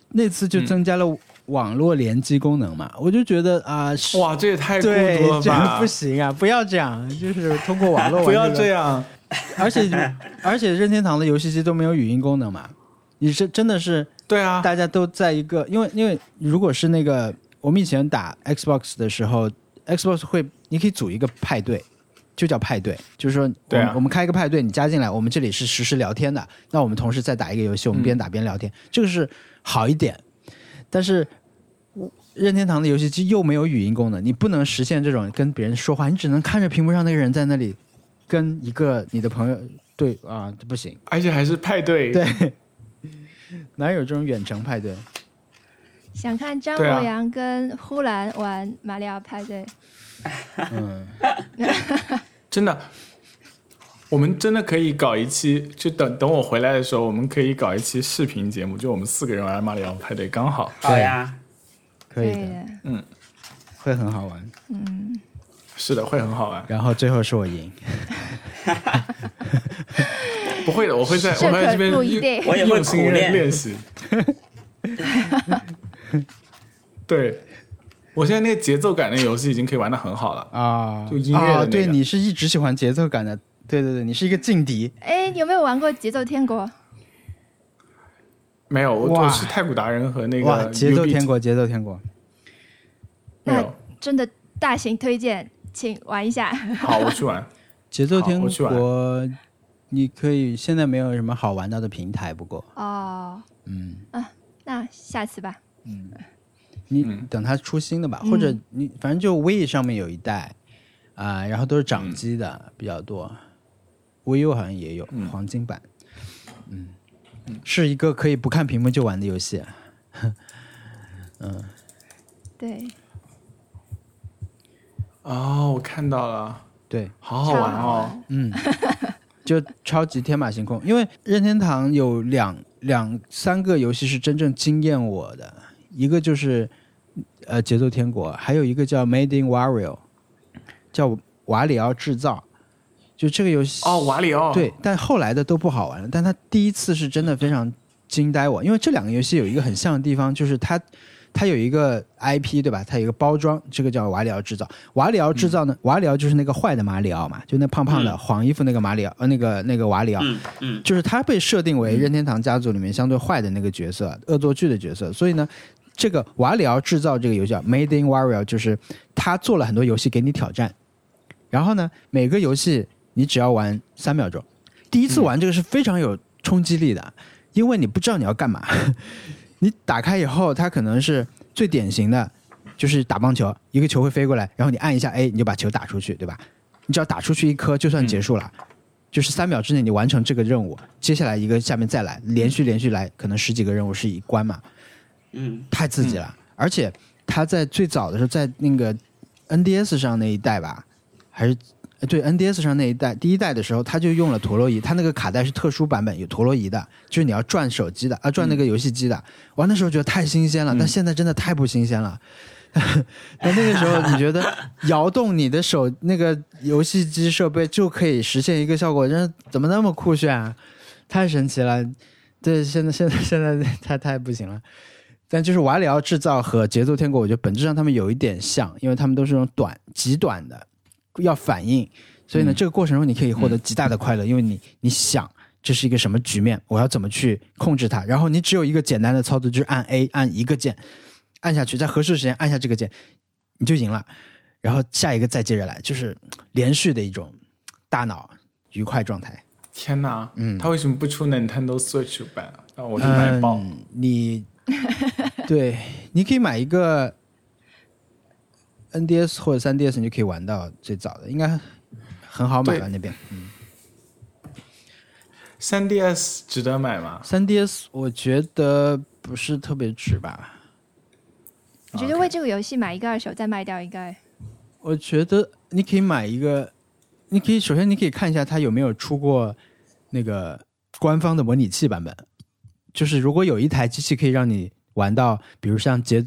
那次就增加了网络联机功能嘛，我就觉得啊，是哇，这也太孤对独了，这样吧不！行啊，不要这样，就是通过网络 玩、不要这，样，而且而且任天堂的游戏机都没有语音功能嘛，你是真的是对啊，大家都在一个，因为因为如果是那个我们以前打 Xbox 的时候，Xbox 会你可以组一个派对，就叫派对，就是说,、对啊我们开一个派对，你加进来，我们这里是实时聊天的，那我们同时再打一个游戏，我们边打边聊天，这个是好一点，但是。任天堂的游戏机又没有语音功能，你不能实现这种跟别人说话，你只能看着屏幕上那个人在那里跟一个你的朋友对啊，这不行，而且还是派对，对，哪有这种远程派对？想看张博洋跟呼兰玩马里奥派对，嗯，真的。我们真的可以搞一期，就等等我回来的时候，我们可以搞一期视频节目，就我们四个人玩马里奥派对，刚好。好呀，可以的，嗯，会很好玩。嗯，是的，会很好玩。然后最后是我赢，不会的，我会在我会在这边我也会用心苦练练习。对，我现在那个节奏感的游戏已经可以玩的很好了。啊，就音乐对，你是一直喜欢节奏感的，对对对，你是一个劲敌，哎，有没有玩过节奏天国？没有，我哇我是太古达人和那，个节奏天国，节奏天国，那没有。真的大型推荐，请玩一下。好，我去玩。节奏天国，你可以现在没有什么好玩到的平台，不过，哦，嗯啊，那下次吧。你嗯。等它出新的吧，嗯。或者你反正就 V 上面有一代啊，然后都是掌机的比较多，VU 好像也有嗯。黄金版，嗯，是一个可以不看屏幕就玩的游戏，对，哦，我看到了，对，好好玩哦。玩。嗯，就超级天马行空。因为任天堂有两两三个游戏是真正惊艳我的，一个就是呃节奏天国，还有一个叫 Made in Wario，叫瓦里奥制造。就这个游戏哦，瓦里奥。对，但后来的都不好玩了。但它第一次是真的非常惊呆我，因为这两个游戏有一个很像的地方，就是它它有一个 IP 对吧？它有一个包装，这个叫瓦里奥制造。瓦里奥制造呢，瓦里奥就是那个坏的马里奥嘛，就那胖胖的、嗯黄衣服那个马里奥，呃，那个那个瓦里奥。嗯嗯，就是他被设定为任天堂家族里面相对坏的那个角色，恶作剧的角色。所以呢，这个瓦里奥制造这个游戏叫 Made in Wario，就是他做了很多游戏给你挑战，然后呢，每个游戏你只要玩三秒钟。第一次玩这个是非常有冲击力的，因为你不知道你要干嘛。你打开以后，它可能是最典型的，就是打棒球，一个球会飞过来，然后你按一下 A，你就把球打出去，对吧？你只要打出去一颗，就算结束了。就是三秒之内你完成这个任务，接下来一个下面再来，连续连续来，可能十几个任务是一关嘛，嗯太刺激了。而且他在最早的时候，在那个 NDS 上那一代吧，还是呃对 NDS 上那一代第一代的时候，他就用了陀螺仪，他那个卡带是特殊版本，有陀螺仪的，就是你要转手机的啊，转那个游戏机的。玩的时候觉得太新鲜了，但现在真的太不新鲜了。那那个时候，你觉得 摇动你的手那个游戏机设备就可以实现一个效果，真的怎么那么酷炫啊？太神奇了！对，现在现在现在太太不行了。但就是瓦里奥制造和节奏天国，我觉得本质上他们有一点像，因为他们都是那种短、极短的，要反应，所以呢，嗯这个过程中你可以获得极大的快乐，因为你你想这是一个什么局面，我要怎么去控制它，然后你只有一个简单的操作，就是按 A 按一个键，按下去，在合适的时间按下这个键，你就赢了，然后下一个再接着来，就是连续的一种大脑愉快状态。天哪，嗯他为什么不出 Nintendo Switch 版？让我去买爆。嗯、你 对，你可以买一个 NDS 或者 3DS，你就可以玩到最早的，应该很好买吧？那边3 DS 值得买吗？3DS 我觉得不是特别值吧？我觉得为这个游戏买一个二手再卖掉应该我觉得你可以买一个，你可以首先你可以看一下它有没有出过那个官方的模拟器版本，就是如果有一台机器可以让你玩到，比如像节，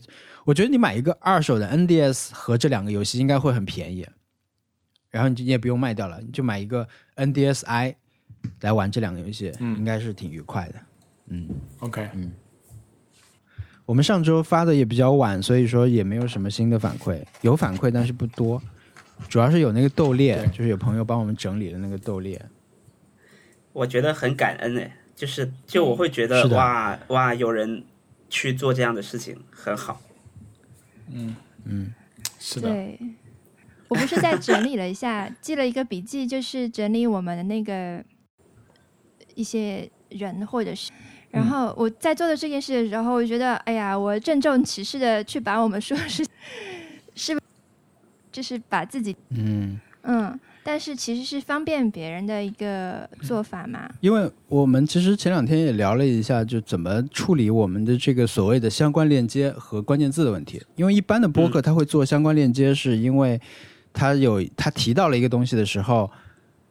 我觉得你买一个二手的 NDS 和这两个游戏应该会很便宜，然后你就你也不用卖掉了，你就买一个 NDSi 来玩这两个游戏，嗯应该是挺愉快的。嗯 OK，嗯我们上周发的也比较晚，所以说也没有什么新的反馈，有反馈但是不多，主要是有那个斗猎，就是有朋友帮我们整理的那个斗猎。我觉得很感恩哎，就是就我会觉得哇哇，有人去做这样的事情很好。嗯。嗯。是的，对。我不是在整理了一下，记了一个笔记，就是整理我们的那个一些人或者是，然后我在做的这件事的时候，我觉得，哎呀，我郑重其事的去把我们说是是，就是把自己嗯，嗯，但是其实是方便别人的一个做法嘛。因为我们其实前两天也聊了一下，就怎么处理我们的这个所谓的相关链接和关键字的问题。因为一般的播客他会做相关链接，是因为他有他提到了一个东西的时候，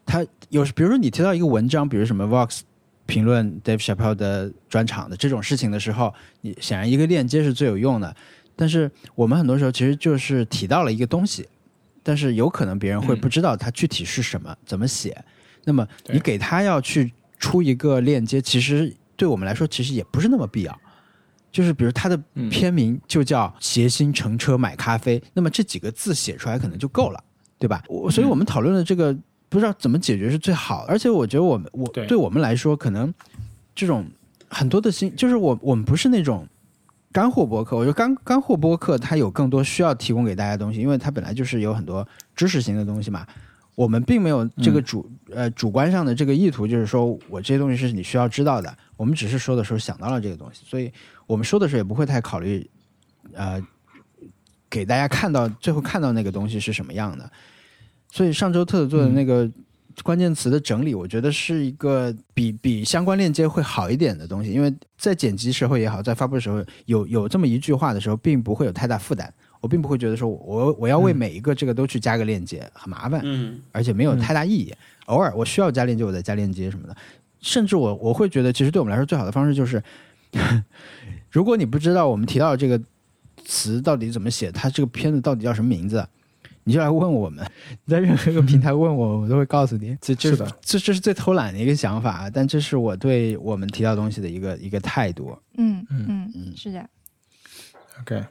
他有比如说你提到一个文章，比如什么 Vox 评论 Dave Chappelle 的专场的这种事情的时候，你显然一个链接是最有用的。但是我们很多时候其实就是提到了一个东西，但是有可能别人会不知道它具体是什么，怎么写。那么你给他要去出一个链接，其实对我们来说其实也不是那么必要。就是比如它的嗯片名就叫“谐星乘车买咖啡”，那么这几个字写出来可能就够了，对吧？我所以我们讨论的这个不知道怎么解决是最好，而且我觉得我们我对对我们来说，可能这种很多的新，就是我我们不是那种干货播客，我觉得干干货播客它有更多需要提供给大家的东西，因为它本来就是有很多知识型的东西嘛。我们并没有这个主、呃主观上的这个意图，就是说我这些东西是你需要知道的。我们只是说的时候想到了这个东西，所以我们说的时候也不会太考虑，呃，给大家看到最后看到那个东西是什么样的。所以上周特子做的那个关键词的整理，我觉得是一个比比相关链接会好一点的东西，因为在剪辑时候也好，在发布的时候有有这么一句话的时候，并不会有太大负担。我并不会觉得说我我要为每一个这个都去加个链接，很麻烦。嗯，而且没有太大意义。偶尔我需要加链接，我再加链接什么的。甚至我我会觉得，其实对我们来说最好的方式就是，如果你不知道我们提到这个词到底怎么写，它这个片子到底叫什么名字，你就来问我们。你在任何一个平台问我，我都会告诉你。这这是的，这这是最偷懒的一个想法，但这是我对我们提到东西的一个一个态度，嗯嗯嗯，是的，OK，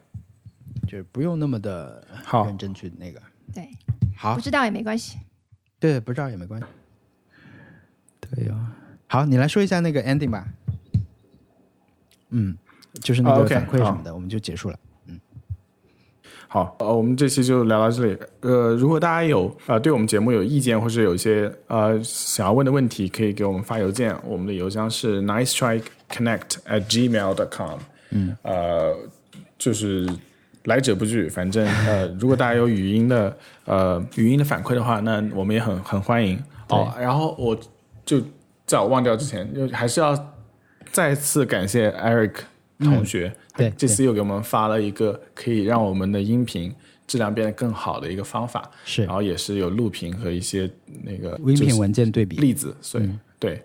就是不用那么的好认真去那个。对，好不，知道也没关系。对，不知道也没关系。对呀、好，你来说一下那个 ending 吧。嗯，就是那啊个反馈什么的，我们就结束了。好，呃，我们这期就聊到这里。呃，如果大家有呃对我们节目有意见，或者有一些呃想要问的问题，可以给我们发邮件，我们的邮箱是 nice strike connect at gmail dot com。嗯，呃，就是来者不拒，反正呃，如果大家有语音的呃语音的反馈的话，那我们也很很欢迎。哦，然后我就在我忘掉之前，就还是要再次感谢 Eric 同学，对他这次又给我们发了一个可以让我们的音频质量变得更好的一个方法，是。然后也是有录屏和一些那个音频文件对比，例子，所以、对，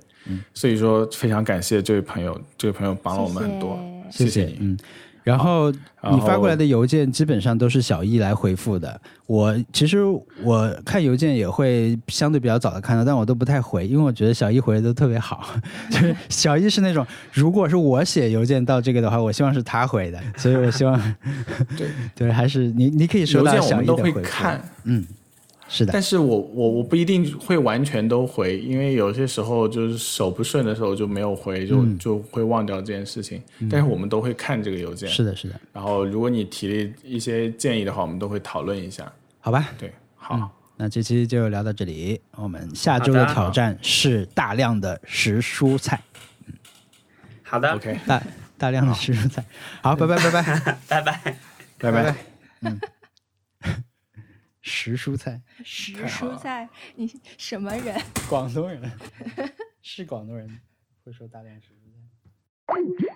所以说非常感谢这位朋友，这位朋友帮了我们很多，谢谢。你。嗯，然后你发过来的邮件基本上都是小易来回复的。我其实我看邮件也会相对比较早的看到，但我都不太回，因为我觉得小易回的都特别好。就是小易是那种，如果是我写邮件到这个的话，我希望是他回的，所以我希望对 对，还是你你可以收到小件我们都易的回复。会看，嗯，是的，但是我我我不一定会完全都回，因为有些时候就是手不顺的时候就没有回，就、嗯就会忘掉这件事情。但是我们都会看这个邮件，是的，是的，然后如果你提了一些建议的话，我们都会讨论一下。好吧。对，好，那这期就聊到这里，我们下周的挑战是大量的食蔬菜，好的 OK，大大量的食蔬菜。好，拜拜拜拜 拜拜。拜拜。嗯，食蔬菜，食蔬菜，你什么人？广东人是广东人会说大量食蔬菜。